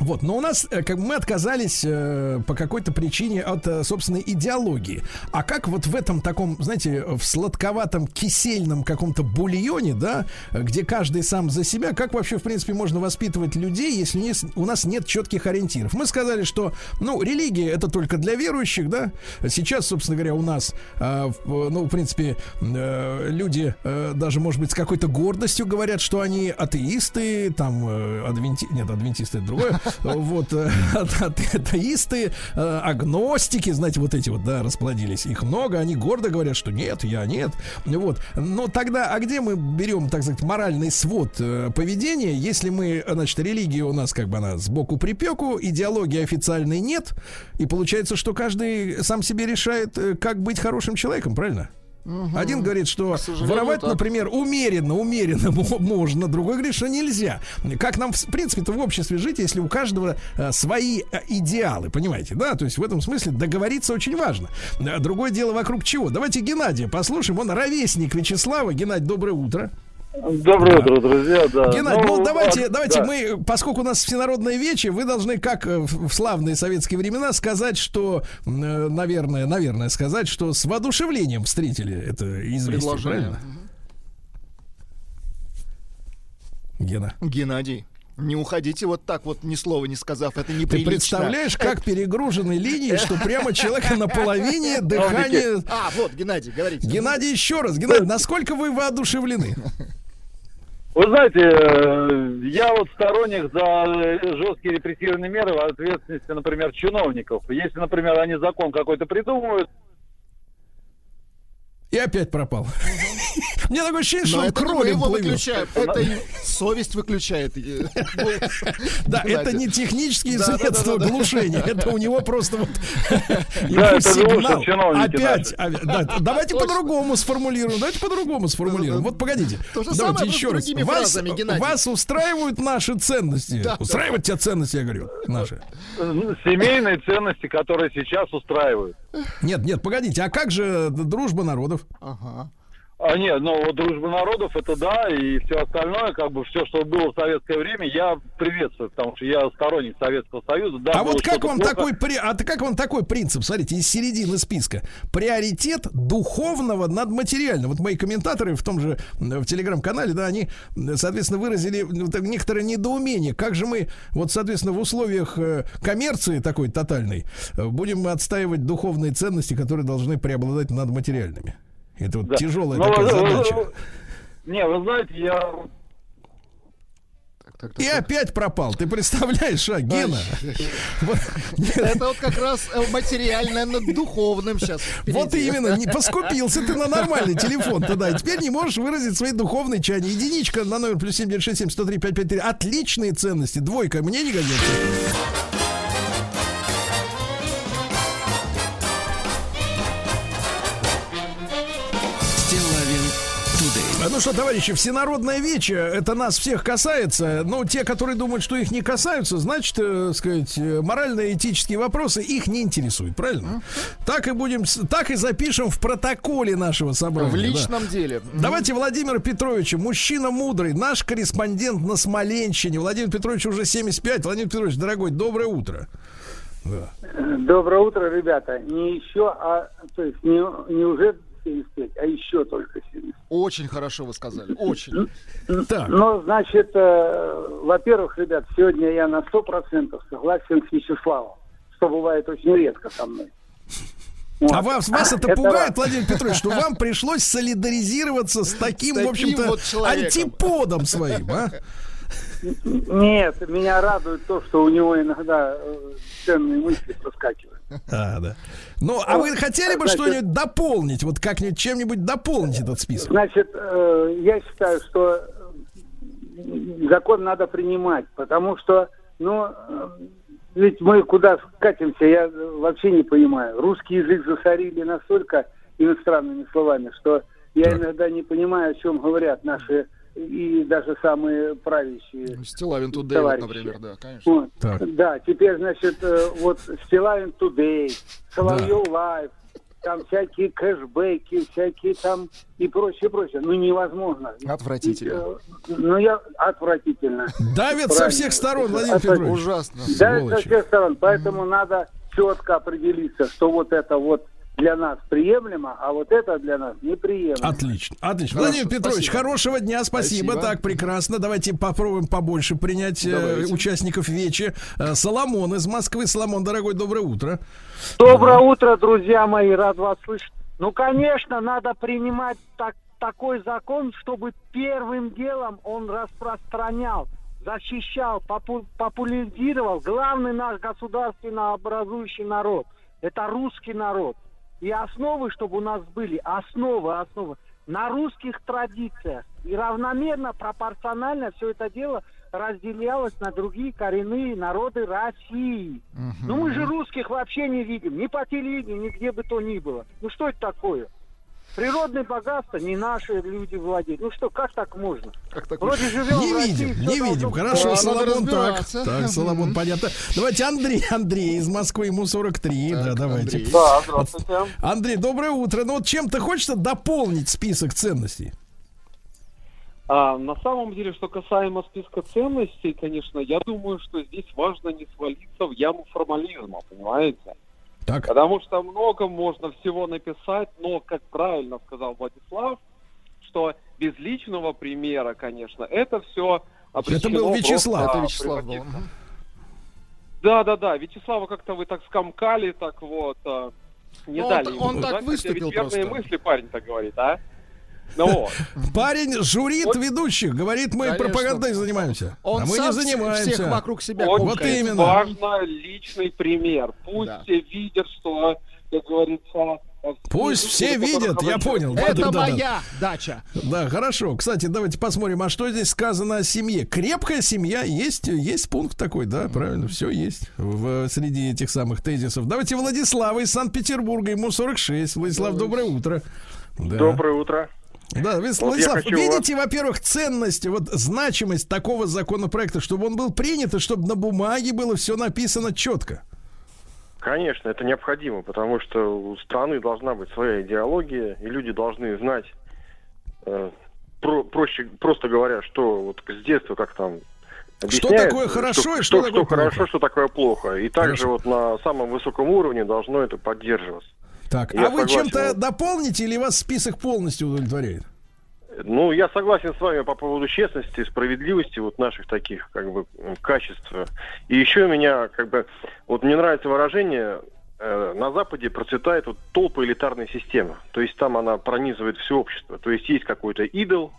Вот, но у нас, э, как мы отказались э, по какой-то причине от э, собственной идеологии. А как вот в этом таком, знаете, в сладковатом кисельном каком-то бульоне, да, где каждый сам за себя, как вообще, в принципе, можно воспитывать людей, если не у нас нет четких ориентиров? Мы сказали, что, ну, религия это только для верующих, да. Сейчас, собственно говоря, у нас, э, ну, в принципе, э, люди э, даже, может быть, с какой-то гордостью говорят, что они атеисты, там, э, адвенти... нет, адвентисты это другое, вот, э, ат- ат- атеисты, э, агностики, знаете, вот эти вот, да, расплодились, их много, они гордо говорят, что нет, я нет, вот, но тогда, а где мы берем, так сказать, моральный свод э, поведения, если мы, значит, религия у нас как бы она сбоку припеку, идеологии официальной нет, и получается, что каждый сам себе решает, как быть хорошим человеком, правильно? Один говорит, что воровать, так. например, умеренно, умеренно мо- можно, другой говорит, что нельзя. Как нам, в принципе-то, в обществе жить, если у каждого э, свои э, идеалы, понимаете, да? То есть в этом смысле договориться очень важно. Э, Другое дело вокруг чего. Давайте Геннадия послушаем. Он ровесник Вячеслава. Геннадий, доброе утро. Доброе утро, друзья. Да. Геннадий, ну, давайте, а, давайте да. мы, поскольку у нас всенародное вече, вы должны, как э, в славные советские времена, сказать, что, э, наверное, наверное, сказать, что с воодушевлением встретили это известие, Предложение. правильно? Гена. Геннадий, не уходите вот так вот, ни слова не сказав. Это Ты неприлично. представляешь, как перегружены линии, что прямо человека на половине дыхания... А, вот, Геннадий, говорите. Геннадий, еще раз, Геннадий, насколько вы воодушевлены? Вы знаете, э, я вот сторонник за э, жесткие репрессивные меры в ответственности, например, чиновников. Если, например, они закон какой-то придумывают, И опять пропал. Мне такое ощущение, что он кролем выключаем. Это совесть выключает. Да, Геннадий. это не технические Да, да, да, средства да, да. глушения. Это у него просто вот Да, сигнал. Опять. а, да, Давайте по-другому сформулируем. Давайте по-другому сформулируем. Вот погодите. Давайте еще раз. Вас, устраивают наши ценности? Да, Устраивают тебя ценности, я говорю, наши? э, семейные ценности, которые сейчас устраивают. Нет, нет, погодите. А как же дружба народов? Ага. А нет, ну вот дружба народов это да, и все остальное, как бы все, что было в советское время, я приветствую, потому что я сторонник Советского Союза. Да, а вот как вам плохо. такой при- а как вам такой принцип? Смотрите, из середины списка. Приоритет духовного над материальным. Вот мои комментаторы в том же в телеграм-канале, да, они, соответственно, выразили ну, некоторое недоумение. Как же мы, вот, соответственно, в условиях э, коммерции такой тотальной, э, будем отстаивать духовные ценности, которые должны преобладать над материальными? Это вот Да. тяжелая Ну, такая вы- вы- задача. вы- Не, вы знаете, я Так, так, так, И так. опять пропал. Ты представляешь, а, Гена? Это вот как раз э, материальное над духовным сейчас. Вот именно, не поскупился ты на нормальный телефон тогда, и теперь не можешь выразить свои духовные чаяния. Единичка на номер плюс 7967 103 553. Отличные ценности. Двойка мне не годится. Ну что, товарищи, всенародное вече, это нас всех касается. Но те, которые думают, что их не касаются, значит, э, сказать, э, морально-этические вопросы их не интересуют, правильно? Так и будем, с- так и запишем в протоколе нашего собрания. В да. личном деле. Давайте Владимир Петрович, мужчина мудрый, наш корреспондент на Смоленщине. Владимир Петрович уже 75. Владимир Петрович, дорогой, доброе утро. Доброе утро, ребята. Не еще, а то есть не, не уже 75, а еще только 75. Очень хорошо вы сказали, очень. Так. Ну, значит, э, во-первых, ребят, сегодня я на 100% согласен с Вячеславом, что бывает очень редко со мной. Вот. А вас, вас это, Это пугает, раз. Владимир Петрович, что вам пришлось солидаризироваться с таким, С таким в общем-то, вот человеком. антиподом своим, а? Нет, меня радует то, что у него иногда э, ценные мысли проскакивают. А, да. Ну, а вы хотели бы что-нибудь дополнить? Вот как-нибудь чем-нибудь дополнить этот список? Значит, э, я считаю, что закон надо принимать, потому что, ну, э, ведь мы куда катимся, я вообще не понимаю. Русский язык засорили настолько иностранными словами, что я Так. иногда не понимаю, о чем говорят наши и даже самые правящие. Стилавин Тудей, вот, например, да, конечно. Вот. Так. Да, теперь, значит, э, вот Стилавин Today, Соловьев Лайв, там всякие кэшбэки, всякие там и прочее, прочее. Ну, невозможно. Отвратительно. Э, Ну, я отвратительно. Давят со всех сторон, Владимир Петрович. Ужасно. Да, со всех сторон. Поэтому надо четко определиться, что вот это вот для нас приемлемо, а вот это для нас неприемлемо. Отлично, отлично. Хорошо, Владимир Петрович, спасибо. хорошего дня, спасибо. Спасибо. Так, прекрасно. Давайте попробуем побольше принять э, Давайте. участников Вечи. Э, Соломон из Москвы. Соломон, дорогой, доброе утро. Доброе утро, друзья мои, рад вас слышать. Ну, конечно, надо принимать так, такой закон, чтобы первым делом он распространял, защищал, попу- популяризировал главный наш государственно образующий народ. Это русский народ. И основы, чтобы у нас были, основы, основы, на русских традициях. И равномерно, пропорционально все это дело разделялось на другие коренные народы России. Ну мы же русских вообще не видим, ни по телевидению, ни где бы то ни было. Ну что это такое? Природные богатства не наши люди владеют. Ну что, как так можно? Как так Вроде живем Не в России, видим, не видим. Хорошо, Да, Соломон, так. Так, Соломон, понятно. Давайте Андрей, Андрей из Москвы, ему 43. Так, да, давайте. Андрей. Да, здравствуйте. Андрей, доброе утро. Ну вот чем-то хочется дополнить список ценностей? А, на самом деле, что касаемо списка ценностей, конечно, я думаю, что здесь важно не свалиться в яму формализма, понимаете? Так. Потому что много можно всего написать, но, как правильно сказал Владислав, что без личного примера, конечно, это все Это был Вячеслав. Это Вячеслав был. Да, да, да. Вячеслава как-то вы так скомкали, так вот. а, Не Ну, он дали та- ему он так выступил ведь верные просто. мысли парень так говорит, а? Ну вот. Парень журит ведущих, говорит, мы Конечно. пропагандой занимаемся. Он а мы не занимаемся. всех вокруг себя Вот комкает. именно. важно личный пример. Пусть Да. все видят, что, как говорится... Пусть все видят, я понял. Это да, да, да. моя дача. Да, хорошо. Кстати, давайте посмотрим, а что здесь сказано о семье. Крепкая семья, есть, есть пункт такой, да, правильно, все есть в, среди этих самых тезисов. Давайте Владислава из Санкт-Петербурга, ему 46. Владислав, доброе утро. Да. Доброе утро. Да, Вот Владислав, хочу видите, во-первых, ценность, вот значимость такого законопроекта, чтобы он был принят, и чтобы на бумаге было все написано четко. Конечно, это необходимо, потому что у страны должна быть своя идеология, и люди должны знать, э, про- проще, просто говоря, что вот с детства как там объясняется, такое хорошо и что такое что хорошо, плохо. что такое плохо. И также Хорошо. вот на самом высоком уровне должно это поддерживаться. Так, Я а вы согласен. чем-то дополните или вас список полностью удовлетворяет? Ну, я согласен с вами по поводу честности, справедливости, вот наших таких, как бы, качеств. И еще у меня, как бы, вот мне нравится выражение, э, на Западе процветает вот толпа элитарной системы. То есть там она пронизывает все общество. То есть есть какой-то идол,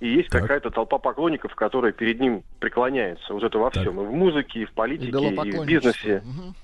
и есть Так. какая-то толпа поклонников, которая перед ним преклоняется. Вот это во Так. всем. И в музыке, и в политике, и в бизнесе. Мгм.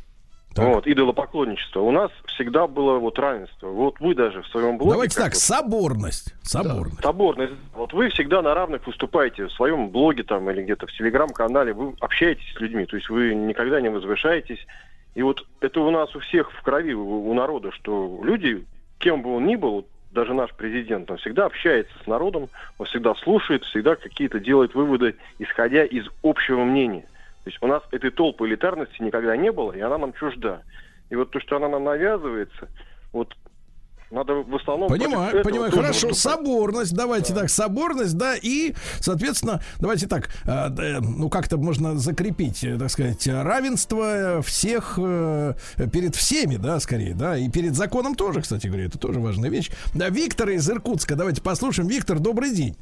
Так. Вот, идолопоклонничество. У нас всегда было вот равенство. Вот вы даже в своем блоге... Давайте так, бы, соборность. Соборность. Соборность. Вот вы всегда на равных выступаете в своем блоге там или где-то в телеграм-канале, вы общаетесь с людьми, то есть вы никогда не возвышаетесь. И вот это у нас у всех в крови, у, у народа, что люди, кем бы он ни был, даже наш президент, он всегда общается с народом, он всегда слушает, всегда какие-то делает выводы, исходя из общего мнения. То есть у нас этой толпы элитарности никогда не было, и она нам чужда. И вот то, что она нам навязывается, вот Надо в основном... Понимаю, понимаю. Хорошо, соборность. Давайте да. так, соборность, да, и, соответственно, давайте так, э, ну, как-то можно закрепить, э, так сказать, равенство всех э, перед всеми, да, скорее, да, и перед законом тоже, кстати говоря, это тоже важная вещь. Да, Виктор из Иркутска, давайте послушаем. Виктор, добрый день.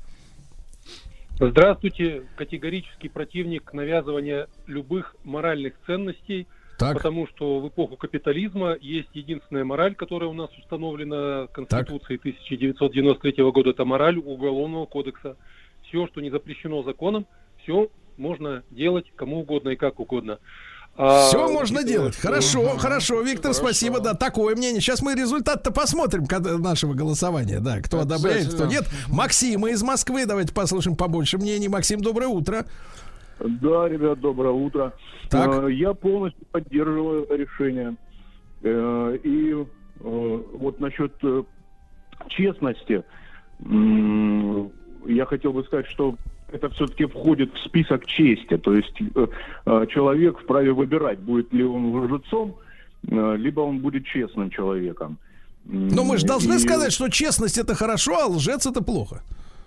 Здравствуйте. Категорический противник навязывания любых моральных ценностей – так. Потому что в эпоху капитализма есть единственная мораль, которая у нас установлена Конституцией так. 1993 года, это мораль Уголовного кодекса. Все, что не запрещено законом, все можно делать кому угодно и как угодно. А, Все можно делать. Хорошо, угу. хорошо, Виктор, хорошо. спасибо. Да, такое мнение. Сейчас мы результат-то посмотрим нашего голосования. Да, кто одобряет, кто нет. Максима из Москвы. Давайте послушаем побольше мнений. Максим, доброе утро. Да, ребят, доброе утро. Так. Э, я полностью поддерживаю решение. Э, и э, вот насчет честности, я хотел бы сказать, что это все-таки входит в список чести. То есть человек вправе выбирать, будет ли он лжецом, либо он будет честным человеком. Но мы же должны и... сказать, что честность это хорошо, а лжец это плохо.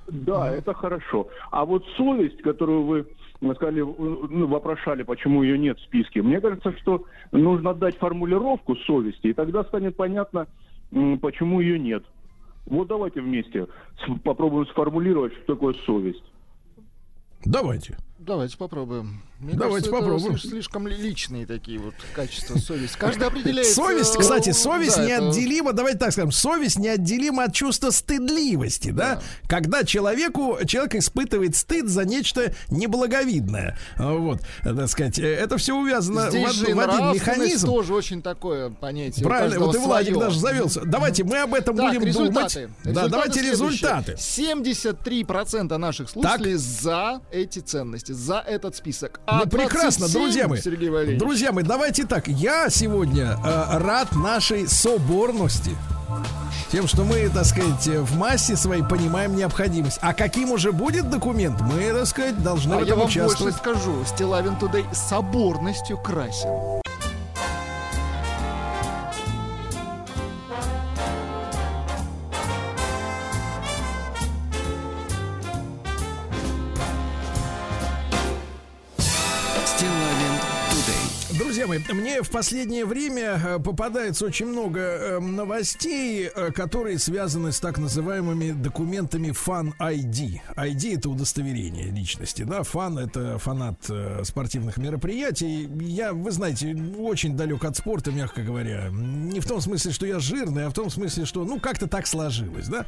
Да, это хорошо. А вот совесть, которую вы сказали, ну, вопрошали, почему ее нет в списке. Мне кажется, что нужно дать формулировку совести, и тогда станет понятно, почему ее нет. Вот давайте вместе попробуем сформулировать, что такое совесть. Давайте. Давайте попробуем. Мне Давайте кажется, попробуем. Это слишком личные такие вот качества совесть. Каждый определяет. Совесть, кстати, совесть да, неотделима, это... давайте так скажем, совесть неотделима от чувства стыдливости, да? да? Когда человеку, человек испытывает стыд за нечто неблаговидное. Вот, так сказать, это все увязано Здесь в, в один механизм. тоже очень такое понятие. Правильно, вот и Владик даже завелся. Давайте мы об этом так, будем результаты. думать. Результаты да, давайте результаты. 73% наших слушателей так. за эти ценности, за этот список. Ну, прекрасно, друзья мои. Друзья мои, давайте так. Я сегодня э, рад нашей соборности. Тем, что мы, так сказать, в массе своей понимаем необходимость. А каким уже будет документ, мы, так сказать, должны а в этом я вам участвовать. больше скажу. Стилавин Тудей соборностью красен. Мои, мне в последнее время э, попадается очень много эм, новостей, э, которые связаны с так называемыми документами Fan ID. ID это удостоверение личности, да, фан это фанат э, спортивных мероприятий. Я, вы знаете, очень далек от спорта, мягко говоря. Не в том смысле, что я жирный, а в том смысле, что, ну, как-то так сложилось, да.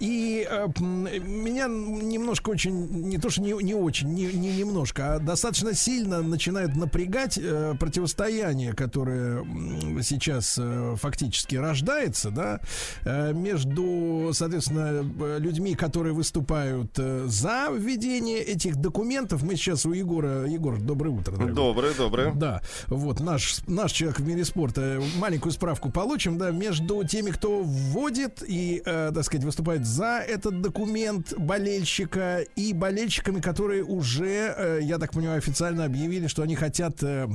И э, меня немножко очень, не то что не, не очень, не, не немножко, а достаточно сильно начинают напрягать э, противостояние противостояние, которое сейчас э, фактически рождается, да, э, между, соответственно, людьми, которые выступают э, за введение этих документов. Мы сейчас у Егора, Егор, доброе утро. Дорогой. Доброе, доброе. Да, вот наш, наш человек в мире спорта. Маленькую справку получим, да, между теми, кто вводит и, э, так сказать, выступает за этот документ болельщика и болельщиками, которые уже, э, я так понимаю, официально объявили, что они хотят э,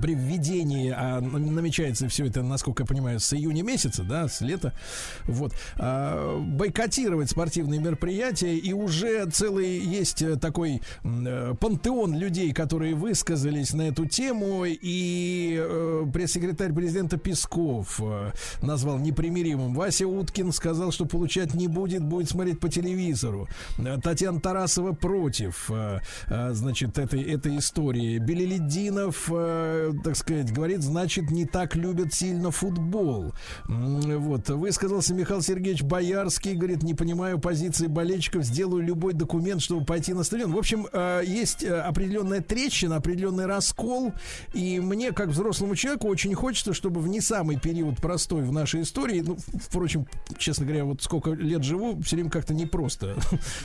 при введении, а намечается все это, насколько я понимаю, с июня месяца, да, с лета, вот, а, бойкотировать спортивные мероприятия, и уже целый есть такой э, пантеон людей, которые высказались на эту тему, и э, пресс-секретарь президента Песков э, назвал непримиримым. Вася Уткин сказал, что получать не будет, будет смотреть по телевизору. Татьяна Тарасова против, значит, этой, этой истории. Белелединов так сказать, говорит, значит, не так любят сильно футбол. Вот, высказался Михаил Сергеевич Боярский, говорит, не понимаю позиции болельщиков, сделаю любой документ, чтобы пойти на стадион. В общем, э, есть э, определенная трещина, определенный раскол, и мне, как взрослому человеку, очень хочется, чтобы в не самый период простой в нашей истории, ну, впрочем, честно говоря, вот сколько лет живу, все время как-то непросто.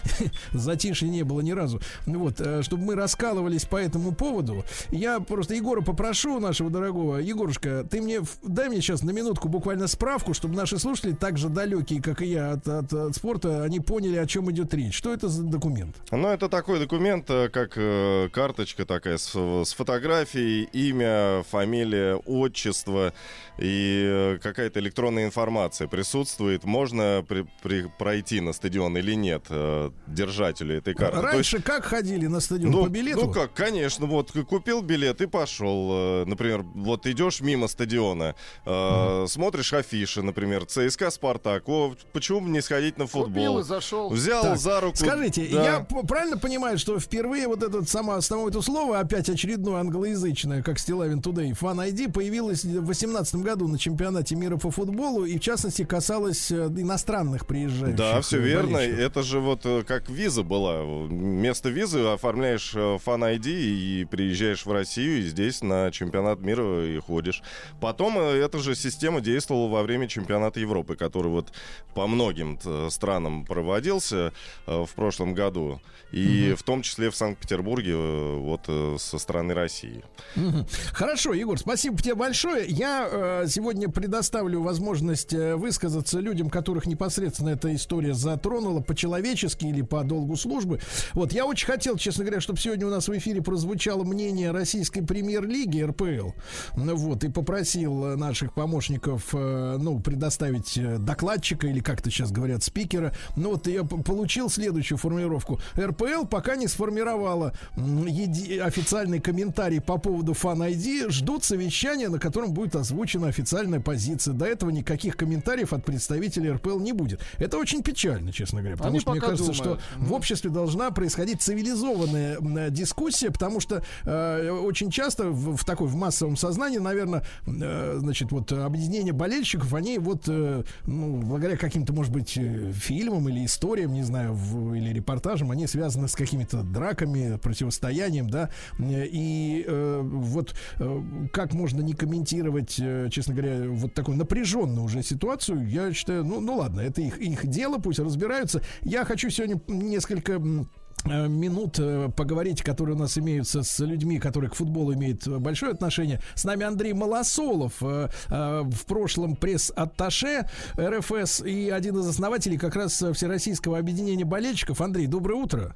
Затишья не было ни разу. Вот, э, чтобы мы раскалывались по этому поводу. Я просто Егора попросил попрошу нашего дорогого Егорушка, ты мне дай мне сейчас на минутку буквально справку, чтобы наши слушатели, так же далекие, как и я от, от, от спорта, они поняли, о чем идет речь. Что это за документ? Ну, это такой документ, э, как э, карточка такая с, с фотографией, имя, фамилия, отчество и э, какая-то электронная информация присутствует. Можно при, при, пройти на стадион или нет э, держателю этой карты. Раньше есть, как ходили на стадион ну, по билету? Ну как, конечно, вот купил билет и пошел. Э, например, вот идешь мимо стадиона, э, смотришь афиши, например, ЦСКА, Спартак. О, почему бы не сходить на футбол? Купил и зашел. Взял так, за руку. Скажите, да. я правильно понимаю, что впервые вот это само, само это слово, опять очередное англоязычное, как Стилавин Today, Fan ID, появилось в 2018 году на чемпионате мира по футболу и в частности касалось э, иностранных приезжающих. Да, все верно. Это же вот как виза была. Вместо визы оформляешь Fan ID и приезжаешь в Россию и здесь на чемпионат мира и ходишь. Потом эта же система действовала во время чемпионата Европы, который вот по многим странам проводился в прошлом году. И угу. в том числе в Санкт-Петербурге э, вот э, со стороны России. Угу. Хорошо, Егор, спасибо тебе большое. Я э, сегодня предоставлю возможность э, высказаться людям, которых непосредственно эта история затронула по-человечески или по долгу службы. Вот я очень хотел, честно говоря, чтобы сегодня у нас в эфире прозвучало мнение российской премьер-лиги РПЛ. Вот, и попросил наших помощников, э, ну, предоставить докладчика или как-то сейчас говорят спикера. Ну вот я получил следующую формулировку. РПЛ пока не сформировала официальный комментарий по поводу Fan ID. Ждут совещания, на котором будет озвучена официальная позиция. До этого никаких комментариев от представителей РПЛ не будет. Это очень печально, честно говоря, потому Они что мне кажется, думают. что в обществе должна происходить цивилизованная дискуссия, потому что э, очень часто в, в такой в массовом сознании, наверное, э, значит, вот объединение болельщиков, они вот, э, ну, благодаря каким-то, может быть, э, фильмам или историям, не знаю, в, или репортажам, они связаны с какими-то драками, противостоянием, да, и э, вот э, как можно не комментировать, э, честно говоря, вот такую напряженную уже ситуацию, я считаю, ну, ну ладно, это их, их дело, пусть разбираются. Я хочу сегодня несколько Э, минут э, поговорить, которые у нас имеются с людьми, которые к футболу имеют большое отношение. С нами Андрей Малосолов, э, в прошлом пресс-атташе РФС и один из основателей как раз Всероссийского объединения болельщиков. Андрей, доброе утро.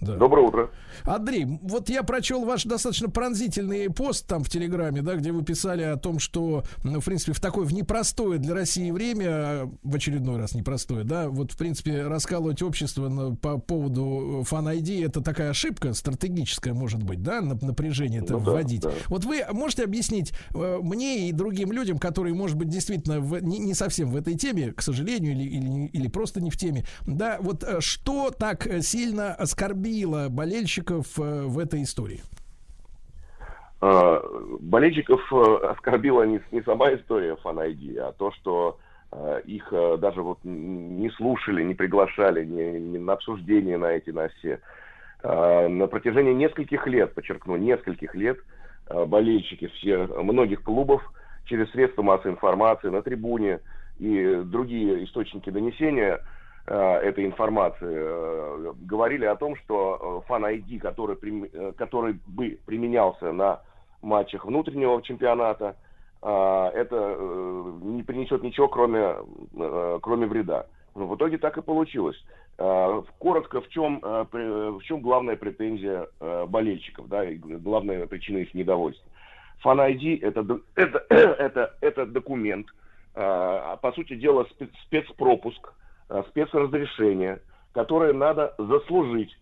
Да. Доброе утро. Андрей, вот я прочел ваш достаточно пронзительный пост там в Телеграме, да, где вы писали о том, что, ну, в принципе, в такое в непростое для России время, в очередной раз непростое, да, вот, в принципе, раскалывать общество на, по поводу фан ID это такая ошибка стратегическая, может быть, да, напряжение это ну, вводить. Да, да. Вот вы можете объяснить э, мне и другим людям, которые, может быть, действительно в, не, не совсем в этой теме, к сожалению, или, или, или просто не в теме, да, вот э, что так сильно оскорбило болельщиков э, в этой истории? А, болельщиков оскорбила не, не сама история Fan ID, а то, что их э, даже вот не слушали, не приглашали ни, ни на обсуждение на эти, на все. Э, на протяжении нескольких лет, подчеркну, нескольких лет, болельщики все, многих клубов через средства массовой информации на трибуне и другие источники донесения этой информации говорили о том, что фан-айди, который, который бы применялся на матчах внутреннего чемпионата, это э, не принесет ничего, кроме, э, кроме вреда. Но в итоге так и получилось. А, коротко, в чем, э, в чем главная претензия болельщиков, да, и главная причина их недовольства. Fan ID это, это, это, это документ, а, по сути дела спецпропуск, спецразрешение, которое надо заслужить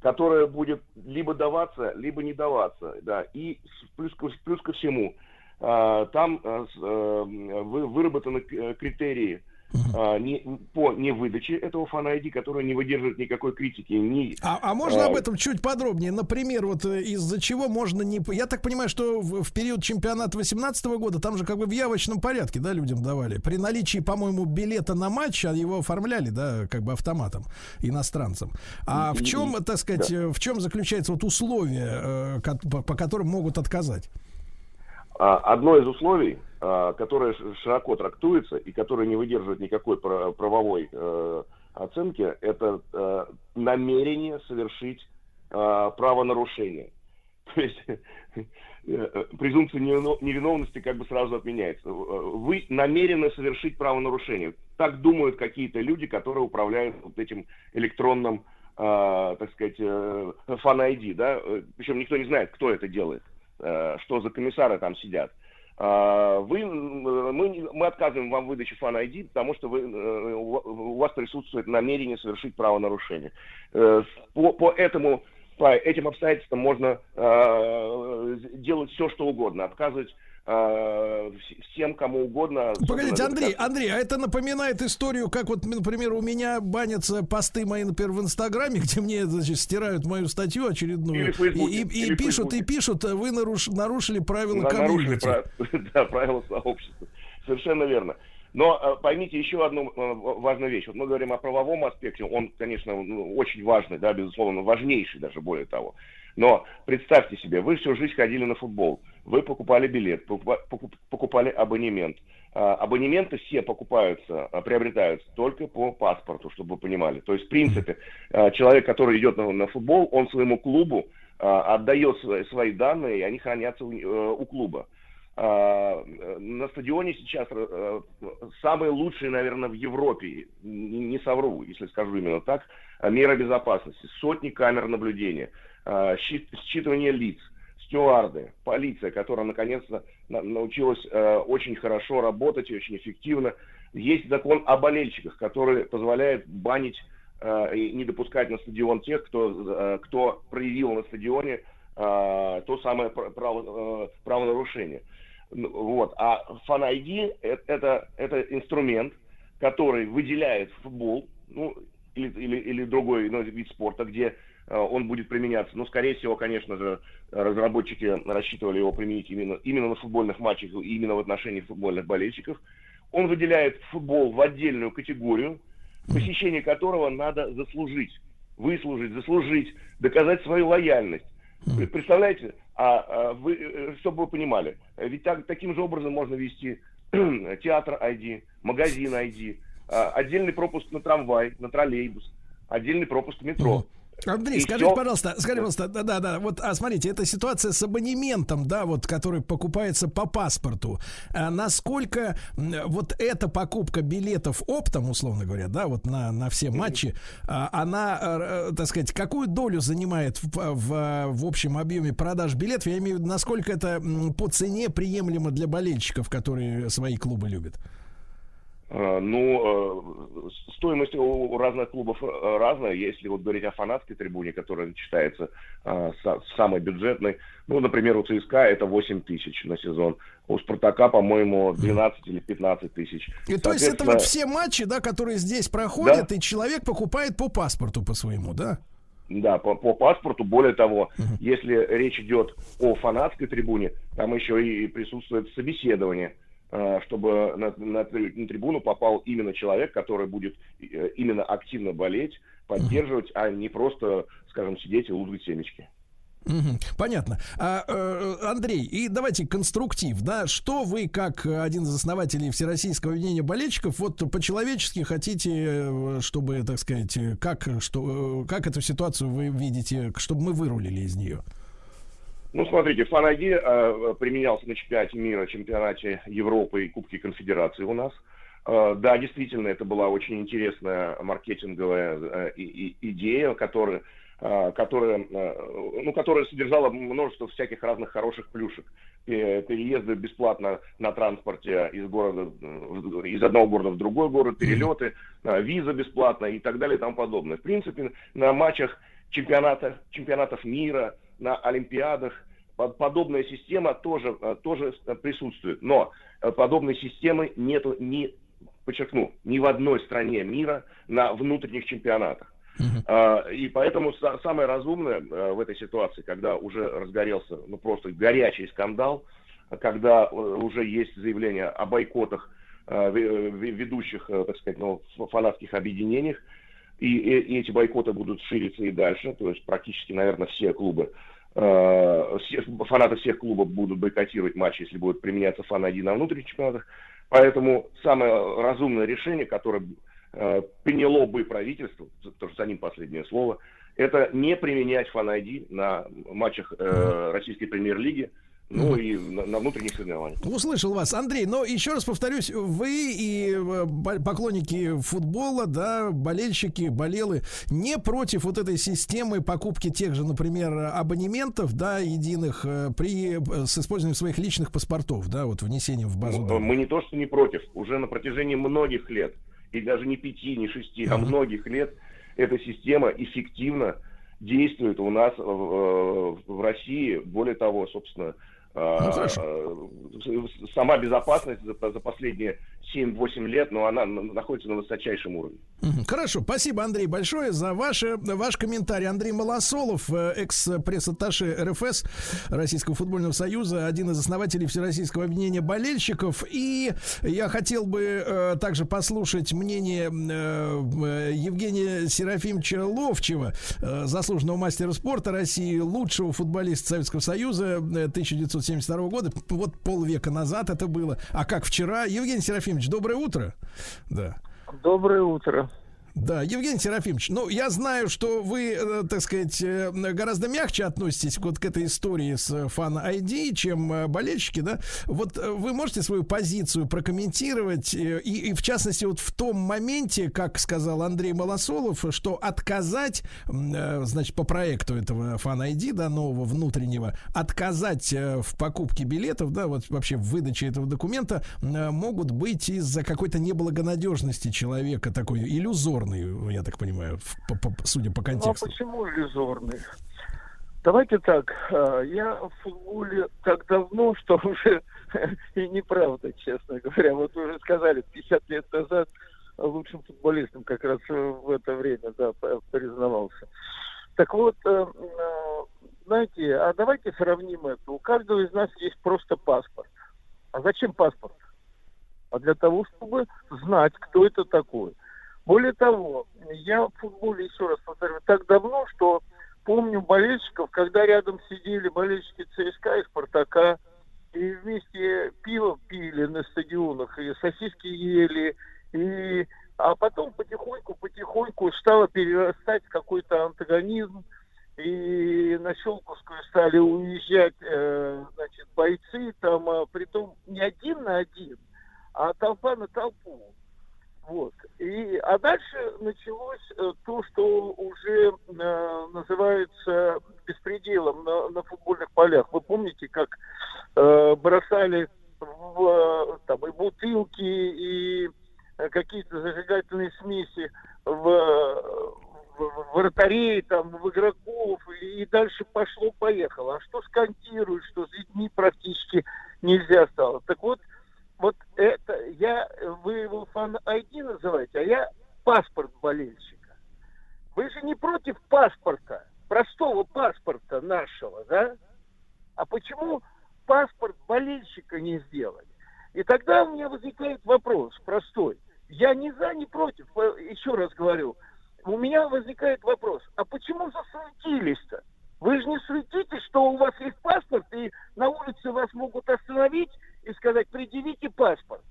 которое будет либо даваться, либо не даваться. Да. И плюс, плюс ко всему, а, там э, э, выработаны э, критерии а, не, по невыдаче этого ID, который не выдерживает никакой критики. Ни, а, а можно а, об этом чуть подробнее? Например, вот из-за чего можно не... Я так понимаю, что в, в период чемпионата 2018 года там же как бы в явочном порядке, да, людям давали. При наличии, по-моему, билета на матч, а его оформляли, да, как бы автоматом иностранцам. А в чем, так сказать, да. в чем заключается вот условие, по которым могут отказать? А, одно из условий, а, которое широко трактуется и которое не выдерживает никакой правовой э, оценки, это э, намерение совершить э, правонарушение. То есть презумпция невиновности как бы сразу отменяется. Вы намерены совершить правонарушение. Так думают какие-то люди, которые управляют вот этим электронным, э, так сказать, э, фан-ID, да, причем никто не знает, кто это делает, э, что за комиссары там сидят. Вы, мы, мы отказываем вам в выдаче фан-ID, потому что вы, у вас присутствует намерение совершить правонарушение. По, по этому по этим обстоятельствам можно э, делать все, что угодно, отказывать э, всем, кому угодно. Погодите, Андрей, Андрей, а это напоминает историю, как вот, например, у меня банятся посты мои, например, в Инстаграме, где мне, значит, стирают мою статью очередную. И, и, и пишут, и пишут, вы наруш, нарушили правила да, нарушили прав... да, правила сообщества. Совершенно верно. Но э, поймите еще одну э, важную вещь. Вот мы говорим о правовом аспекте, он, конечно, ну, очень важный, да, безусловно, важнейший даже, более того. Но представьте себе, вы всю жизнь ходили на футбол, вы покупали билет, покупали абонемент. А, абонементы все покупаются, а, приобретаются только по паспорту, чтобы вы понимали. То есть, в принципе, а, человек, который идет на, на футбол, он своему клубу отдает свои данные, и они хранятся у, э, у клуба. На стадионе сейчас э, самые лучшие, наверное, в Европе, не совру, если скажу именно так, меры безопасности. Сотни камер наблюдения, считывание лиц, стюарды, полиция, которая наконец-то научилась э, очень хорошо работать и очень эффективно. Есть закон о болельщиках, который позволяет банить э, и не допускать на стадион тех, кто, кто проявил на стадионе то самое право, правонарушение. Вот. А Fan ID это, это, это инструмент, который выделяет футбол, ну, или, или, или другой ну, вид спорта, где э, он будет применяться. Но, скорее всего, конечно же, разработчики рассчитывали его применить именно, именно на футбольных матчах и именно в отношении футбольных болельщиков. Он выделяет футбол в отдельную категорию, посещение которого надо заслужить, выслужить, заслужить, доказать свою лояльность. Представляете, а, а вы, э, чтобы вы понимали, ведь так, таким же образом можно вести театр ID, магазин ID, а, отдельный пропуск на трамвай, на троллейбус, отдельный пропуск в метро. Андрей, и скажите, все... пожалуйста, скажите, пожалуйста, да, да, да, вот, а, смотрите, эта ситуация с абонементом, да, вот, который покупается по паспорту, а насколько вот эта покупка билетов оптом, условно говоря, да, вот на, на все матчи, а, она, а, так сказать, какую долю занимает в, в, в общем объеме продаж билетов? Я имею в виду, насколько это по цене приемлемо для болельщиков, которые свои клубы любят? А, ну, э, стоимость у разных клубов э, разная. Если вот говорить о фанатской трибуне, которая считается самой бюджетной, ну, например, у ЦСКА это 8 тысяч на сезон. У Спартака, по-моему, 12 или 15 тысяч. И то есть это вот все матчи, да, которые здесь проходят, да? и человек покупает по паспорту по своему, да? Да, по, по паспорту. Более того, uh-huh. если речь идет о фанатской трибуне, там еще и присутствует собеседование Э, чтобы на, на, на трибуну попал именно человек, который будет э, именно активно болеть, поддерживать, а не просто, скажем, сидеть и лузгать семечки. Понятно. А, э, Андрей, и давайте конструктив, да, что вы, как один из основателей Всероссийского объединения болельщиков, вот по-человечески хотите, чтобы, так сказать, как, что, как эту ситуацию вы видите, чтобы мы вырулили из нее? Ну, смотрите, Fan ID э, применялся на чемпионате мира, чемпионате Европы и Кубке Конфедерации у нас. Э, да, действительно, это была очень интересная маркетинговая э, и, и, идея, которая, э, которая, э, ну, которая содержала множество всяких разных хороших плюшек. Переезды бесплатно на транспорте из города, из одного города в другой город, перелеты, э, виза бесплатно и так далее и тому подобное. В принципе, на матчах чемпионата, чемпионатов мира, на Олимпиадах. Подобная система тоже, э, тоже присутствует. Но э, подобной системы нет ни, подчеркну, ни в одной стране мира на внутренних чемпионатах. Uh-huh. И поэтому самое разумное э, в этой ситуации, когда уже разгорелся ну, просто горячий скандал, когда уже есть заявление о бойкотах ведущих, так сказать, ну, фанатских объединениях, и, и, и эти бойкоты будут шириться и дальше, то есть практически, наверное, все клубы, э, все, фанаты всех клубов будут бойкотировать матчи, если будет применяться фан 1 на внутренних чемпионатах. Поэтому самое разумное решение, которое э, приняло бы правительство, потому что за ним последнее слово, это не применять фан-айди на матчах э, российской премьер-лиги, ну и на, на внутренних соревнованиях. Услышал вас, Андрей. Но еще раз повторюсь, вы и э, поклонники футбола, да, болельщики, болелы, не против вот этой системы покупки тех же, например, абонементов, да, единых э, при э, с использованием своих личных паспортов, да, вот внесением в базу. Мы, мы не то что не против, уже на протяжении многих лет, и даже не пяти, не шести, uh-huh. а многих лет эта система эффективно действует у нас в, в России. Более того, собственно, ну, хорошо. Сама безопасность за, за последние 7-8 лет, но она находится на высочайшем уровне. Хорошо, спасибо, Андрей, большое за ваше, ваш комментарий. Андрей Малосолов, э, экс-пресс-атташе РФС Российского футбольного союза, один из основателей Всероссийского объединения болельщиков. И я хотел бы э, также послушать мнение э, Евгения Серафимовича Ловчева, э, заслуженного мастера спорта России, лучшего футболиста Советского Союза 1972 э, года. Вот полвека назад это было. А как вчера? Евгений Серафимович, доброе утро. Да. Доброе утро. Да, Евгений Серафимович, ну, я знаю, что вы, э, так сказать, э, гораздо мягче относитесь вот к этой истории с фан ID, чем э, болельщики, да? Вот вы можете свою позицию прокомментировать, и, и в частности, вот в том моменте, как сказал Андрей Малосолов, что отказать, значит, по проекту этого фан ID, да, нового внутреннего, отказать в покупке билетов, да, вот вообще в выдаче этого документа могут быть из-за какой-то неблагонадежности человека, такой иллюзор иллюзорный, я так понимаю, по, по, судя по контексту. Ну, а почему иллюзорный? Давайте так, э, я в футболе так давно, что уже и неправда, честно говоря. Вот уже сказали, 50 лет назад лучшим футболистом как раз в это время, да, признавался. Так вот, э, э, знаете, а давайте сравним это. У каждого из нас есть просто паспорт. А зачем паспорт? А для того, чтобы знать, кто это такой. Более того, я в футболе, еще раз повторю, так давно, что помню болельщиков, когда рядом сидели болельщики ЦСКА и Спартака, и вместе пиво пили на стадионах, и сосиски ели, и... а потом потихоньку-потихоньку стало перерастать какой-то антагонизм, и на Щелковскую стали уезжать э, значит, бойцы, там, а, притом не один на один, а толпа на толпу. Вот. И, а дальше началось э, то, что уже э, называется беспределом на, на футбольных полях. Вы помните, как э, бросали в, там, и бутылки, и какие-то зажигательные смеси в, в вратарей, там, в игроков, и дальше пошло-поехало. А что скантируют, что с детьми практически нельзя стало. Так вот, вот это я, вы его фан ID называете, а я паспорт болельщика. Вы же не против паспорта, простого паспорта нашего, да? А почему паспорт болельщика не сделать? И тогда у меня возникает вопрос простой. Я не за, не против, еще раз говорю. У меня возникает вопрос, а почему засуетились-то? Вы же не суетитесь, что у вас есть паспорт, и на улице вас могут остановить и сказать, предъявите паспорт.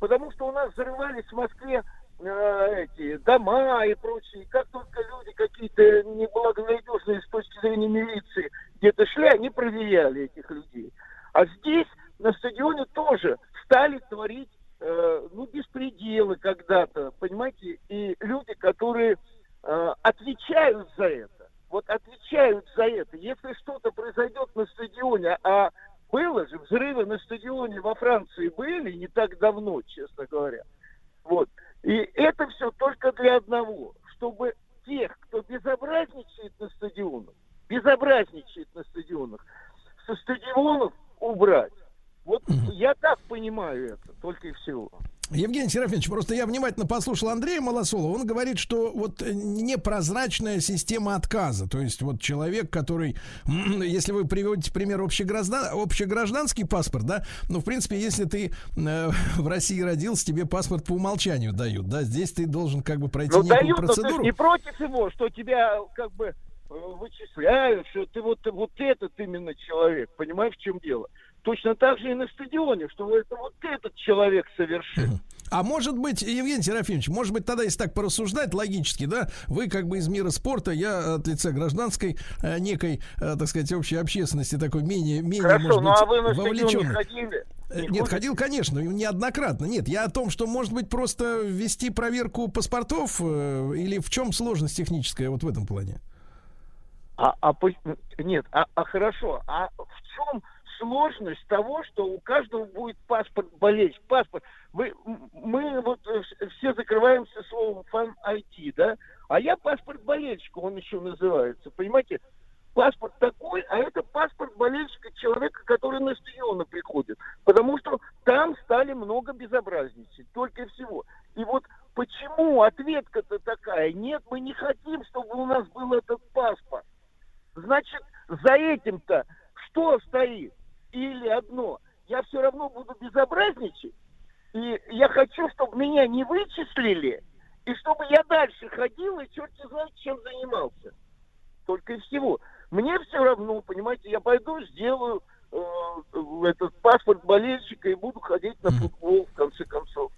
Потому что у нас взрывались в Москве э, эти дома и прочее. Как только люди какие-то неблагонадежные с точки зрения милиции где-то шли, они проверяли этих людей. А здесь на стадионе тоже стали творить э, ну, беспределы когда-то, понимаете, и люди, которые э, отвечают за это, вот отвечают за это. Если что-то произойдет на стадионе, а было же, взрывы на стадионе во Франции были не так давно, честно говоря. Вот. И это все только для одного, чтобы тех, кто безобразничает на стадионах, безобразничает на стадионах, со стадионов убрать. Вот я так понимаю это, только и всего. Евгений Серафимович, просто я внимательно послушал Андрея Малосолова. Он говорит, что вот непрозрачная система отказа. То есть вот человек, который, если вы приводите пример общеграждан, общегражданский паспорт, да, ну, в принципе, если ты э, в России родился, тебе паспорт по умолчанию дают, да, здесь ты должен как бы пройти ну, некую дают, процедуру. Но ты не против его, что тебя как бы э, вычисляют, что ты вот, вот этот именно человек, понимаешь, в чем дело? Точно так же и на стадионе, что это вот этот человек совершил. А может быть, Евгений Серафимович, может быть, тогда, если так порассуждать логически, да, вы как бы из мира спорта, я от лица гражданской э, некой, э, так сказать, общей общественности такой менее, менее Хорошо, может ну быть, а вы на вовлеченный. ходили? Э, Не Нет, ходил, конечно, неоднократно. Нет, я о том, что, может быть, просто ввести проверку паспортов э, или в чем сложность техническая вот в этом плане? А, а нет, а, а хорошо, а в чем сложность того, что у каждого будет паспорт болеть, паспорт? Мы, мы вот э, вс- все закрываемся словом фан IT, да? А я паспорт болельщика, он еще называется, понимаете? Паспорт такой, а это паспорт болельщика человека, который на стадионы приходит. Потому что там стали много безобразничать, только и всего. И вот почему ответка-то такая? Нет, мы не хотим, чтобы у нас был этот паспорт. Значит, за этим-то что стоит? Или одно, я все равно буду безобразничать, и я хочу, чтобы меня не вычислили, и чтобы я дальше ходил и черт знает, чем занимался. Только и всего. Мне все равно, понимаете, я пойду, сделаю э, этот паспорт болельщика и буду ходить на футбол, в конце концов.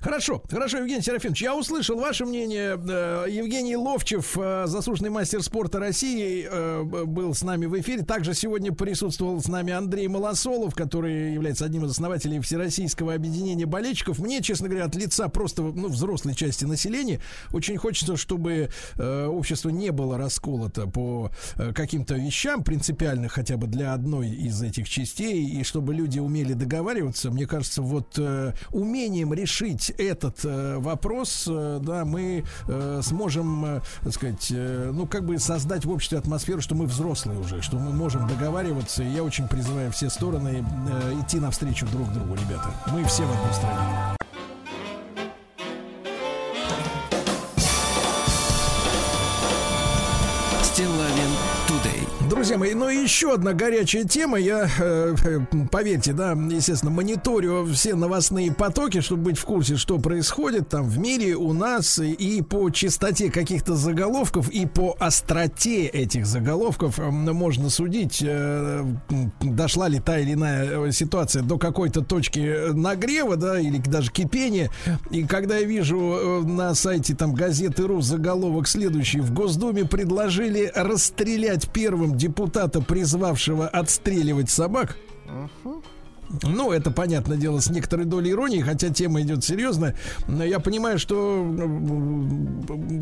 Хорошо, хорошо, Евгений Серафимович, я услышал ваше мнение. Э, Евгений Ловчев, э, заслуженный мастер спорта России, э, был с нами в эфире. Также сегодня присутствовал с нами Андрей Малосолов, который является одним из основателей Всероссийского объединения болельщиков. Мне, честно говоря, от лица просто ну, взрослой части населения очень хочется, чтобы общество не было расколото по каким-то вещам принципиальных хотя бы для одной из этих частей, и чтобы люди умели договариваться. Мне кажется, вот умением решить этот э, вопрос, э, да, мы э, сможем, э, так сказать, э, ну, как бы создать в обществе атмосферу, что мы взрослые уже, что мы можем договариваться. И я очень призываю все стороны э, идти навстречу друг другу, ребята. Мы все в одной стране. Друзья мои, ну еще одна горячая тема. Я, э, э, поверьте, да, естественно, мониторю все новостные потоки, чтобы быть в курсе, что происходит там в мире, у нас, и, по частоте каких-то заголовков, и по остроте этих заголовков э, можно судить, э, дошла ли та или иная э, ситуация до какой-то точки э, нагрева, да, или даже кипения. И когда я вижу на сайте там газеты.ру заголовок следующий. В Госдуме предложили расстрелять первым депутата, призвавшего отстреливать собак. Ну, это, понятное дело, с некоторой долей иронии, хотя тема идет серьезная. Но я понимаю, что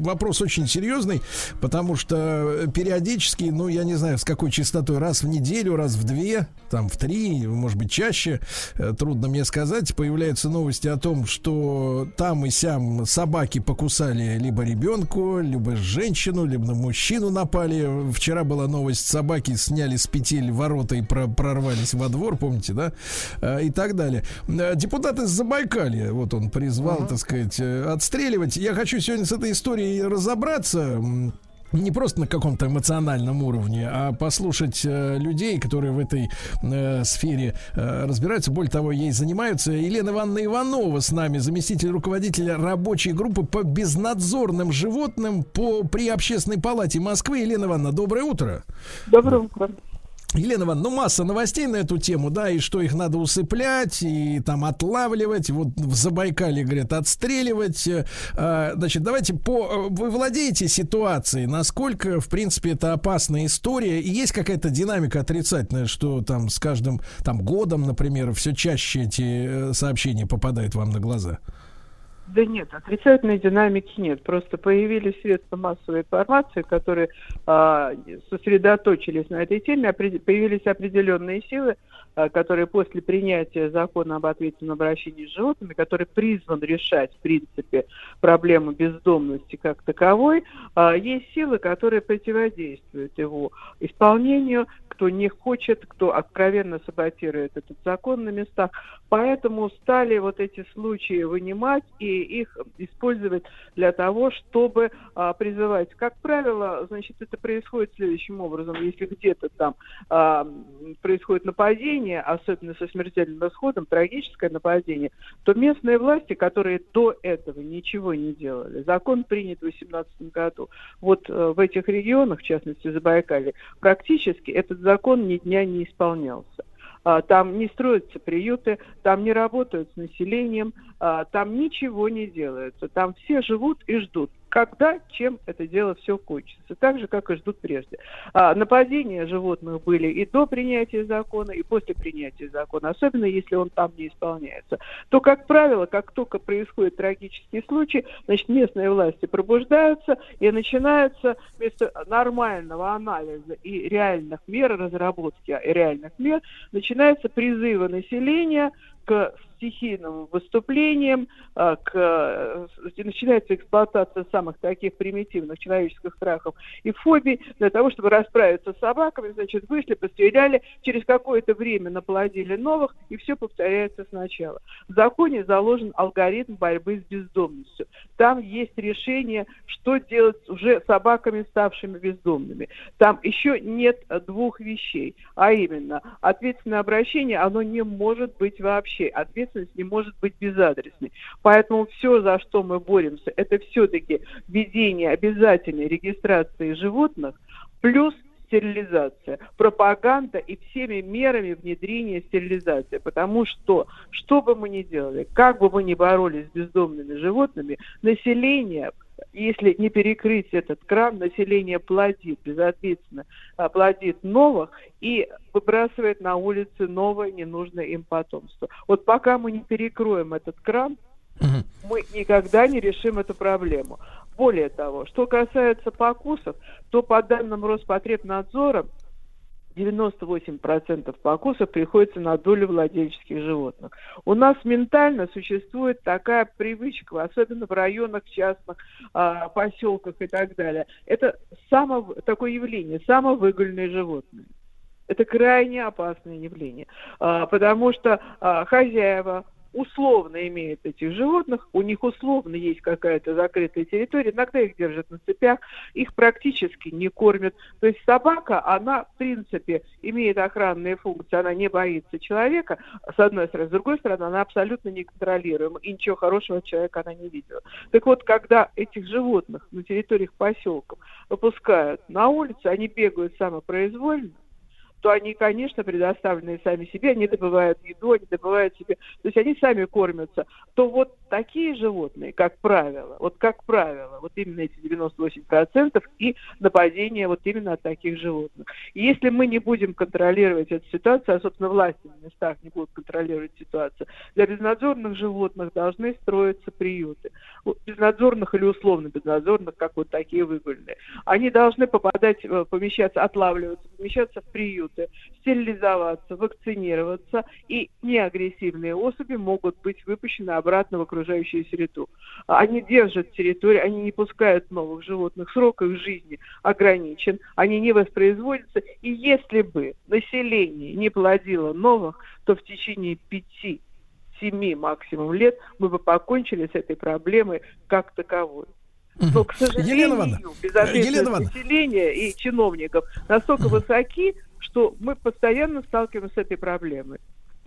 вопрос очень серьезный, потому что периодически, ну, я не знаю, с какой частотой, раз в неделю, раз в две, там, в три, может быть, чаще, э, трудно мне сказать, появляются новости о том, что там и сям собаки покусали либо ребенку, либо женщину, либо на мужчину напали. Вчера была новость, собаки сняли с петель ворота и про- прорвались во двор, помните, да? Э, И так далее. Э, Депутат из Забайкалья, вот он призвал, так сказать, э, отстреливать. Я хочу сегодня с этой историей разобраться. Не просто на каком-то эмоциональном уровне, а послушать э, людей, которые в этой э, сфере э, разбираются, более того, ей занимаются. Елена Ивановна Иванова с нами, заместитель руководителя рабочей группы по безнадзорным животным по, при Общественной палате Москвы. Елена Ивановна, доброе утро. Доброе утро. Елена Ивановна, ну масса новостей на эту тему, да, и что их надо усыплять, и там отлавливать, вот в Забайкале, говорят, отстреливать. Э, Значит, давайте по... Вы владеете ситуацией, насколько, в принципе, это опасная история, и есть какая-то динамика отрицательная, что там с каждым там годом, например, все чаще эти э, сообщения попадают вам на глаза? Да нет, отрицательной динамики нет. Просто появились средства массовой информации, которые а, сосредоточились на этой теме, опре- появились определенные силы, а, которые после принятия закона об ответственном обращении с животными, который призван решать, в принципе, проблему бездомности как таковой, а, есть силы, которые противодействуют его исполнению, кто не хочет, кто откровенно саботирует этот закон на местах. Поэтому стали вот эти случаи вынимать и их использовать для того, чтобы а, призывать. Как правило, значит, это происходит следующим образом. Если где-то там происходит нападение, особенно со смертельным исходом, трагическое нападение, то местные власти, которые до этого ничего не делали, закон принят в 2018 году, вот э, в этих регионах, в частности Забайкалье, практически этот закон ни дня не исполнялся. а, там не строятся приюты, там не работают с населением, а, там ничего не делается. Там все живут и ждут когда, чем это дело все кончится. Так же, как и ждут прежде. А, нападения животных были и до принятия закона, и после принятия закона, особенно если он там не исполняется. То, как правило, как только происходит трагический случай, значит, местные власти пробуждаются и начинается вместо нормального анализа и реальных мер, разработки реальных мер, начинаются призывы населения к стихийным выступлениям, а, к, э, начинается эксплуатация самых таких примитивных человеческих страхов и фобий для того, чтобы расправиться с собаками, значит, вышли, постреляли, через какое-то время наплодили новых, и все повторяется сначала. В законе заложен алгоритм борьбы с бездомностью. Там есть решение, что делать уже собаками, ставшими бездомными. Там еще нет двух вещей, а именно ответственное обращение, оно не может быть вообще. Ответственное ответственность не может быть безадресной. Поэтому все, за что мы боремся, это все-таки введение обязательной регистрации животных плюс стерилизация, пропаганда и всеми мерами внедрения стерилизации. Потому что, что бы мы ни делали, как бы мы ни боролись с бездомными животными, население если не перекрыть этот кран, население плодит, безответственно а, плодит новых и выбрасывает на улицы новое ненужное им потомство. Вот пока мы не перекроем этот кран, мы никогда не решим эту проблему. Более того, что касается покусов, то по данным Роспотребнадзора 98% покусов приходится на долю владельческих животных. У нас ментально существует такая привычка, особенно в районах частных, а, поселках и так далее. Это само, такое явление, самовыгульные животные. Это крайне опасное явление, а, потому что а, хозяева условно имеют этих животных, у них условно есть какая-то закрытая территория, иногда их держат на цепях, их практически не кормят. То есть собака, она в принципе имеет охранные функции, она не боится человека, с одной стороны, с другой стороны, она абсолютно неконтролируема, и ничего хорошего от человека она не видела. Так вот, когда этих животных на территориях поселков выпускают на улицу, они бегают самопроизвольно, то они, конечно, предоставлены сами себе, они добывают еду, они добывают себе, то есть они сами кормятся, то вот такие животные, как правило, вот как правило, вот именно эти 98% и нападения вот именно от таких животных. И если мы не будем контролировать эту ситуацию, а, собственно, власти на местах не будут контролировать ситуацию, для безнадзорных животных должны строиться приюты. Безнадзорных или условно безнадзорных, как вот такие выгульные. Они должны попадать, э, помещаться, отлавливаться, помещаться в приют продукты, стерилизоваться, вакцинироваться, и неагрессивные особи могут быть выпущены обратно в окружающую среду. Они держат территорию, они не пускают новых животных, срок их жизни ограничен, они не воспроизводятся, и если бы население не плодило новых, то в течение пяти семи максимум лет мы бы покончили с этой проблемой как таковой. Но, к сожалению, Елена безответственность населения и чиновников настолько высоки, что мы постоянно сталкиваемся с этой проблемой.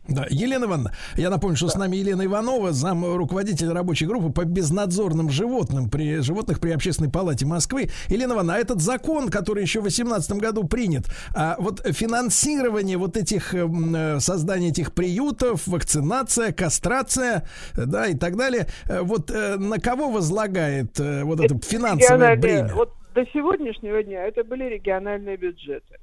Да, Елена Ивановна, я напомню, что с нами Елена Иванова, зам руководитель рабочей группы по безнадзорным животным при животных при Общественной палате Москвы. Елена Ивановна, а этот закон, который еще в 2018 году принят, а вот финансирование вот этих э, создания этих приютов, вакцинация, кастрация, да, и так далее, э, вот э, на кого возлагает вот это, это финансовое бремя? Вот до сегодняшнего дня это были региональные бюджеты.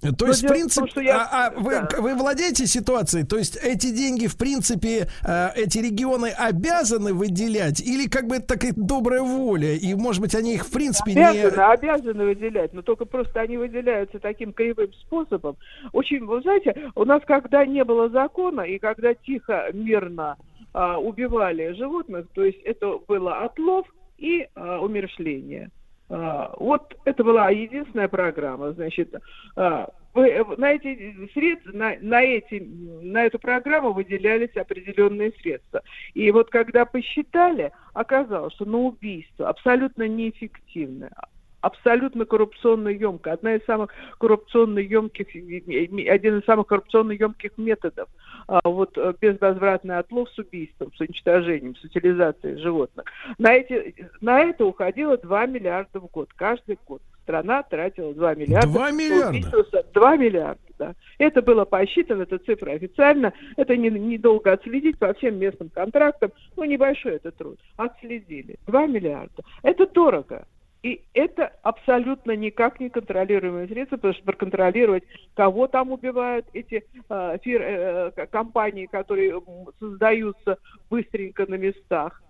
То есть, в принципе, я... а, а вы, да. вы владеете ситуацией? То есть эти деньги, в принципе, э, эти регионы обязаны выделять? Или как бы это такая добрая воля? И, может быть, они их, в принципе, обязаны, не... Обязаны выделять, но только просто они выделяются таким кривым способом. Очень, вы знаете, у нас, когда не было закона, и когда тихо, мирно а, убивали животных, то есть это было отлов и а, умершление – вот это была единственная программа, значит, а, на эти средства, на, на, эти, на эту программу выделялись определенные средства. И вот когда посчитали, оказалось, что на убийство абсолютно неэффективное, абсолютно коррупционно емко. Одна из самых коррупционно емких, один из самых коррупционно емких методов. А, вот э, безвозвратный отлов с убийством, с уничтожением, с утилизацией животных. На, эти, на это уходило 2 миллиарда в год, каждый год страна тратила 2 миллиарда. 2 миллиарда? 2 миллиарда, да. Это было посчитано, эта цифра официально. Это не, недолго отследить по всем местным контрактам. Ну, небольшой это труд. Отследили. 2 миллиарда. Это дорого. И это абсолютно никак не контролируемые средства, потому что проконтролировать, кого там убивают эти э, фир, э, компании, которые создаются быстренько на местах,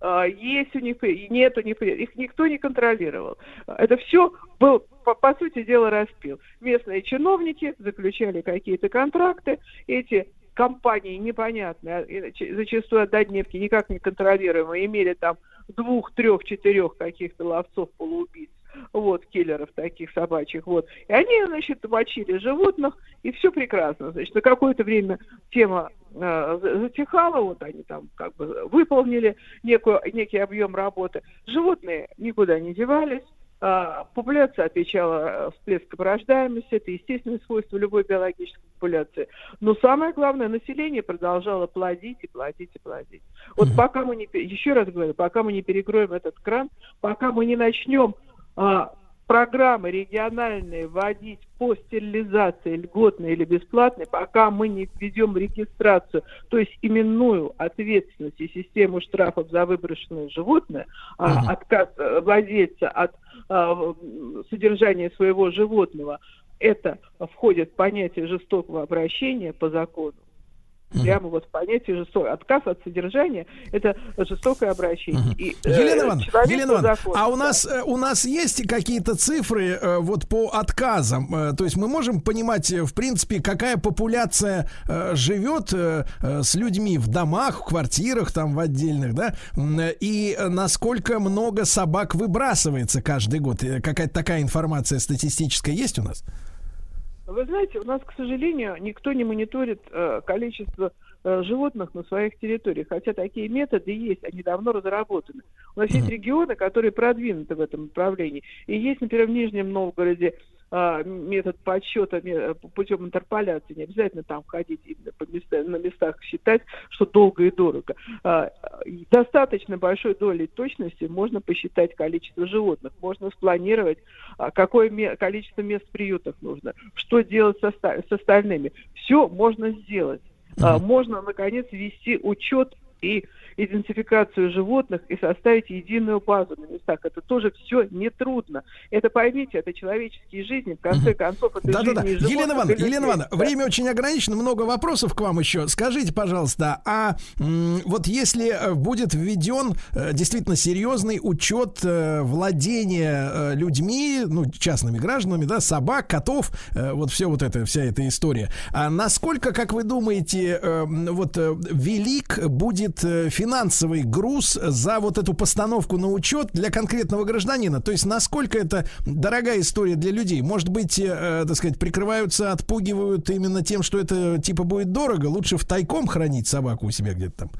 э, есть у них, нет у них, их никто не контролировал. Это все был, по, по сути дела, распил. Местные чиновники заключали какие-то контракты, эти компании непонятные, зачастую от Донецки никак не контролируемые, имели там двух, трех, четырех каких-то ловцов полуубийц, вот, киллеров таких собачьих, вот. И они, значит, мочили животных, и все прекрасно. Значит, на какое-то время тема э, затихала, вот они там как бы выполнили некую, некий объем работы. Животные никуда не девались, а, популяция отвечала э, всплеском рождаемости, это естественное свойство любой биологической популяции. Но самое главное, население продолжало плодить и плодить и плодить. Вот mm-hmm. пока мы не, еще раз говорю, пока мы не перекроем этот кран, пока мы не начнем а, программы региональные вводить по стерилизации льготной или бесплатной, пока мы не введем регистрацию, то есть именную ответственность и систему штрафов за выброшенное животное, uh-huh. а, отказ э, владельца от а, содержания своего животного, это входит в понятие жестокого обращения по закону, Прямо вот в понятие жестокое. Отказ от содержания – это жестокое обращение. Угу. И, э, Елена Ивановна, Елена Ивановна а у нас, э, у нас есть какие-то цифры э, вот по отказам? Э, то есть мы можем понимать, э, в принципе, какая популяция э, живет э, э, с людьми в домах, в квартирах там в отдельных, да? И насколько много собак выбрасывается каждый год? Э, какая-то такая информация статистическая есть у нас? Вы знаете, у нас, к сожалению, никто не мониторит э, количество э, животных на своих территориях, хотя такие методы есть, они давно разработаны. У нас есть регионы, которые продвинуты в этом направлении. И есть, например, в Нижнем Новгороде метод подсчета путем интерполяции, не обязательно там ходить именно по местам, на местах считать, что долго и дорого. А, достаточно большой долей точности можно посчитать количество животных, можно спланировать, а, какое количество мест в приютах нужно, что делать с, с остальными. Все можно сделать. Можно, наконец, вести учет и идентификацию животных и составить единую базу на местах. Это тоже все нетрудно. Это поймите, это человеческие жизни, в конце концов, это да, жизни да, да. животных. Елена Ивановна, Елена Ивановна, да. время очень ограничено, много вопросов к вам еще. Скажите, пожалуйста, а вот если э, будет введен э, действительно серьезный учет э, владения людьми, ну, частными гражданами, да, собак, котов, вот все вот это, вся эта история, а насколько, как вы думаете, вот велик будет финансовый груз за вот эту постановку на учет для конкретного гражданина? То есть насколько это дорогая история для людей? Может быть, э, так сказать, прикрываются, отпугивают именно тем, что это типа будет дорого, лучше в тайком хранить собаку у себя где-то там?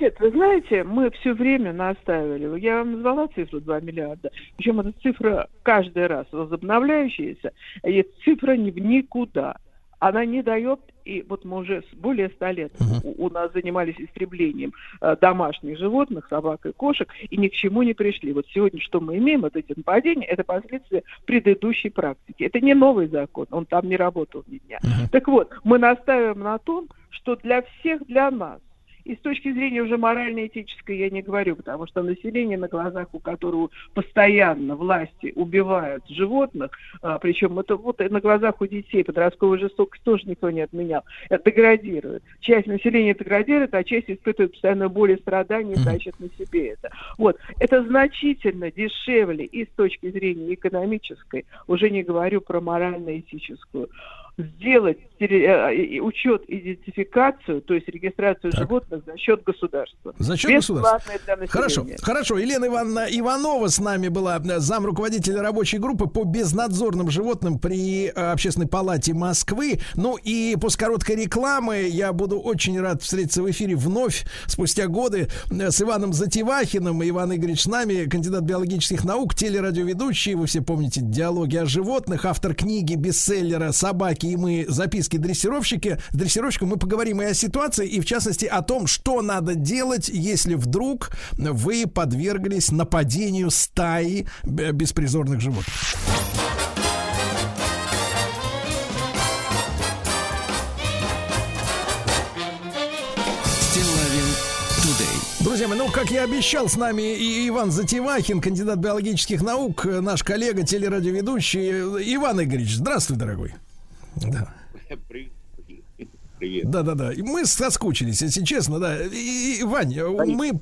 Нет, вы знаете, мы все время настаивали. Я вам назвала цифру 2 миллиарда. Причем эта цифра каждый раз возобновляющаяся, и цифра в никуда она не дает, и вот мы уже более ста лет uh-huh. у, у нас занимались истреблением э, домашних животных, собак и кошек, и ни к чему не пришли. Вот сегодня что мы имеем, вот эти нападения, это последствия предыдущей практики. Это не новый закон, он там не работал ни дня. Uh-huh. Так вот, мы настаиваем на том, что для всех, для нас, и с точки зрения уже морально-этической я не говорю, потому что население, на глазах у которого постоянно власти убивают животных, а, причем это вот на глазах у детей подростковой жестокость тоже никто не отменял, это деградирует. Часть населения деградирует, а часть испытывает постоянно боль и страдания и тащит на себе это. Вот. Это значительно дешевле и с точки зрения экономической, уже не говорю про морально-этическую сделать учет, идентификацию, то есть регистрацию так. животных за счет государства. За счет государства. Хорошо, хорошо. Елена Ивановна Иванова с нами была э, зам руководителя рабочей группы по безнадзорным животным при э, Общественной палате Москвы. Ну и после короткой рекламы я буду очень рад встретиться в эфире вновь спустя годы с Иваном Затевахиным. Иван Игоревич с нами, кандидат биологических наук, телерадиоведущий. Вы все помните диалоги о животных, автор книги бестселлера «Собаки и мы записки поездке дрессировщики, дрессировщиком мы поговорим и о ситуации, и в частности о том, что надо делать, если вдруг вы подверглись нападению стаи беспризорных животных. Друзья мои, ну, как я обещал, с нами и Иван Затевахин, кандидат биологических наук, наш коллега, телерадиоведущий. Иван Игоревич, здравствуй, дорогой. Да. Breathe. Привет. Да, да, да. Мы соскучились, если честно, да. И, и Вань, мы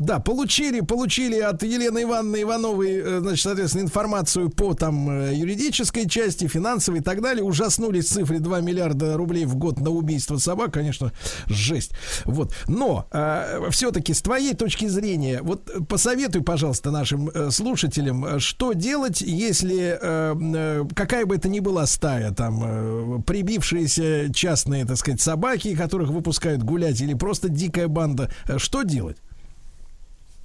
да, получили, получили от Елены Ивановны Ивановой, э, значит, соответственно, информацию по там э, юридической части, финансовой и так далее. Ужаснулись цифре 2 миллиарда рублей в год на убийство собак, конечно, жесть. Вот. Но э, все-таки с твоей точки зрения, вот посоветуй, пожалуйста, нашим э, слушателям, что делать, если э, э, какая бы это ни была стая, там, э, прибившиеся частные, так сказать, собаки, которых выпускают гулять, или просто дикая банда, что делать?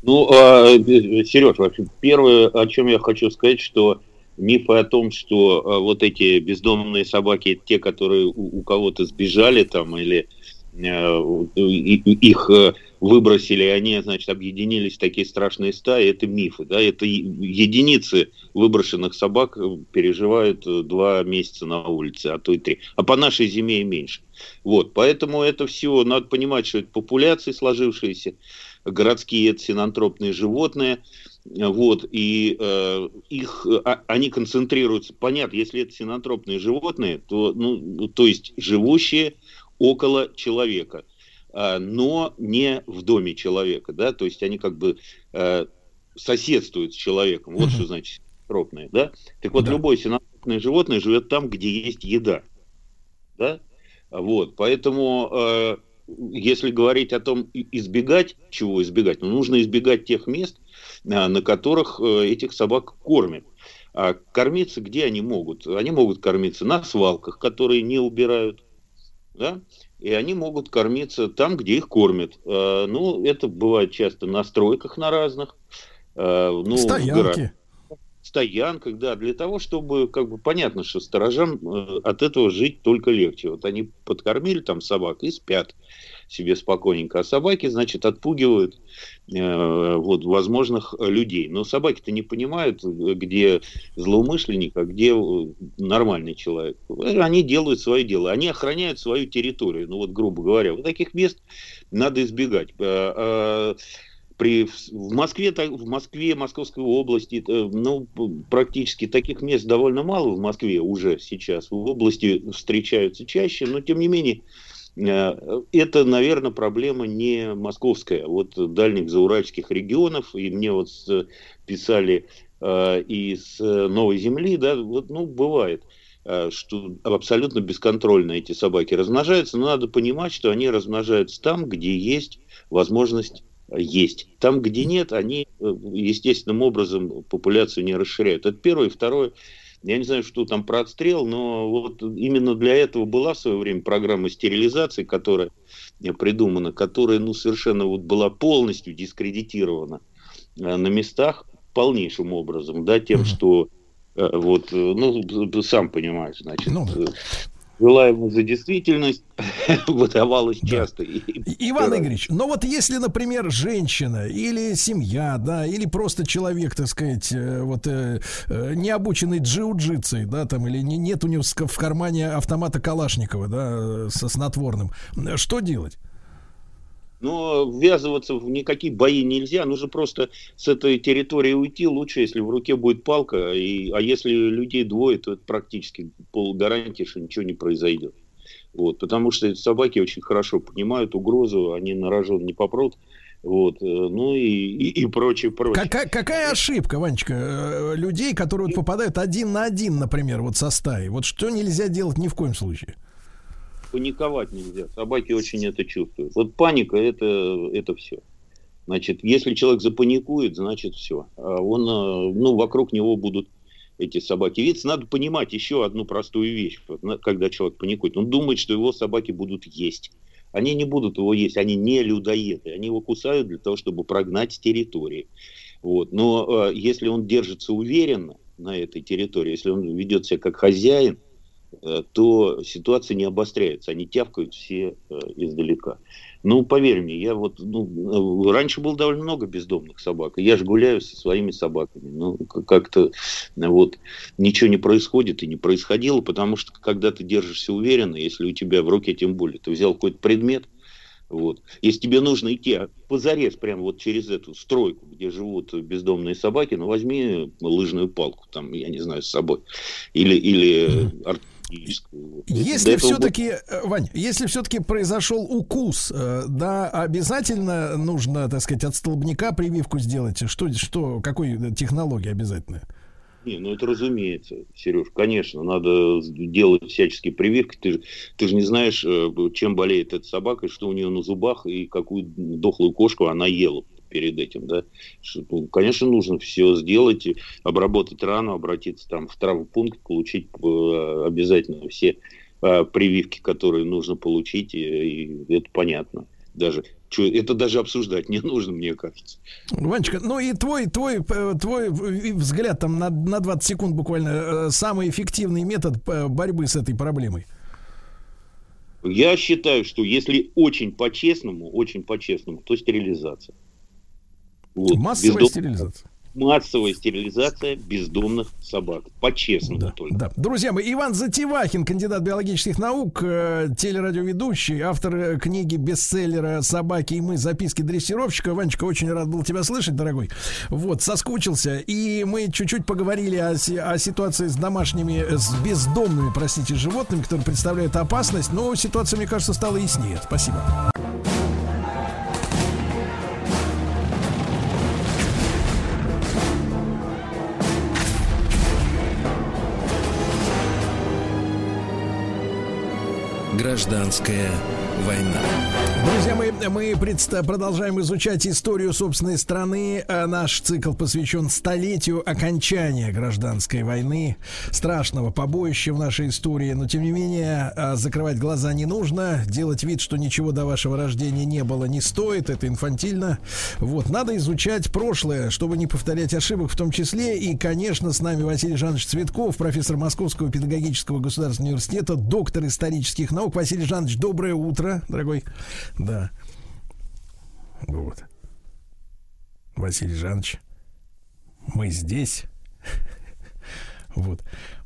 Ну, а, Сереж, вообще, первое, о чем я хочу сказать, что мифы о том, что а, вот эти бездомные собаки, те, которые у, у кого-то сбежали там или э, их э, выбросили, они, значит, объединились в такие страшные стаи, это мифы, да, это единицы выброшенных собак переживают э, два месяца на улице, а то и три, а по нашей зиме и меньше. Вот, поэтому это все, надо понимать, что это популяции сложившиеся, городские это синантропные животные, вот, и э, их, а, они концентрируются, понятно, если это синантропные животные, то, ну, то есть живущие около человека, э, но не в доме человека, да, то есть они как бы э, соседствуют с человеком, вот что значит синантропные, да. Так вот, да. любое синантропное животное живет там, где есть еда, да, вот, поэтому э, если говорить о том, избегать, чего избегать, ну, нужно избегать тех мест, а, на которых э, этих собак кормят. А кормиться где они могут? Они могут кормиться на свалках, которые не убирают, да? И они могут кормиться там, где их кормят. А, ну, это бывает часто на стройках на разных. А, ну, Стоянки стоянках, да, для того, чтобы, как бы, понятно, что сторожам э, от этого жить только легче. Вот они подкормили там собак и спят себе спокойненько, а собаки, значит, отпугивают э, вот, возможных людей. Но собаки-то не понимают, где злоумышленник, а где э, нормальный человек. Они делают свое дело, они охраняют свою территорию. Ну вот, грубо говоря, вот таких мест надо избегать. Э, при, в Москве, в Москве, Московской области, э, ну, практически таких мест довольно мало в Москве уже сейчас. В области встречаются чаще, но тем не менее, э, это, наверное, проблема не московская, вот дальних зауральских регионов, и мне вот писали э, из Новой Земли, да, вот, ну, бывает что абсолютно бесконтрольно эти собаки размножаются, но надо понимать, что они размножаются там, где есть возможность есть. Там, где нет, они э, естественным образом популяцию не расширяют. Это первое. Второе, я не знаю, что там про отстрел, но вот именно для этого была в свое время программа стерилизации, которая придумана, которая ну, совершенно вот была полностью дискредитирована э, на местах полнейшим образом, да, тем, что э, вот, ну, сам понимаешь, значит, ну, желаемое за действительность выдавалось да. часто. Иван Игоревич, но вот если, например, женщина или семья, да, или просто человек, так сказать, э, вот э, э, не обученный джиу-джитсой, да, там, или не, нет у него в кармане автомата Калашникова, да, со снотворным, что делать? Но ввязываться в никакие бои нельзя. Нужно просто с этой территории уйти. Лучше, если в руке будет палка. И, а если людей двое, то это практически полгарантия, что ничего не произойдет. Вот, потому что эти собаки очень хорошо понимают угрозу, они на рожон не попрут. Вот, э, ну и, и, и прочее, прочее. Какая, какая ошибка, Ванечка, э, людей, которые вот попадают один на один, например, вот со стаи? Вот что нельзя делать ни в коем случае? Паниковать нельзя. Собаки очень это чувствуют. Вот паника это, это все. Значит, если человек запаникует, значит все. А он, э, ну, вокруг него будут эти собаки. Ведь надо понимать еще одну простую вещь, когда человек паникует. Он думает, что его собаки будут есть. Они не будут его есть, они не людоеды. Они его кусают для того, чтобы прогнать с территории. Вот. Но э, если он держится уверенно на этой территории, если он ведет себя как хозяин, то ситуация не обостряется, они тявкают все э, издалека. Ну, поверь мне, я вот, ну, раньше было довольно много бездомных собак, я же гуляю со своими собаками, ну, как-то вот ничего не происходит и не происходило, потому что когда ты держишься уверенно, если у тебя в руке тем более, ты взял какой-то предмет, вот. Если тебе нужно идти позарез прямо вот через эту стройку, где живут бездомные собаки, ну возьми лыжную палку, там, я не знаю, с собой. Или, или если все-таки, э, Вань, если все-таки произошел укус, э, да, обязательно нужно, так сказать, от столбняка прививку сделать. Что, что, какой технологии обязательно? Не, ну это разумеется, Сереж, конечно, надо делать всяческие прививки. Ты, ты же не знаешь, э, чем болеет эта собака, что у нее на зубах и какую дохлую кошку она ела перед этим, да. Ну, конечно, нужно все сделать, обработать рану, обратиться там в травмпункт, получить э, обязательно все э, прививки, которые нужно получить, и это понятно даже. Это даже обсуждать не нужно, мне кажется. Ванечка, ну и твой, твой, э, твой взгляд там на, на 20 секунд буквально, самый эффективный метод борьбы с этой проблемой? Я считаю, что если очень по-честному, очень по-честному, то стерилизация. Вот, Массовая бездом... стерилизация. Массовая стерилизация бездомных собак. По-честному да, только. Да. Друзья мои, Иван Затевахин, кандидат биологических наук, э, телерадиоведущий, автор э, книги бестселлера «Собаки и мы. Записки дрессировщика». Ванечка, очень рад был тебя слышать, дорогой. Вот, соскучился. И мы чуть-чуть поговорили о, о ситуации с домашними, с бездомными, простите, животными, которые представляют опасность. Но ситуация, мне кажется, стала яснее. Спасибо. Гражданская война. Друзья мои, мы продолжаем изучать историю собственной страны. А наш цикл посвящен столетию окончания гражданской войны, страшного побоища в нашей истории. Но, тем не менее, а, закрывать глаза не нужно. Делать вид, что ничего до вашего рождения не было, не стоит. Это инфантильно. Вот, надо изучать прошлое, чтобы не повторять ошибок в том числе. И, конечно, с нами Василий Жанович Цветков, профессор Московского педагогического государственного университета, доктор исторических наук. Василий Жанович, доброе утро, дорогой. Да. Вот. Василий Жанович, мы здесь. Вот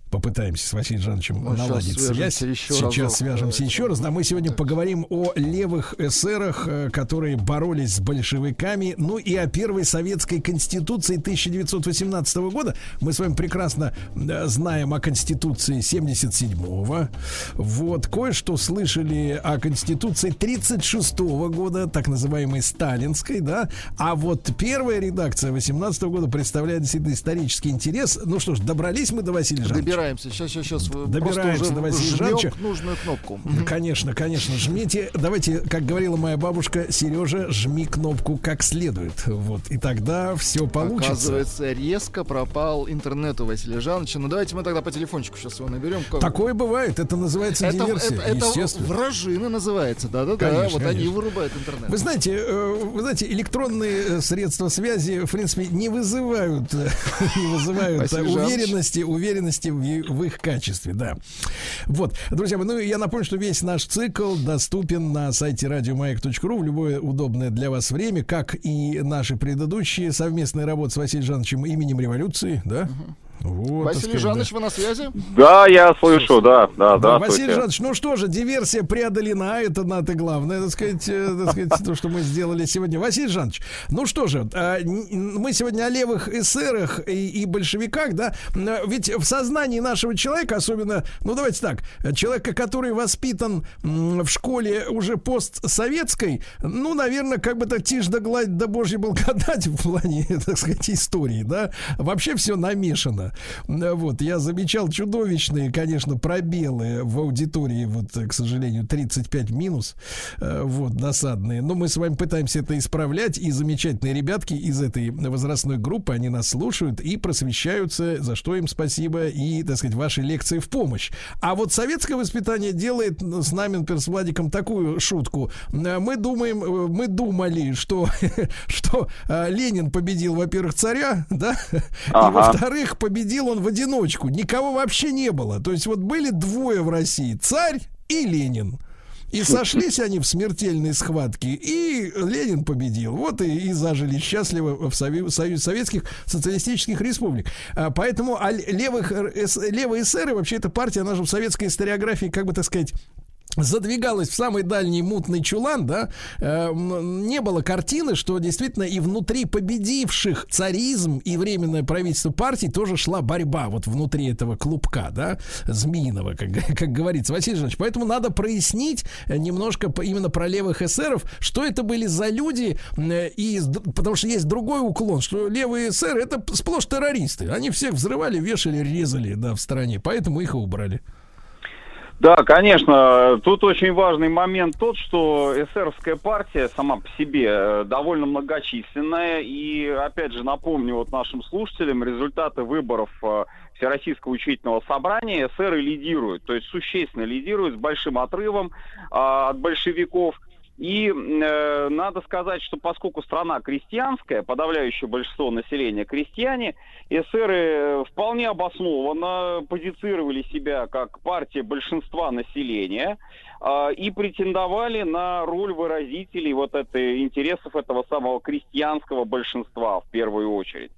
попытаемся с Василием Жановичем Мы наладить связь. Еще сейчас разок, свяжемся еще раз. Да, мы сегодня поговорим о левых эсерах, э, которые боролись с большевиками, ну и о первой советской конституции 1918 года. Мы с вами прекрасно знаем о конституции 77-го. Вот, кое-что слышали о конституции 36 -го года, так называемой сталинской, да. А вот первая редакция 18 -го года представляет действительно исторический интерес. Ну что ж, добрались мы до Василия Жановича добираемся. Сейчас, сейчас, сейчас. Добираемся до Василия Жановича. нужную кнопку. Конечно, конечно. Жмите. Давайте, как говорила моя бабушка, Сережа, жми кнопку как следует. Вот. И тогда все получится. Оказывается, резко пропал интернет у Василия Жановича. Ну, давайте мы тогда по телефончику сейчас его наберем. Такое бывает. Это называется это, диверсия. Это, это вражины называется. Да-да-да. Вот конечно. они вырубают интернет. Вы знаете, э, вы знаете, электронные э, средства связи, в принципе, не вызывают, э, не вызывают уверенности, уверенности в в их качестве, да. Вот, друзья мои, ну я напомню, что весь наш цикл доступен на сайте радиомаяк.ру в любое удобное для вас время, как и наши предыдущие совместные работы с Василием Жановичем именем революции, да? Угу. Вот, Василий сказать, Жанович, да. вы на связи? Да, я слышу, да, да, да. Василий Жанович, ну что же, диверсия преодолена, это надо главное, так сказать, э, так сказать, то, что мы сделали сегодня. Василий Жанович, ну что же, а, мы сегодня о левых эсерах и, и большевиках, да, ведь в сознании нашего человека, особенно, ну давайте так, человека, который воспитан в школе уже постсоветской, ну, наверное, как бы так тишь да гладь да божья благодать в плане, так сказать, истории, да, вообще все намешано. Вот, я замечал чудовищные, конечно, пробелы в аудитории, вот, к сожалению, 35 минус, э, вот, досадные. Но мы с вами пытаемся это исправлять, и замечательные ребятки из этой возрастной группы, они нас слушают и просвещаются, за что им спасибо, и, так сказать, ваши лекции в помощь. А вот советское воспитание делает с нами, например, с Владиком такую шутку. Мы думаем, э, мы думали, что, что э, Ленин победил, во-первых, царя, да, ага. и во-вторых, победил победил он в одиночку. Никого вообще не было. То есть вот были двое в России. Царь и Ленин. И сошлись они в смертельной схватке, и Ленин победил. Вот и, и зажили счастливо в Союз, Союз Советских Социалистических Республик. А, поэтому а левых, левые эсеры, вообще эта партия, она же в советской историографии, как бы так сказать, задвигалась в самый дальний мутный чулан, да, э, не было картины, что действительно и внутри победивших царизм и временное правительство партии тоже шла борьба вот внутри этого клубка, да, змеиного, как, как говорится, Василий Жанович. Поэтому надо прояснить немножко именно про левых эсеров, что это были за люди, э, и, потому что есть другой уклон, что левые эсеры это сплошь террористы. Они всех взрывали, вешали, резали, да, в стране, поэтому их и убрали. Да, конечно. Тут очень важный момент тот, что эсеровская партия сама по себе э, довольно многочисленная. И, опять же, напомню вот нашим слушателям, результаты выборов э, Всероссийского учительного собрания эсеры лидируют. То есть существенно лидируют с большим отрывом а, от большевиков. И э, надо сказать, что поскольку страна крестьянская, подавляющее большинство населения крестьяне, эсеры э, вполне обоснованно позицировали себя как партия большинства населения э, и претендовали на роль выразителей вот этой интересов этого самого крестьянского большинства в первую очередь.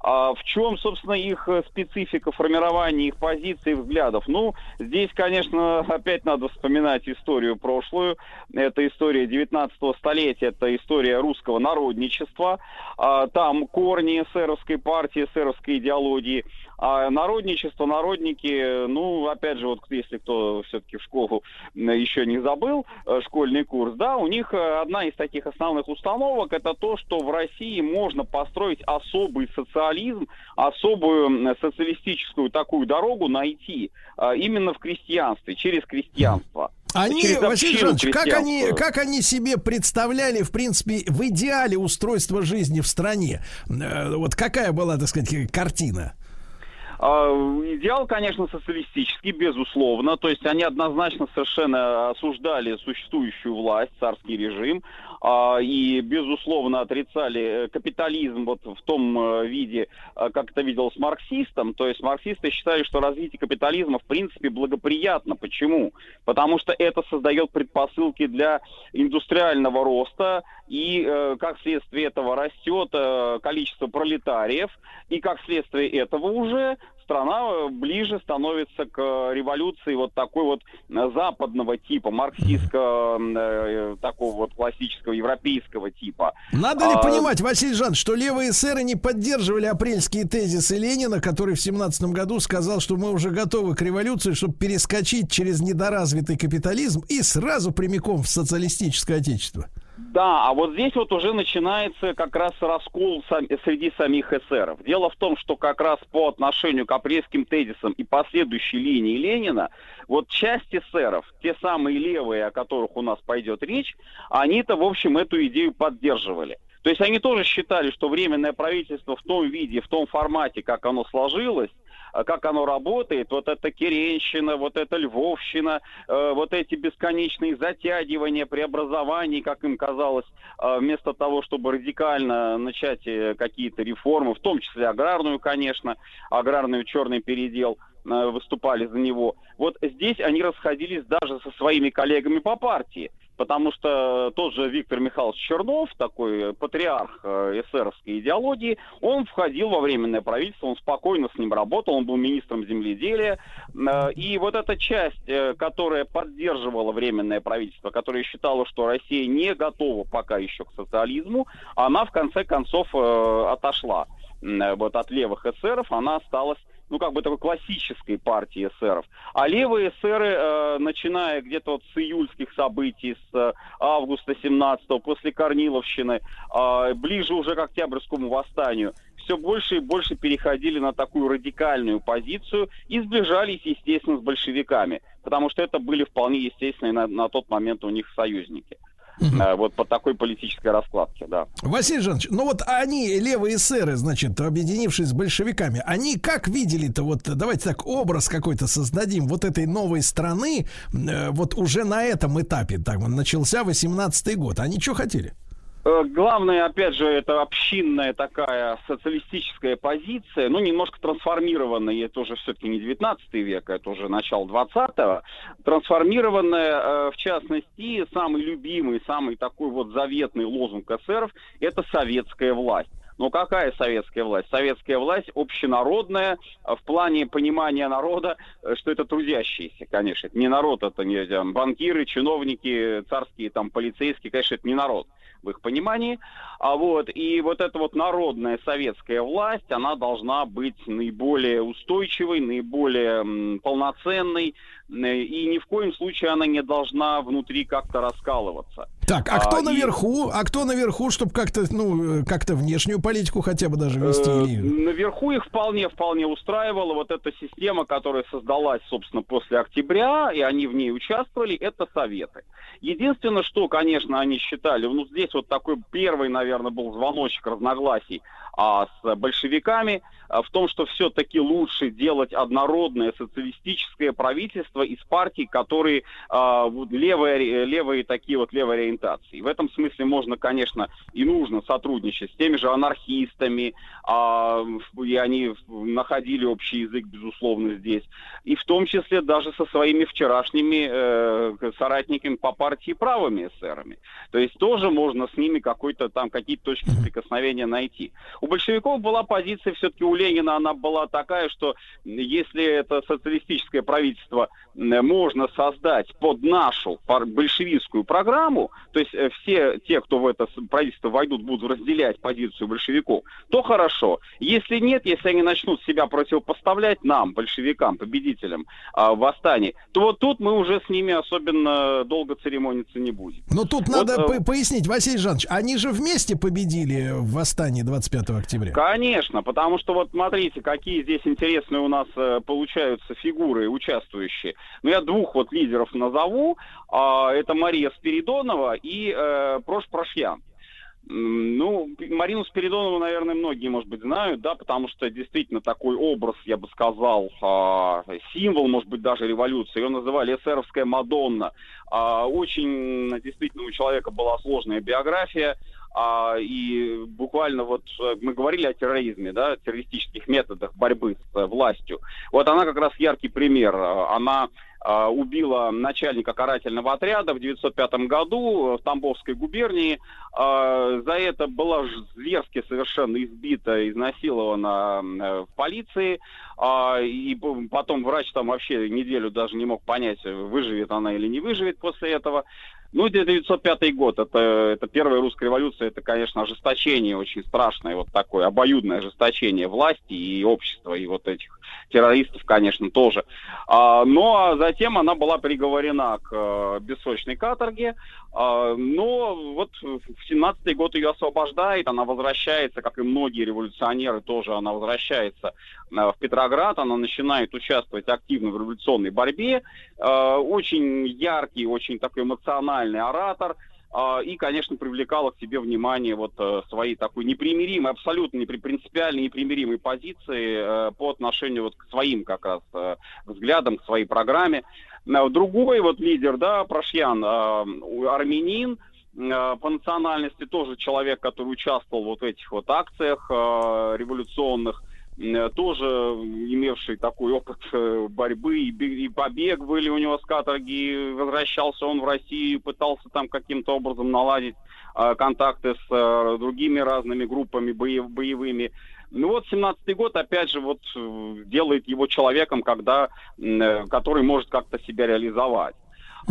А в чем, собственно, их э, специфика формирования их позиций взглядов? Ну, здесь, конечно, опять надо вспоминать историю прошлую. Это история 19 столетия, это история русского народничества. А, там корни эсеровской партии, эсеровской идеологии. А народничество, народники, ну, опять же, вот если кто все-таки в школу еще не забыл, э, школьный курс, да, у них э, одна из таких основных установок это то, что в России можно построить особый социализм, особую социалистическую такую дорогу найти э, именно в крестьянстве, через крестьянство. Они, Василий Жанович, как они, как они себе представляли, в принципе, в идеале устройства жизни в стране? Вот какая была, так сказать, картина? А, идеал, конечно, социалистический, безусловно. То есть они однозначно совершенно осуждали существующую власть, царский режим. А, и, безусловно, отрицали э, капитализм вот в том э, виде, э, как это виделось марксистом. То есть марксисты считали, что развитие капитализма в принципе благоприятно. Почему? Потому что это создает предпосылки для индустриального роста, и как следствие этого растет количество пролетариев, и как следствие этого уже страна э, ближе становится к революции вот такой вот э, западного типа, марксистского, э, такого вот классического европейского типа. Надо ли а... понимать, Василий Жан, что левые эсеры не поддерживали апрельские тезисы Ленина, который в семнадцатом году сказал, что мы уже готовы к революции, чтобы перескочить через недоразвитый капитализм и сразу прямиком в социалистическое отечество? Да, а вот здесь вот уже начинается как раз раскол сам, среди самих эсеров. Дело в том, что как раз по отношению к апрельским тезисам и последующей линии Ленина, вот часть эсеров, те самые левые, о которых у нас пойдет речь, они-то, в общем, эту идею поддерживали. То есть они тоже считали, что временное правительство в том виде, в том формате, как оно сложилось, как оно работает, вот эта Керенщина, вот эта Львовщина, э, вот эти бесконечные затягивания преобразований, как им казалось, э, вместо того, чтобы радикально начать э, какие-то реформы, в том числе аграрную, конечно, аграрный черный передел, выступали за него. Вот здесь они расходились даже со своими коллегами по партии потому что тот же Виктор Михайлович Чернов, такой патриарх э, эсеровской идеологии, он входил во временное правительство, он спокойно с ним работал, он был министром земледелия, э, и вот эта часть, э, которая поддерживала временное правительство, которая считала, что Россия не готова пока еще к социализму, она в конце концов отошла вот от левых эсеров, она осталась ну, как бы такой классической партии эсеров. А левые эсеры, э, начиная где-то вот с июльских событий, с э, августа 17-го, после Корниловщины, э, ближе уже к Октябрьскому восстанию, все больше и больше переходили на такую радикальную позицию и сближались, естественно, с большевиками, потому что это были вполне естественные на, на тот момент у них союзники. Угу. Вот по такой политической раскладке, да. Василий Жанович, ну вот они, левые эсеры, значит, объединившись с большевиками, они как видели-то, вот давайте так, образ какой-то создадим вот этой новой страны, э, вот уже на этом этапе, так, начался 18-й год. Они что хотели? Э, главное, опять же, это общинная такая социалистическая позиция, ну, немножко трансформированная, это уже все-таки не 19 век, это уже начало 20-го, трансформированная, э, в частности, самый любимый, самый такой вот заветный лозунг эсеров – это советская власть. Но какая советская власть? Советская власть общенародная э, в плане понимания народа, что это трудящиеся, конечно. Это не народ, это не банкиры, чиновники, царские, там, полицейские, конечно, это не народ в их понимании. А вот, и вот эта вот народная советская власть, она должна быть наиболее устойчивой, наиболее м, полноценной, и ни в коем случае она не должна внутри как-то раскалываться. Так, а кто а, наверху? И... А кто наверху, чтобы как-то, ну, как-то внешнюю политику хотя бы даже вести? Э, или... Наверху их вполне, вполне устраивала вот эта система, которая создалась, собственно, после октября, и они в ней участвовали, это советы. Единственное, что, конечно, они считали, ну, здесь вот такой первый, наверное, был звоночек разногласий а, с большевиками, а, в том, что все-таки лучше делать однородное социалистическое правительство из партий, которые а, левые, левые такие вот левые ориентации. В этом смысле можно, конечно, и нужно сотрудничать с теми же анархистами, а, и они находили общий язык, безусловно, здесь, и в том числе даже со своими вчерашними э, соратниками по партии правыми эсерами. То есть тоже можно с ними какой-то там какие-то точки соприкосновения найти. У большевиков была позиция все-таки у Ленина, она была такая, что если это социалистическое правительство можно создать под нашу большевистскую программу, то есть э, все те, кто в это правительство войдут, будут разделять позицию большевиков, то хорошо. Если нет, если они начнут себя противопоставлять нам, большевикам, победителям э, в восстании, то вот тут мы уже с ними особенно долго церемониться не будем. Но тут вот, надо э... пояснить, Василий Жанович, они же вместе победили в восстании 25 октября. Конечно, потому что вот смотрите, какие здесь интересные у нас э, получаются фигуры, участвующие. Ну, я двух вот лидеров назову. А, это Мария Спиридонова и э, Прош Прошьян. Ну, Марину Спиридонову, наверное, многие, может быть, знают, да, потому что действительно такой образ, я бы сказал, э, символ, может быть, даже революции. Ее называли эсеровская Мадонна. Э, очень, действительно, у человека была сложная биография. А, и буквально вот э, мы говорили о терроризме, да, террористических методах борьбы с э, властью. Вот она как раз яркий пример. Она а, убила начальника карательного отряда в 1905 году в Тамбовской губернии. А, за это была зверски совершенно избита, изнасилована э, в полиции. И потом врач там вообще неделю даже не мог понять, выживет она или не выживет после этого. Ну, 1905 год, это, это первая русская революция, это, конечно, ожесточение очень страшное, вот такое обоюдное ожесточение власти и общества, и вот этих террористов, конечно, тоже. А, но затем она была приговорена к а, бессрочной каторге, а, но вот в 17 год ее освобождает, она возвращается, как и многие революционеры тоже, она возвращается а, в Петроград, она начинает участвовать активно в революционной борьбе, а, очень яркий, очень такой эмоциональный оратор, и, конечно, привлекала к себе внимание вот э, своей такой непримиримой, абсолютно принципиально непримиримой позиции э, по отношению вот к своим как раз э, взглядам, к своей программе. Другой вот лидер, да, Прошьян, армянин, по национальности тоже человек, который участвовал вот в этих вот акциях революционных, Э, тоже имевший такой опыт э, борьбы и, побег были у него с каторги, возвращался он в Россию, пытался там каким-то образом наладить контакты с э, другими разными группами боев, боевыми. Ну вот 17-й год, опять же, вот э, делает его человеком, когда, э, который может как-то себя реализовать.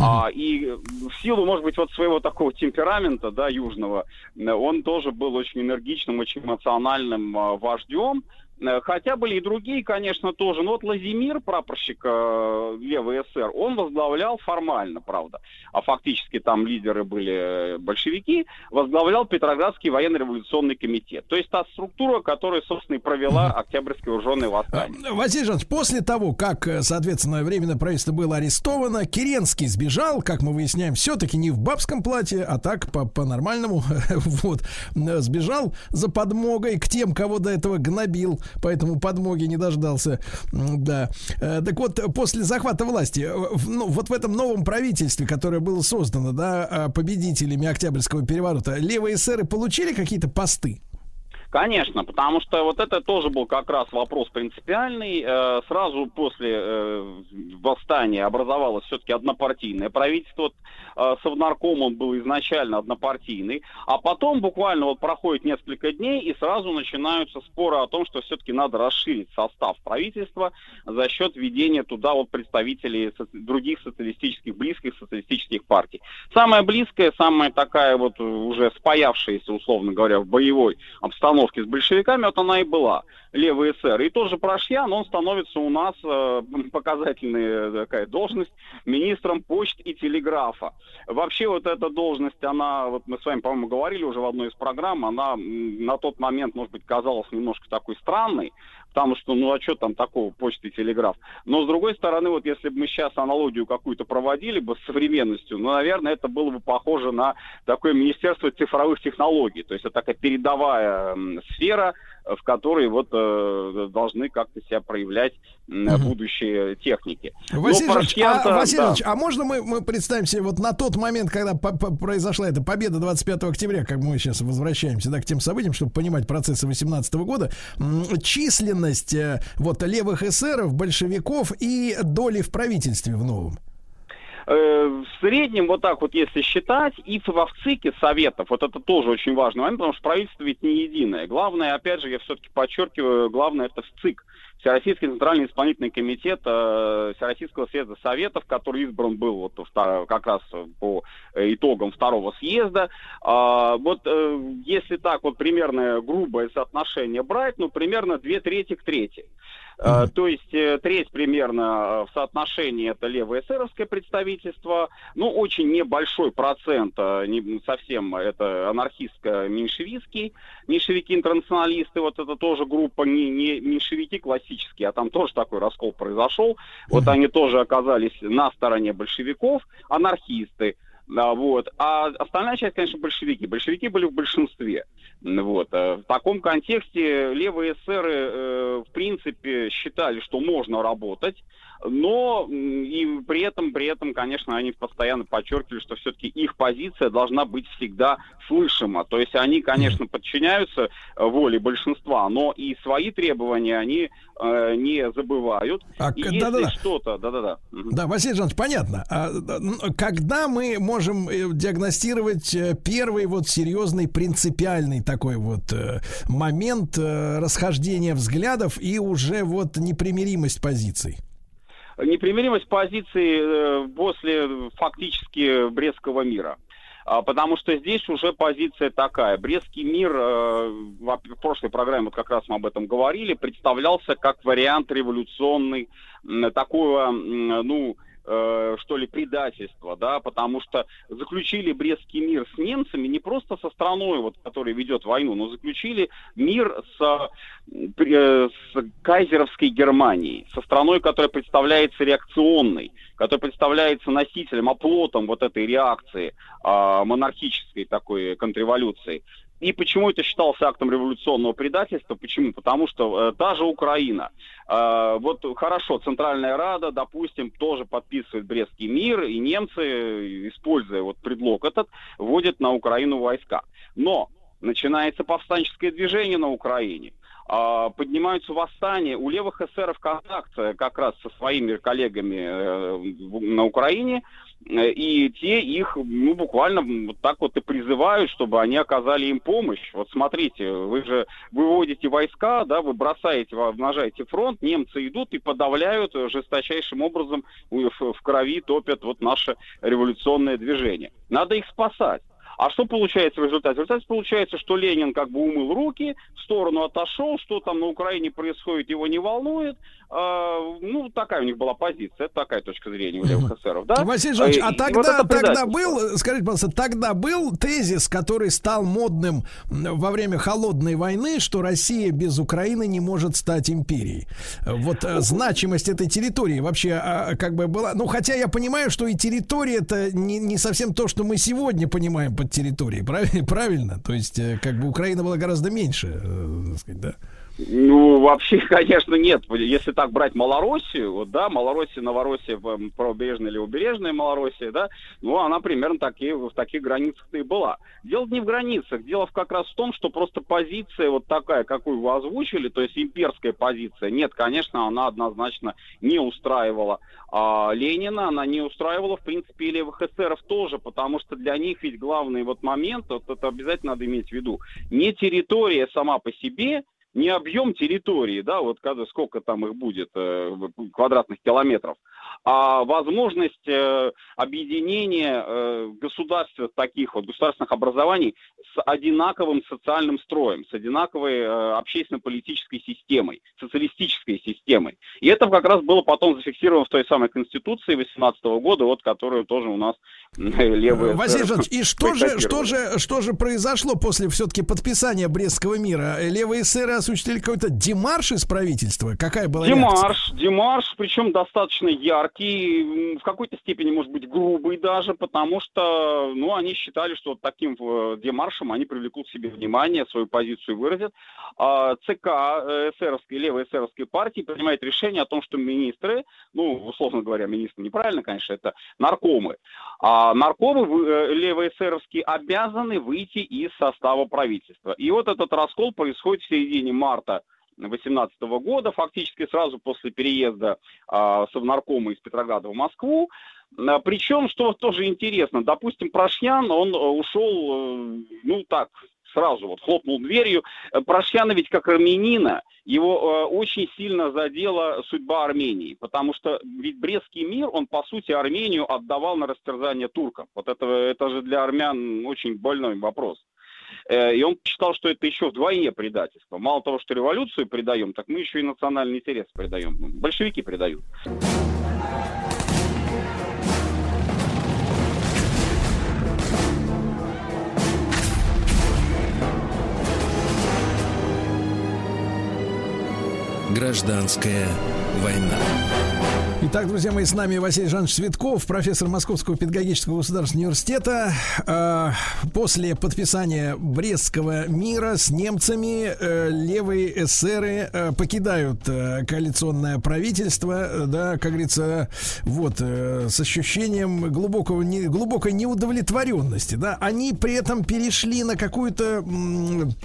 А, и в силу, может быть, вот своего такого темперамента, да, южного, он тоже был очень энергичным, очень эмоциональным э, вождем, Э, хотя были и другие, конечно, тоже. Но вот Лазимир, прапорщик э, левый СССР, он возглавлял формально, правда, а фактически там лидеры были э, большевики, возглавлял Петроградский военно-революционный комитет. То есть та структура, которая, собственно, и провела Октябрьское вооруженное восстание. А, Василий Жанович, после того, как, соответственно, временное правительство было арестовано, Керенский сбежал, как мы выясняем, все-таки не в бабском платье, а так по-нормальному, вот, сбежал за подмогой к тем, кого до этого гнобил. Поэтому подмоги не дождался. Да. Э, так вот, после захвата власти, ну, вот в этом новом правительстве, которое было создано, да, победителями Октябрьского переворота, левые эсеры получили какие-то посты? Конечно, потому что вот это тоже был как раз вопрос принципиальный. Э, сразу после э, восстания образовалось все-таки однопартийное правительство. Э, Совнарком был изначально однопартийный. А потом буквально вот проходит несколько дней и сразу начинаются споры о том, что все-таки надо расширить состав правительства за счет введения туда вот представителей других социалистических, близких социалистических партий. Самая близкая, самая такая вот уже спаявшаяся, условно говоря, в боевой обстановке с большевиками, вот она и была, левый эсер. И тот же Прошьян, он становится у нас э, показательная такая должность министром почт и телеграфа. Вообще вот эта должность, она, вот мы с вами, по-моему, говорили уже в одной из программ, она на тот момент, может быть, казалась немножко такой странной, потому что, ну а что там такого, почта и телеграф. Но, с другой стороны, вот если бы мы сейчас аналогию какую-то проводили бы с современностью, ну, наверное, это было бы похоже на такое Министерство цифровых технологий. То есть это такая передовая сфера, в которой вот э, должны как-то себя проявлять э, будущие техники. Василий Ильич, а, Василий да. а можно мы, мы представим себе вот на тот момент, когда по -по произошла эта победа 25 октября, как мы сейчас возвращаемся да, к тем событиям, чтобы понимать процессы 18 года, численность э, вот левых эсеров, большевиков и доли в правительстве в новом? Э, в среднем, вот так вот, если считать, и во ВЦИКе советов, вот это тоже очень важный момент, потому что правительство ведь не единое. Главное, опять же, я все-таки подчеркиваю, главное это ВЦИК. Всероссийский центральный исполнительный комитет э, Всероссийского съезда Советов, который избран был вот как раз по итогам второго съезда. Э, вот э, если так вот примерно грубое соотношение брать, ну примерно две трети к трети. Mm-hmm. То есть э, треть примерно э, в соотношении это левое эсеровское представительство, ну, очень небольшой процент, не совсем это анархистско-меньшевистский, меньшевики-интернационалисты, вот это тоже группа не, не меньшевики классические, а там тоже такой раскол произошел, mm-hmm. вот они тоже оказались на стороне большевиков, анархисты, вот. А остальная часть, конечно, большевики. Большевики были в большинстве. Вот. Э, в таком контексте левые эсеры, э, в принципе, считали, что можно работать, но и при этом, при этом, конечно, они постоянно подчеркивали, что все-таки их позиция должна быть всегда слышима. То есть они, конечно, подчиняются э, воле большинства, но и свои требования они э, не забывают. А, и да, если да, что-то, да-да-да. Да, Василий Жанович, понятно. А, когда мы можем э, диагностировать э, первый вот серьезный принципиальный такой вот момент расхождения взглядов и уже вот непримиримость позиций? Непримиримость позиции э, после фактически Брестского мира. А, потому что здесь уже позиция такая. Брестский мир, э, в прошлой программе вот как раз мы об этом говорили, представлялся как вариант революционный, такого, ну, э, что ли, предательство, да, потому что заключили Брестский мир с немцами не просто со страной, вот, которая ведет войну, но заключили мир с, э, с кайзеровской Германией, со страной, которая представляется реакционной, которая представляется носителем, оплотом вот этой реакции э, монархической такой контрреволюции. И почему это считалось актом революционного предательства? Почему? Потому что э, та же Украина, э, вот хорошо, Центральная Рада, допустим, тоже подписывает Брестский мир, и немцы, используя вот предлог этот, вводят на Украину войска. Но начинается повстанческое движение на Украине, поднимаются восстания. У левых эсеров контакт э, как раз со своими коллегами э, на Украине – Э, и те их, ну, буквально вот так вот и призывают, чтобы они оказали им помощь. Вот смотрите, вы же выводите войска, да, вы бросаете, обнажаете фронт, немцы идут и подавляют жесточайшим образом в крови, топят вот наше революционное движение. Надо их спасать. А что получается в результате? В результате получается, что Ленин как бы умыл руки, в сторону отошел, что там на Украине происходит, его не волнует. А, ну, такая у них была позиция, это такая точка зрения у левых эсеров, да? Василий Жанович, а тогда, вот тогда был, скажите, пожалуйста, тогда был тезис, который стал модным во время холодной войны, что Россия без Украины не может стать империей. Вот э, значимость этой территории вообще а, как бы была, ну, хотя я понимаю, что и территория это не, не совсем то, что мы сегодня понимаем под территорией, правильно? правильно? То есть, э, как бы Украина была гораздо меньше, э, так сказать, да? Ну, вообще, конечно, нет. Если так брать Малороссию, вот, да, Малороссия, Новороссия, правобережная или убережная Малороссия, да, ну, она примерно такие, в таких границах-то и была. Дело не в границах, дело как раз в том, что просто позиция вот такая, какую вы озвучили, то есть имперская позиция, нет, конечно, она однозначно не устраивала а, Ленина, она не устраивала, в принципе, и левых эсеров тоже, потому что для них ведь главный вот момент, вот это обязательно надо иметь в виду, не территория сама по себе, не объем территории, да, вот сколько там их будет, э, квадратных километров, а возможность э, объединения э, государств таких вот государственных образований с одинаковым социальным строем, с одинаковой э, общественно-политической системой, социалистической системой. И это как раз было потом зафиксировано в той самой Конституции 18 года, вот которую тоже у нас левые... Василий Жанович, и что же, что, же, что же произошло после все-таки подписания Брестского мира? Левые сэры осуществили какой-то демарш из правительства? Какая была Демарш, реакция? демарш, причем достаточно яркий, в какой-то степени, может быть, грубый даже, потому что, ну, они считали, что вот таким демаршем они привлекут себе внимание, свою позицию выразят. А ЦК э, эсеровской, левой эсеровской партии принимает решение о том, что министры, ну, условно говоря, министры неправильно, конечно, это наркомы, а наркомы э, левые эсеровские обязаны выйти из состава правительства. И вот этот раскол происходит в середине марта 2018 года, фактически сразу после переезда э, Совнаркома из Петрограда в Москву. А, причем, что тоже интересно, допустим, Прошьян, он э, ушел, э, ну так, сразу вот хлопнул дверью. Прошьяна ведь как армянина, его э, очень сильно задела судьба Армении, потому что ведь Брестский мир, он по сути Армению отдавал на растерзание туркам. Вот это, это же для армян очень больной вопрос. Э, и он считал, что это еще вдвойне предательство. Мало того, что революцию предаем, так мы еще и национальный интерес предаем. Большевики предают. Гражданская война. Итак, друзья мои, с нами Василий Жанович Цветков, профессор Московского педагогического государственного университета. А, после подписания Брестского мира с немцами э, левые эсеры э, покидают э, коалиционное правительство, да, как говорится, вот, с ощущением глубокого, глубокой неудовлетворенности, да. Они при этом перешли на какую-то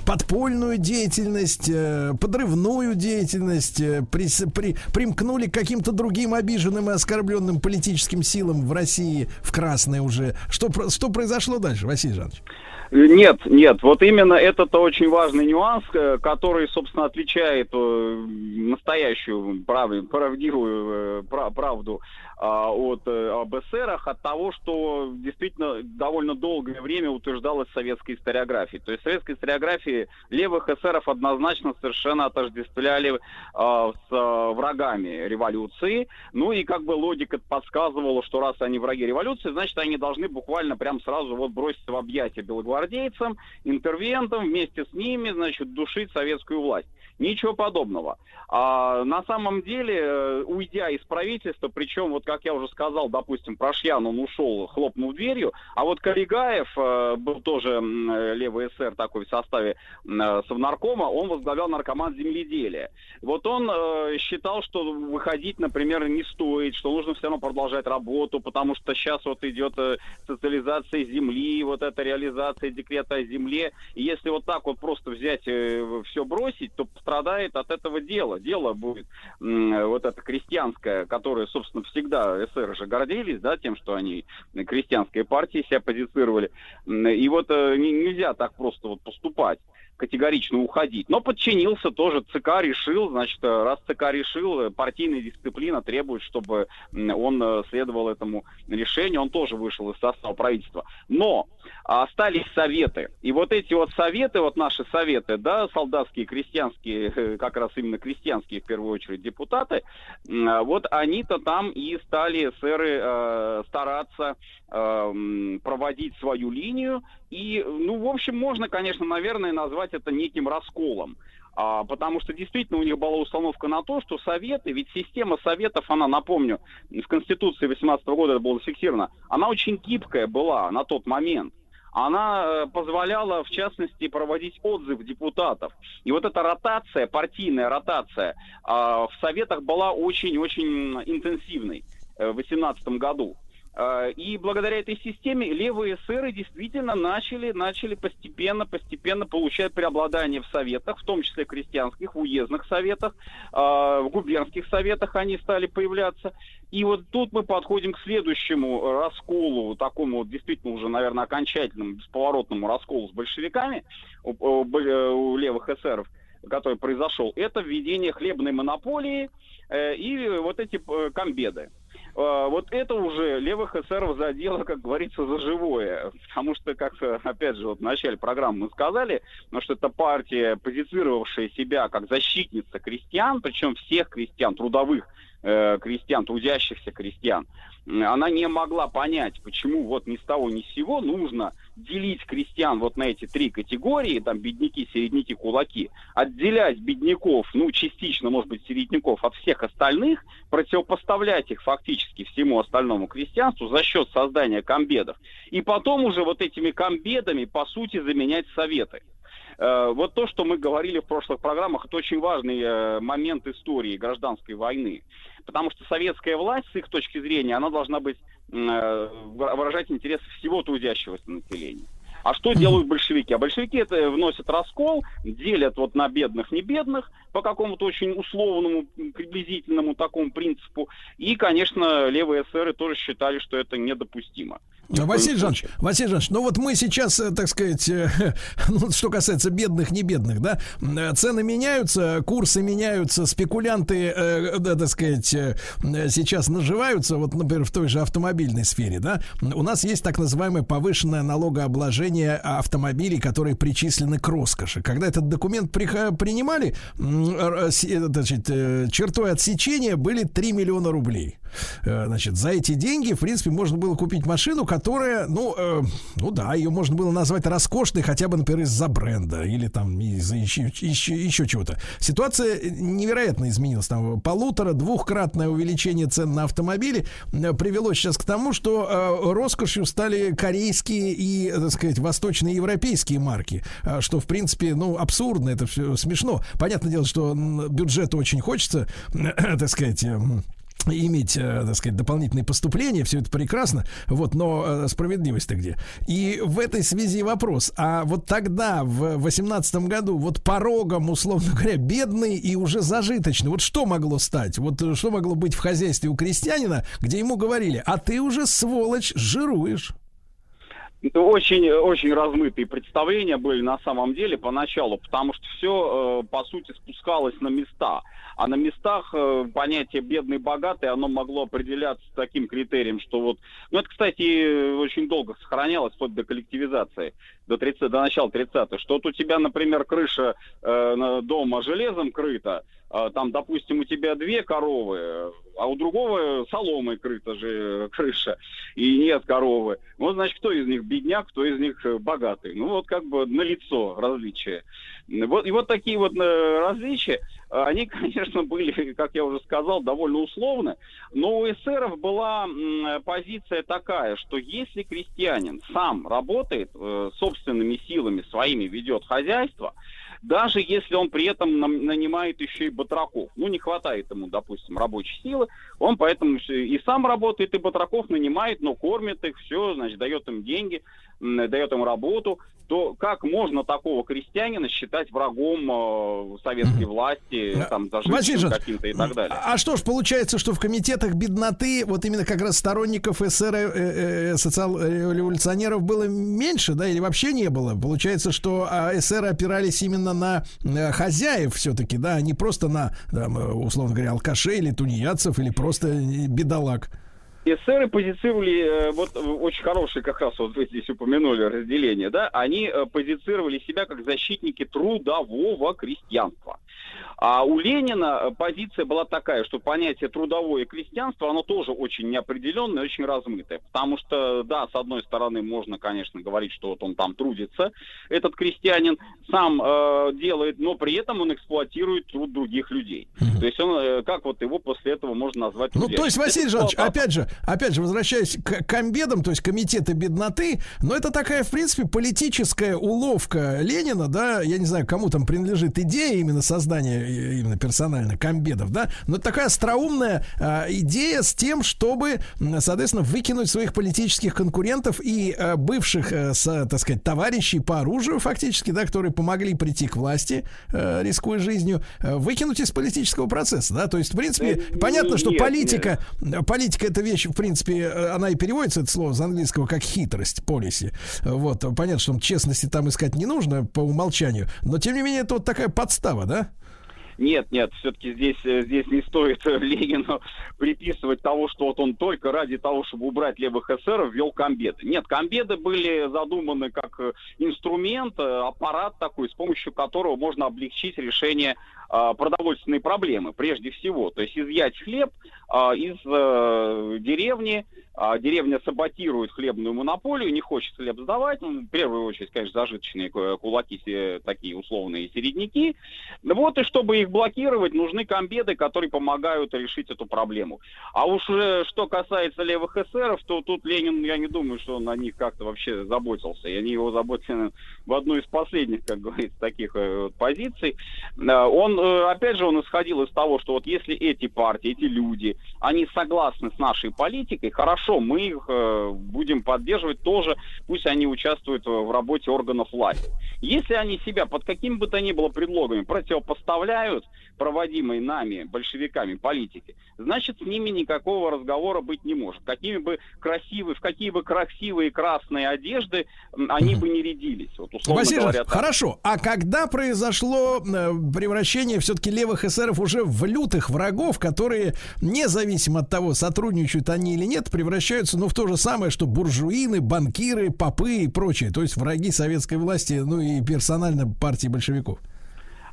подпольную деятельность, подрывную деятельность, при, при, примкнули к каким-то другим обиженным и оскорбленным политическим силам в России, в Красной уже. Что, что произошло дальше, Василий Жанович? Нет, нет, вот именно это-то очень важный нюанс, э, который, собственно, отличает э, настоящую правдивую э, правду а, от э, об от того, что действительно довольно долгое время утверждалось в советской историографии. То есть в советской историографии левых эсеров однозначно совершенно отождествляли а, с а, врагами революции. Ну и как бы логика подсказывала, что раз они враги революции, значит они должны буквально прям сразу вот броситься в объятия белогвардейцам, интервентам, вместе с ними, значит, душить советскую власть. Ничего подобного. А на самом деле, э, уйдя из правительства, причем, вот как я уже сказал, допустим, Прошьян, он ушел, хлопнул дверью, а вот Коригаев, э, был тоже э, левый СССР такой в составе Совнаркома, он возглавлял наркоман земледелия. Вот он считал, что выходить, например, не стоит, что нужно все равно продолжать работу, потому что сейчас вот идет социализация земли, вот эта реализация декрета о земле, и если вот так вот просто взять все бросить, то страдает от этого дела. Дело будет вот это крестьянское, которое, собственно, всегда СССР же гордились, да, тем, что они крестьянские партии себя позицировали. И вот э, нельзя так просто вот поступать категорично уходить. Но подчинился тоже. ЦК решил, значит, э, раз ЦК решил, э, партийная дисциплина требует, чтобы он э, следовал этому решению. Он тоже вышел из состава правительства. Но остались советы. И вот эти вот советы, вот наши советы, да, солдатские, крестьянские, как раз именно крестьянские, в первую очередь, депутаты, вот они-то там и стали сэры стараться проводить свою линию. И, ну, в общем, можно, конечно, наверное, назвать это неким расколом. А, потому что действительно у них была установка на то, что Советы, ведь система Советов, она, напомню, в Конституции 18 года это было зафиксировано, она очень гибкая была на тот момент. она позволяла, в частности, проводить отзыв депутатов. И вот эта ротация, партийная ротация в Советах была очень-очень интенсивной в 2018 году. А, и благодаря этой системе левые эсеры действительно начали, начали постепенно, постепенно получать преобладание в советах, в том числе крестьянских, в уездных советах, а, в губернских советах они стали появляться. И вот тут мы подходим к следующему расколу, такому действительно уже, наверное, окончательному, бесповоротному расколу с большевиками у, у, у левых эсеров, который произошел. Это введение хлебной монополии э, и вот эти э, комбеды. А, вот это уже левых эсеров задело, как говорится, за живое. Потому что, как, опять же, вот в начале программы мы сказали, ну, что это партия, позиционировавшая себя как защитница крестьян, причем всех крестьян, трудовых э, крестьян, трудящихся крестьян, она не могла понять, почему вот ни с того ни с сего нужно делить крестьян вот на эти три категории, там бедняки, середняки, кулаки, отделять бедняков, ну частично, может быть, середняков от всех остальных, противопоставлять их фактически всему остальному крестьянству за счет создания комбедов. И потом уже вот этими комбедами, по сути, заменять советы. Э, вот то, что мы говорили в прошлых программах, это очень важный э, момент истории гражданской войны. Потому что советская власть, с их точки зрения, она должна быть э, выражать интересы всего трудящегося населения. А что делают большевики? А большевики это вносят раскол, делят вот на бедных, не бедных, по какому-то очень условному, приблизительному такому принципу. И, конечно, левые эсеры тоже считали, что это недопустимо. Василий Жанович, Василий Жанович, ну вот мы сейчас, э, так сказать, э, ну, что касается бедных, не бедных, да, э, цены меняются, курсы меняются, спекулянты, да, так сказать, сейчас наживаются, вот, например, в той же автомобильной сфере, да, у нас есть так называемое повышенное налогообложение автомобилей, которые причислены к роскоши. Когда этот документ при, принимали, значит, чертой отсечения были 3 миллиона рублей. Значит, за эти деньги, в принципе, можно было купить машину, которая, ну, э, ну да, ее можно было назвать роскошной хотя бы, например, из-за бренда или там из-за еще, еще, еще чего-то. Ситуация невероятно изменилась. Там полутора-двухкратное увеличение цен на автомобили э, привело сейчас к тому, что э, роскошью стали корейские и, так сказать, восточные европейские марки, э, что, в принципе, ну, абсурдно, это все смешно. Понятное дело, что бюджету очень хочется, э, так сказать, э, иметь, э, так сказать, дополнительные поступления, все это прекрасно, вот, но э, справедливость-то где? И в этой связи вопрос, а вот тогда, в восемнадцатом году, вот порогом, условно говоря, бедный и уже зажиточный, вот что могло стать? Вот э, что могло быть в хозяйстве у крестьянина, где ему говорили, а ты уже, сволочь, жируешь? Это очень, очень размытые представления были на самом деле поначалу, потому что все, э, по сути, спускалось на места. А на местах э, понятие бедный богатый, оно могло определяться таким критерием, что вот... Ну, это, кстати, очень долго сохранялось, вплоть до коллективизации, до, 30, до начала 30-х. Что вот у тебя, например, крыша э, дома железом крыта, э, там, допустим, у тебя две коровы, а у другого соломой крыта же крыша, и нет коровы. Вот, значит, кто из них бедняк, кто из них э, богатый. Ну, вот как бы на лицо различия. Вот, и вот такие вот э, различия, они, конечно, были, как я уже сказал, довольно условны, но у эсеров была позиция такая, что если крестьянин сам работает, э, собственными силами своими ведет хозяйство, даже если он при этом нанимает еще и батраков. Ну, не хватает ему, допустим, рабочей силы, он поэтому и сам работает, и батраков нанимает, но кормит их, все, значит, дает им деньги, дает им работу, то как можно такого крестьянина считать врагом э, советской власти, там, зажиточным каким-то и так далее? А что ж, получается, что в комитетах бедноты, вот именно как раз сторонников СССР, э, э, социал-революционеров было меньше, да, или вообще не было? Получается, что а, СССР опирались именно на э, хозяев все-таки, да, а не просто на, там, условно говоря, алкашей или тунеядцев, или просто э, бедолаг. Эсеры позицировали, э, вот очень хорошие как раз вот вы здесь упомянули разделение, да, они э, позицировали себя как защитники трудового крестьянства. А у Ленина э, позиция была такая, что понятие трудовое крестьянство, оно тоже очень неопределенное, очень размытое. Потому что, да, с одной стороны, можно, конечно, говорить, что вот он там трудится, этот крестьянин сам э, делает, но при этом он эксплуатирует труд других людей. Mm-hmm. То есть он, э, как вот его после этого можно назвать Ну, то есть, Василий Жанович, опять же, опять же, возвращаясь к комбедам, то есть комитеты бедноты, но это такая, в принципе, политическая уловка Ленина, да, я не знаю, кому там принадлежит идея именно создания именно персонально комбедов, да, но такая остроумная э, идея с тем, чтобы, соответственно, выкинуть своих политических конкурентов и э, бывших, э, с, так сказать, товарищей по оружию, фактически, да, которые помогли прийти к власти, э, рискуя жизнью, э, выкинуть из политического процесса, да, то есть, в принципе, да, понятно, что нет, политика, нет. политика это вещь, в принципе, э, она и переводится, это слово, с английского как хитрость, полиси, вот, понятно, что честности там искать не нужно по умолчанию, но, тем не менее, это вот такая подстава, да? Нет, нет, все-таки здесь, э, здесь не стоит э, Ленину приписывать того, что вот он только ради того, чтобы убрать левых эсеров, ввел комбеды. Нет, комбеды были задуманы как э, инструмент, аппарат такой, с помощью которого можно облегчить решение продовольственной проблемы, прежде всего. То есть изъять хлеб из деревни, а деревня саботирует хлебную монополию, не хочет хлеб сдавать. Ну, в первую очередь, конечно, зажиточные кулаки, такие условные середняки. Вот и чтобы их блокировать, нужны комбеды, которые помогают решить эту проблему. А уж э, что касается левых эсеров, то тут Ленин, я не думаю, что он о них как-то вообще заботился. И они его заботили в одну из последних, как говорится, таких э, позиций. Э, он, опять же, он исходил из того, что вот если эти партии, эти люди, они согласны с нашей политикой, хорошо хорошо, мы их э, будем поддерживать тоже, пусть они участвуют в работе органов власти. Если они себя под каким бы то ни было предлогами противопоставляют проводимой нами, большевиками, политики, значит, с ними никакого разговора быть не может. Какими бы красивые, в какие бы красивые красные одежды они бы не рядились. Вот, условно Василий, говоря, хорошо. А когда произошло э, превращение все-таки левых эсеров уже в лютых врагов, которые, независимо от того, сотрудничают они или нет, превращаются превращаются, ну, в то же самое, что буржуины, банкиры, попы и прочее. То есть враги советской власти, ну и персонально партии большевиков.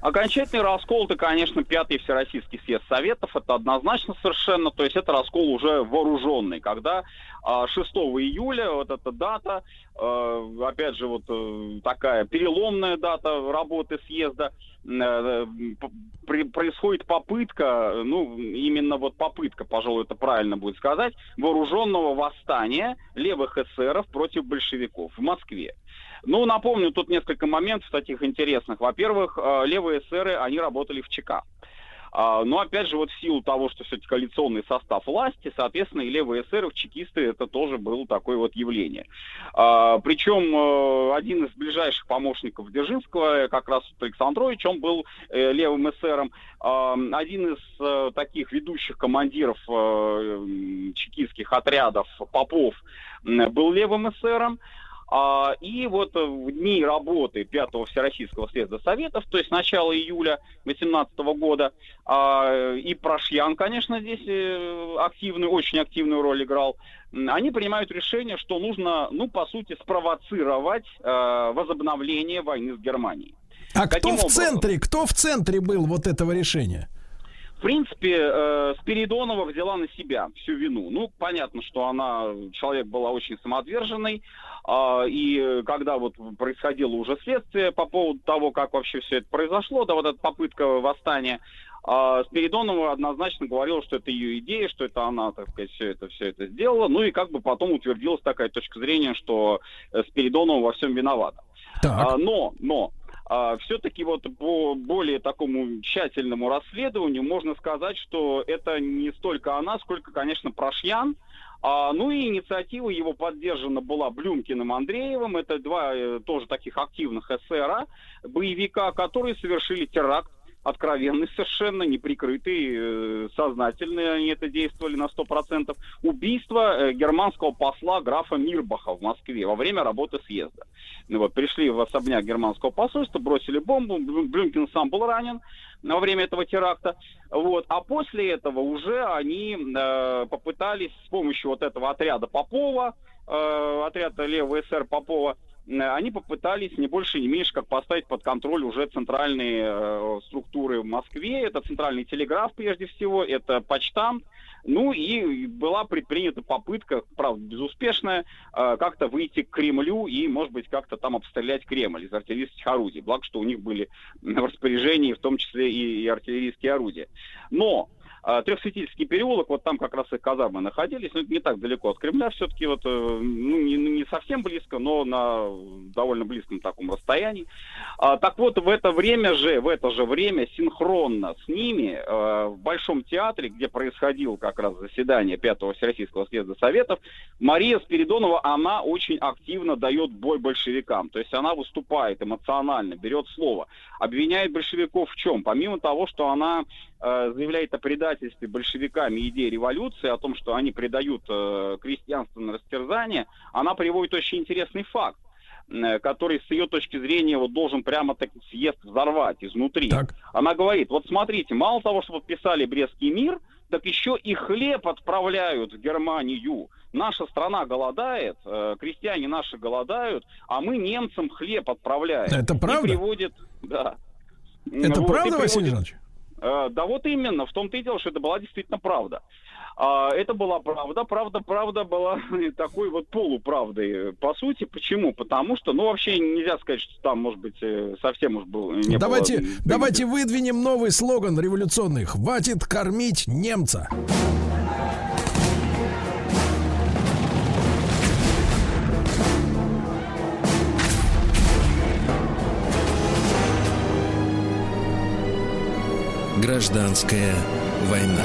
Окончательный раскол это, конечно, пятый Всероссийский съезд Советов. Это однозначно совершенно. То есть это раскол уже вооруженный, когда 6 а, июля, вот эта дата, а, опять же, вот э, такая переломная дата работы съезда, э, происходит попытка, ну, именно вот попытка, пожалуй, это правильно будет сказать, вооруженного восстания левых эсеров против большевиков в Москве. Ну, напомню, тут несколько моментов таких интересных. Во-первых, э, левые эсеры, они работали в ЧК. А, но опять же, вот в силу того, что все-таки коалиционный состав власти, соответственно, и левые эсеры, чекисты, это тоже было такое вот явление. А, причем э, один из ближайших помощников Дзержинского, как раз Александрович, он был э, левым эсером. Один из э, таких ведущих командиров чекистских отрядов, Попов, был левым эсером. А, и вот в дни работы Пятого Всероссийского съезда Советов, то есть начало июля 2018 года, а, и Прошьян, конечно, здесь э, активную, очень активную роль играл, они принимают решение, что нужно, ну, по сути, спровоцировать э, возобновление войны с Германией. А Каким кто в центре, кто в центре был вот этого решения? В принципе, э, Спиридонова взяла на себя всю вину. Ну, понятно, что она, человек была очень самоотверженный, э, и когда вот происходило уже следствие по поводу того, как вообще все это произошло, да, вот эта попытка восстания, э, Спиридонова однозначно говорила, что это ее идея, что это она, так сказать, все это, все это сделала, ну и как бы потом утвердилась такая точка зрения, что э, Спиридонова во всем виновата. Так. А, но, но, а, все-таки вот по более такому тщательному расследованию можно сказать, что это не столько она, сколько, конечно, Прошьян. А, ну и инициатива его поддержана была Блюмкиным Андреевым. Это два э, тоже таких активных эсера, боевика, которые совершили теракт откровенный совершенно, неприкрытый, э, сознательно они это действовали на 100%, убийство э, германского посла графа Мирбаха в Москве во время работы съезда. Ну, вот, пришли в особняк германского посольства, бросили бомбу, Блюмкин сам был ранен во время этого теракта. Вот. А после этого уже они э, попытались с помощью вот этого отряда Попова, э, отряда левого СР Попова, они попытались не больше, не меньше, как поставить под контроль уже центральные э, структуры в Москве. Это центральный телеграф, прежде всего, это почтамт. Ну и была предпринята попытка, правда, безуспешная, э, как-то выйти к Кремлю и, может быть, как-то там обстрелять Кремль из артиллерийских орудий. Благо, что у них были в распоряжении в том числе и, и артиллерийские орудия. Но Трехсветительский переулок, вот там как раз и казармы находились, но это не так далеко от Кремля, все-таки вот, э, ну, не, не совсем близко, но на довольно близком таком расстоянии. А, так вот, в это время же, в это же время, синхронно с ними, э, в Большом театре, где происходило как раз заседание Пятого Всероссийского съезда Советов, Мария Спиридонова, она очень активно дает бой большевикам, то есть она выступает эмоционально, берет слово, обвиняет большевиков в чем? Помимо того, что она заявляет о предательстве большевиками идеи революции, о том, что они предают э, крестьянство на растерзание, она приводит очень интересный факт э, который с ее точки зрения вот должен прямо так съезд взорвать изнутри. Так. Она говорит, вот смотрите, мало того, что подписали Брестский мир, так еще и хлеб отправляют в Германию. Наша страна голодает, э, крестьяне наши голодают, а мы немцам хлеб отправляем. Это правда? И приводит, да. Это вот, правда, Василий Жанович? Э, да вот именно, в том-то и дело, что это была действительно правда. А, это была правда. Правда, правда была такой вот полуправдой, по сути. Почему? Потому что, ну, вообще нельзя сказать, что там, может быть, э, совсем уж был... Не давайте, было... давайте выдвинем новый слоган революционный. «Хватит кормить немца». Гражданская война.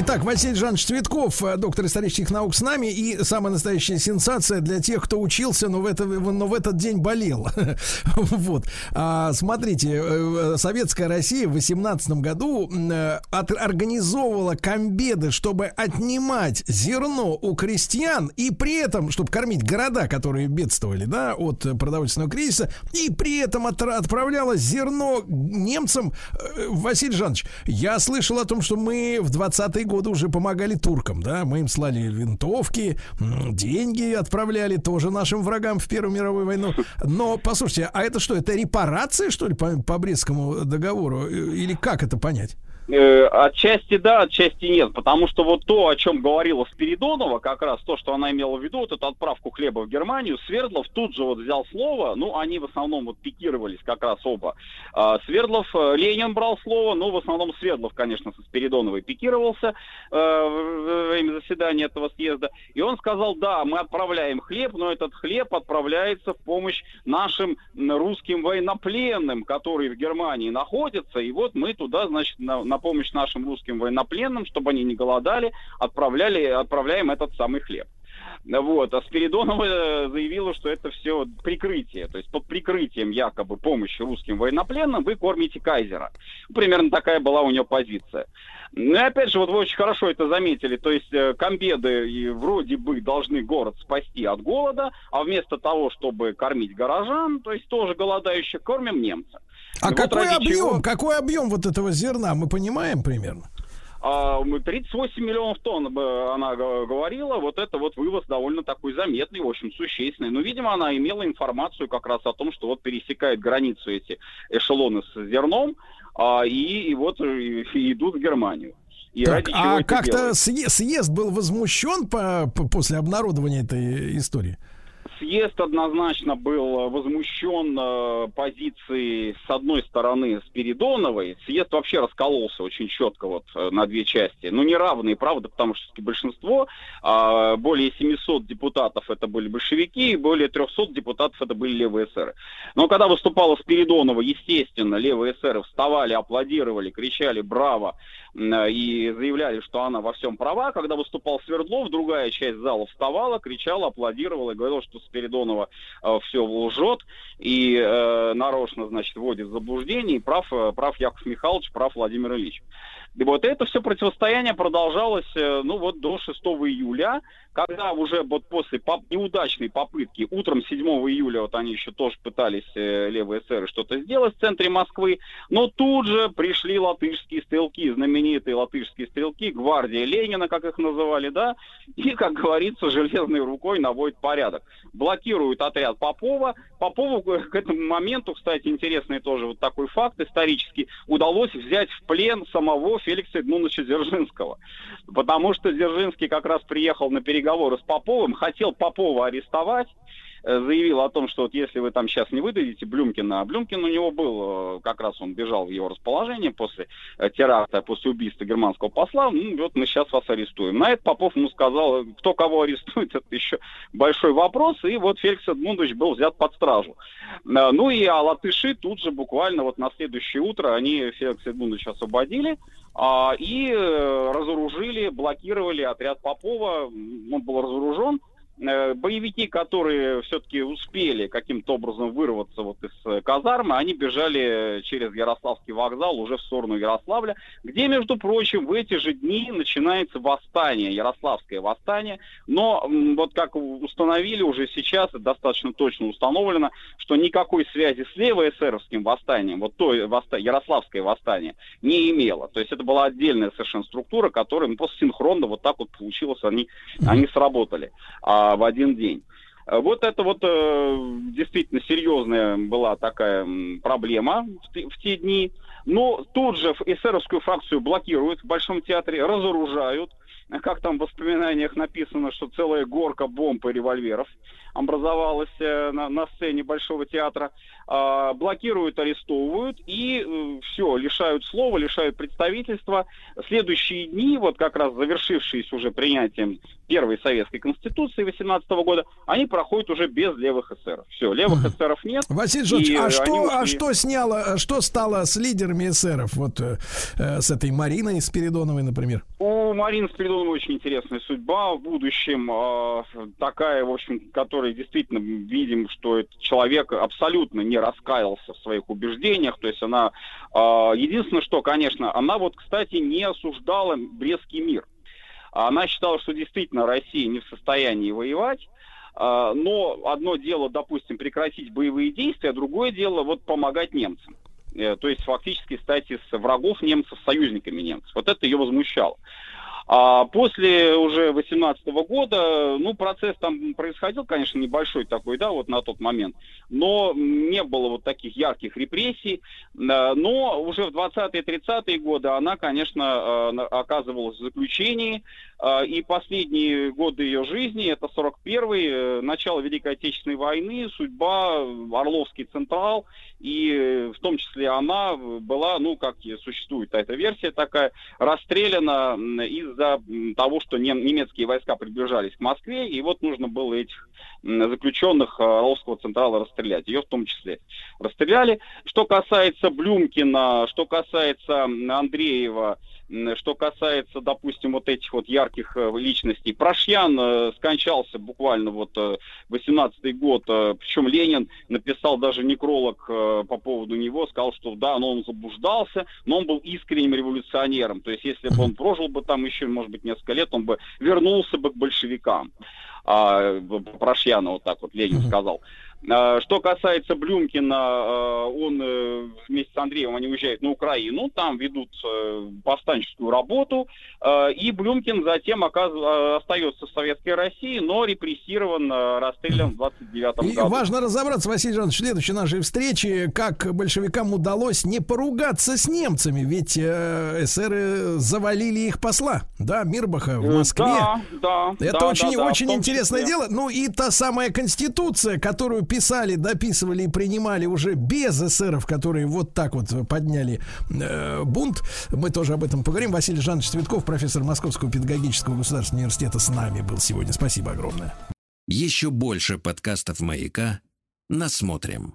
Итак, Василий Жанович Цветков, э, доктор исторических наук с нами. И самая настоящая сенсация для тех, кто учился, но в, это, но в этот день болел. вот. А, смотрите, э, советская Россия в 18 году э, от, организовывала комбеды, чтобы отнимать зерно у крестьян и при этом, чтобы кормить города, которые бедствовали, да, от продовольственного кризиса, и при этом от, отправляла зерно немцам. Василий Жанович, я слышал о том, что мы в 20-е годы уже помогали туркам, да, мы им слали винтовки, деньги отправляли тоже нашим врагам в Первую мировую войну. Но, послушайте, а это что, это репарации, что ли, по, по Брестскому договору? Или как это понять? Э, отчасти да, отчасти нет, потому что вот то, о чем говорила Спиридонова, как раз то, что она имела в виду, вот эту отправку хлеба в Германию, Свердлов тут же вот взял слово, ну, они в основном вот пикировались как раз оба. А, Свердлов, э, Ленин брал слово, ну, в основном Свердлов, конечно, со Спиридоновой пикировался э, во время заседания этого съезда, и он сказал, да, мы отправляем хлеб, но этот хлеб отправляется в помощь нашим русским военнопленным, которые в Германии находятся, и вот мы туда, значит, на, на помощь нашим русским военнопленным, чтобы они не голодали, отправляли, отправляем этот самый хлеб. Вот. А Спиридонова э, заявила, что это все прикрытие. То есть под прикрытием якобы помощи русским военнопленным вы кормите кайзера. Примерно такая была у нее позиция. Ну и опять же, вот вы очень хорошо это заметили. То есть э, комбеды вроде бы должны город спасти от голода, а вместо того, чтобы кормить горожан, то есть тоже голодающих, кормим немца. А и какой вот объем, чего... какой объем вот этого зерна, мы понимаем примерно? 38 а, миллионов тонн она говорила, вот это вот вывоз довольно такой заметный, в общем, существенный. Но, видимо, она имела информацию как раз о том, что вот пересекают границу эти эшелоны с зерном, а, и, и вот и, и идут в Германию. И так, а как-то съезд был возмущен по, по, после обнародования этой истории? Съезд однозначно был возмущен э, позицией, с одной стороны, Спиридоновой. Съезд вообще раскололся очень четко вот э, на две части. Ну, неравные, правда, потому что большинство, э, более 700 депутатов это были большевики, и более 300 депутатов это были левые эсеры. Но когда выступала Спиридонова, естественно, левые эсеры вставали, аплодировали, кричали «Браво!» и заявляли, что она во всем права. Когда выступал Свердлов, другая часть зала вставала, кричала, аплодировала и говорила, что Спиридонова э, все лжет и э, нарочно, значит, вводит в заблуждение, и прав, э, прав Яков Михайлович, прав Владимир Ильич. И вот это все противостояние продолжалось, э, ну вот до 6 июля, когда уже вот после поп- неудачной попытки, утром 7 июля, вот они еще тоже пытались, э, левые эсеры, что-то сделать в центре Москвы, но тут же пришли латышские стрелки, знаменитые латышские стрелки, гвардия Ленина, как их называли, да, и, как говорится, железной рукой наводит порядок. блокируют отряд Попова. Попову к этому моменту, кстати, интересный тоже вот такой факт исторический, удалось взять в плен самого Феликса Эдмундовича Дзержинского. Потому что Дзержинский как раз приехал на переговоры с Поповым, хотел Попова арестовать, заявил о том, что вот если вы там сейчас не выдадите Блюмкина, а Блюмкин у него был, э, как раз он бежал в его расположение после э, теракта, после убийства германского посла, ну вот мы сейчас вас арестуем. На это Попов ему сказал, кто кого арестует, это еще большой вопрос, и вот Феликс Эдмундович был взят под стражу. Ну и а латыши тут же буквально вот на следующее утро они Феликса Эдмундовича освободили, а, и разоружили, блокировали отряд Попова, он был разоружен, Э, боевики, которые все-таки успели каким-то образом вырваться вот из э, казармы, они бежали через Ярославский вокзал уже в сторону Ярославля, где, между прочим, в эти же дни начинается восстание, Ярославское восстание. Но вот как установили уже сейчас, достаточно точно установлено, что никакой связи с левоэсеровским восстанием, вот то восста... Ярославское восстание, не имело. То есть это была отдельная совершенно структура, которая ну, просто синхронно вот так вот получилось, они, они сработали. А в один день. Вот это вот э, действительно серьезная была такая проблема в, в те дни. Но тут же эсеровскую фракцию блокируют в Большом театре, разоружают. Как там в воспоминаниях написано, что целая горка бомб и револьверов образовалась э, на, на сцене Большого театра. Э, блокируют, арестовывают и э, все, лишают слова, лишают представительства. Следующие дни, вот как раз завершившиеся уже принятием первой советской конституции 18 года, они проходят уже без левых эсеров. Все, левых эсеров нет. Василий Жорж, а что, ушли... а что сняло, что стало с лидерами эсеров? Вот э, с этой Мариной Спиридоновой, например. У Марины Спиридоновой очень интересная судьба в будущем. Э, такая, в общем, которая действительно видим, что этот человек абсолютно не раскаялся в своих убеждениях. То есть она... Э, единственное, что, конечно, она вот, кстати, не осуждала Брестский мир. Она считала, что действительно Россия не в состоянии воевать, а, но одно дело, допустим, прекратить боевые действия, а другое дело вот помогать немцам. Э, то есть фактически стать из врагов немцев союзниками немцев. Вот это ее возмущало. А после уже 18 года, ну, процесс там происходил, конечно, небольшой такой, да, вот на тот момент, но не было вот таких ярких репрессий, но уже в 20-е, 30-е годы она, конечно, э, оказывалась в заключении, э, и последние годы ее жизни, это 41-й, э, начало Великой Отечественной войны, судьба, Орловский Централ, и в том числе она была, ну, как существует эта версия такая, расстреляна из-за того, что немецкие войска приближались к Москве, и вот нужно было этих заключенных Орловского Централа расстрелять, ее в том числе расстреляли. Что касается Блюмкина, что касается Андреева, что касается, допустим, вот этих вот ярких э, личностей, Прошьян э, скончался буквально вот 18-й э, год, причем Ленин написал даже некролог по поводу него, сказал, что да, но он заблуждался, но он был искренним революционером, то есть если бы он прожил бы там еще, может быть, несколько лет, он бы вернулся бы к большевикам. А, Прошьяна, вот так вот Ленин сказал. А, что касается Блюмкина, а, он э, вместе с Андреем, они уезжают на Украину, там ведут э, повстанческую работу, а, и Блюмкин затем остается в Советской России, но репрессирован, расстрелян в 29 году. И важно разобраться, Василий Жанович, в следующей нашей встрече, как большевикам удалось не поругаться с немцами, ведь э, эсеры завалили их посла, да, Мирбаха в Москве. Да, да. Это да, очень, да, очень интересное дело. Ну и та самая конституция, которую писали, дописывали и принимали уже без эсеров, которые вот так вот подняли э, бунт. Мы тоже об этом поговорим. Василий Жанович Цветков, профессор Московского педагогического государственного университета, с нами был сегодня. Спасибо огромное. Еще больше подкастов «Маяка» насмотрим.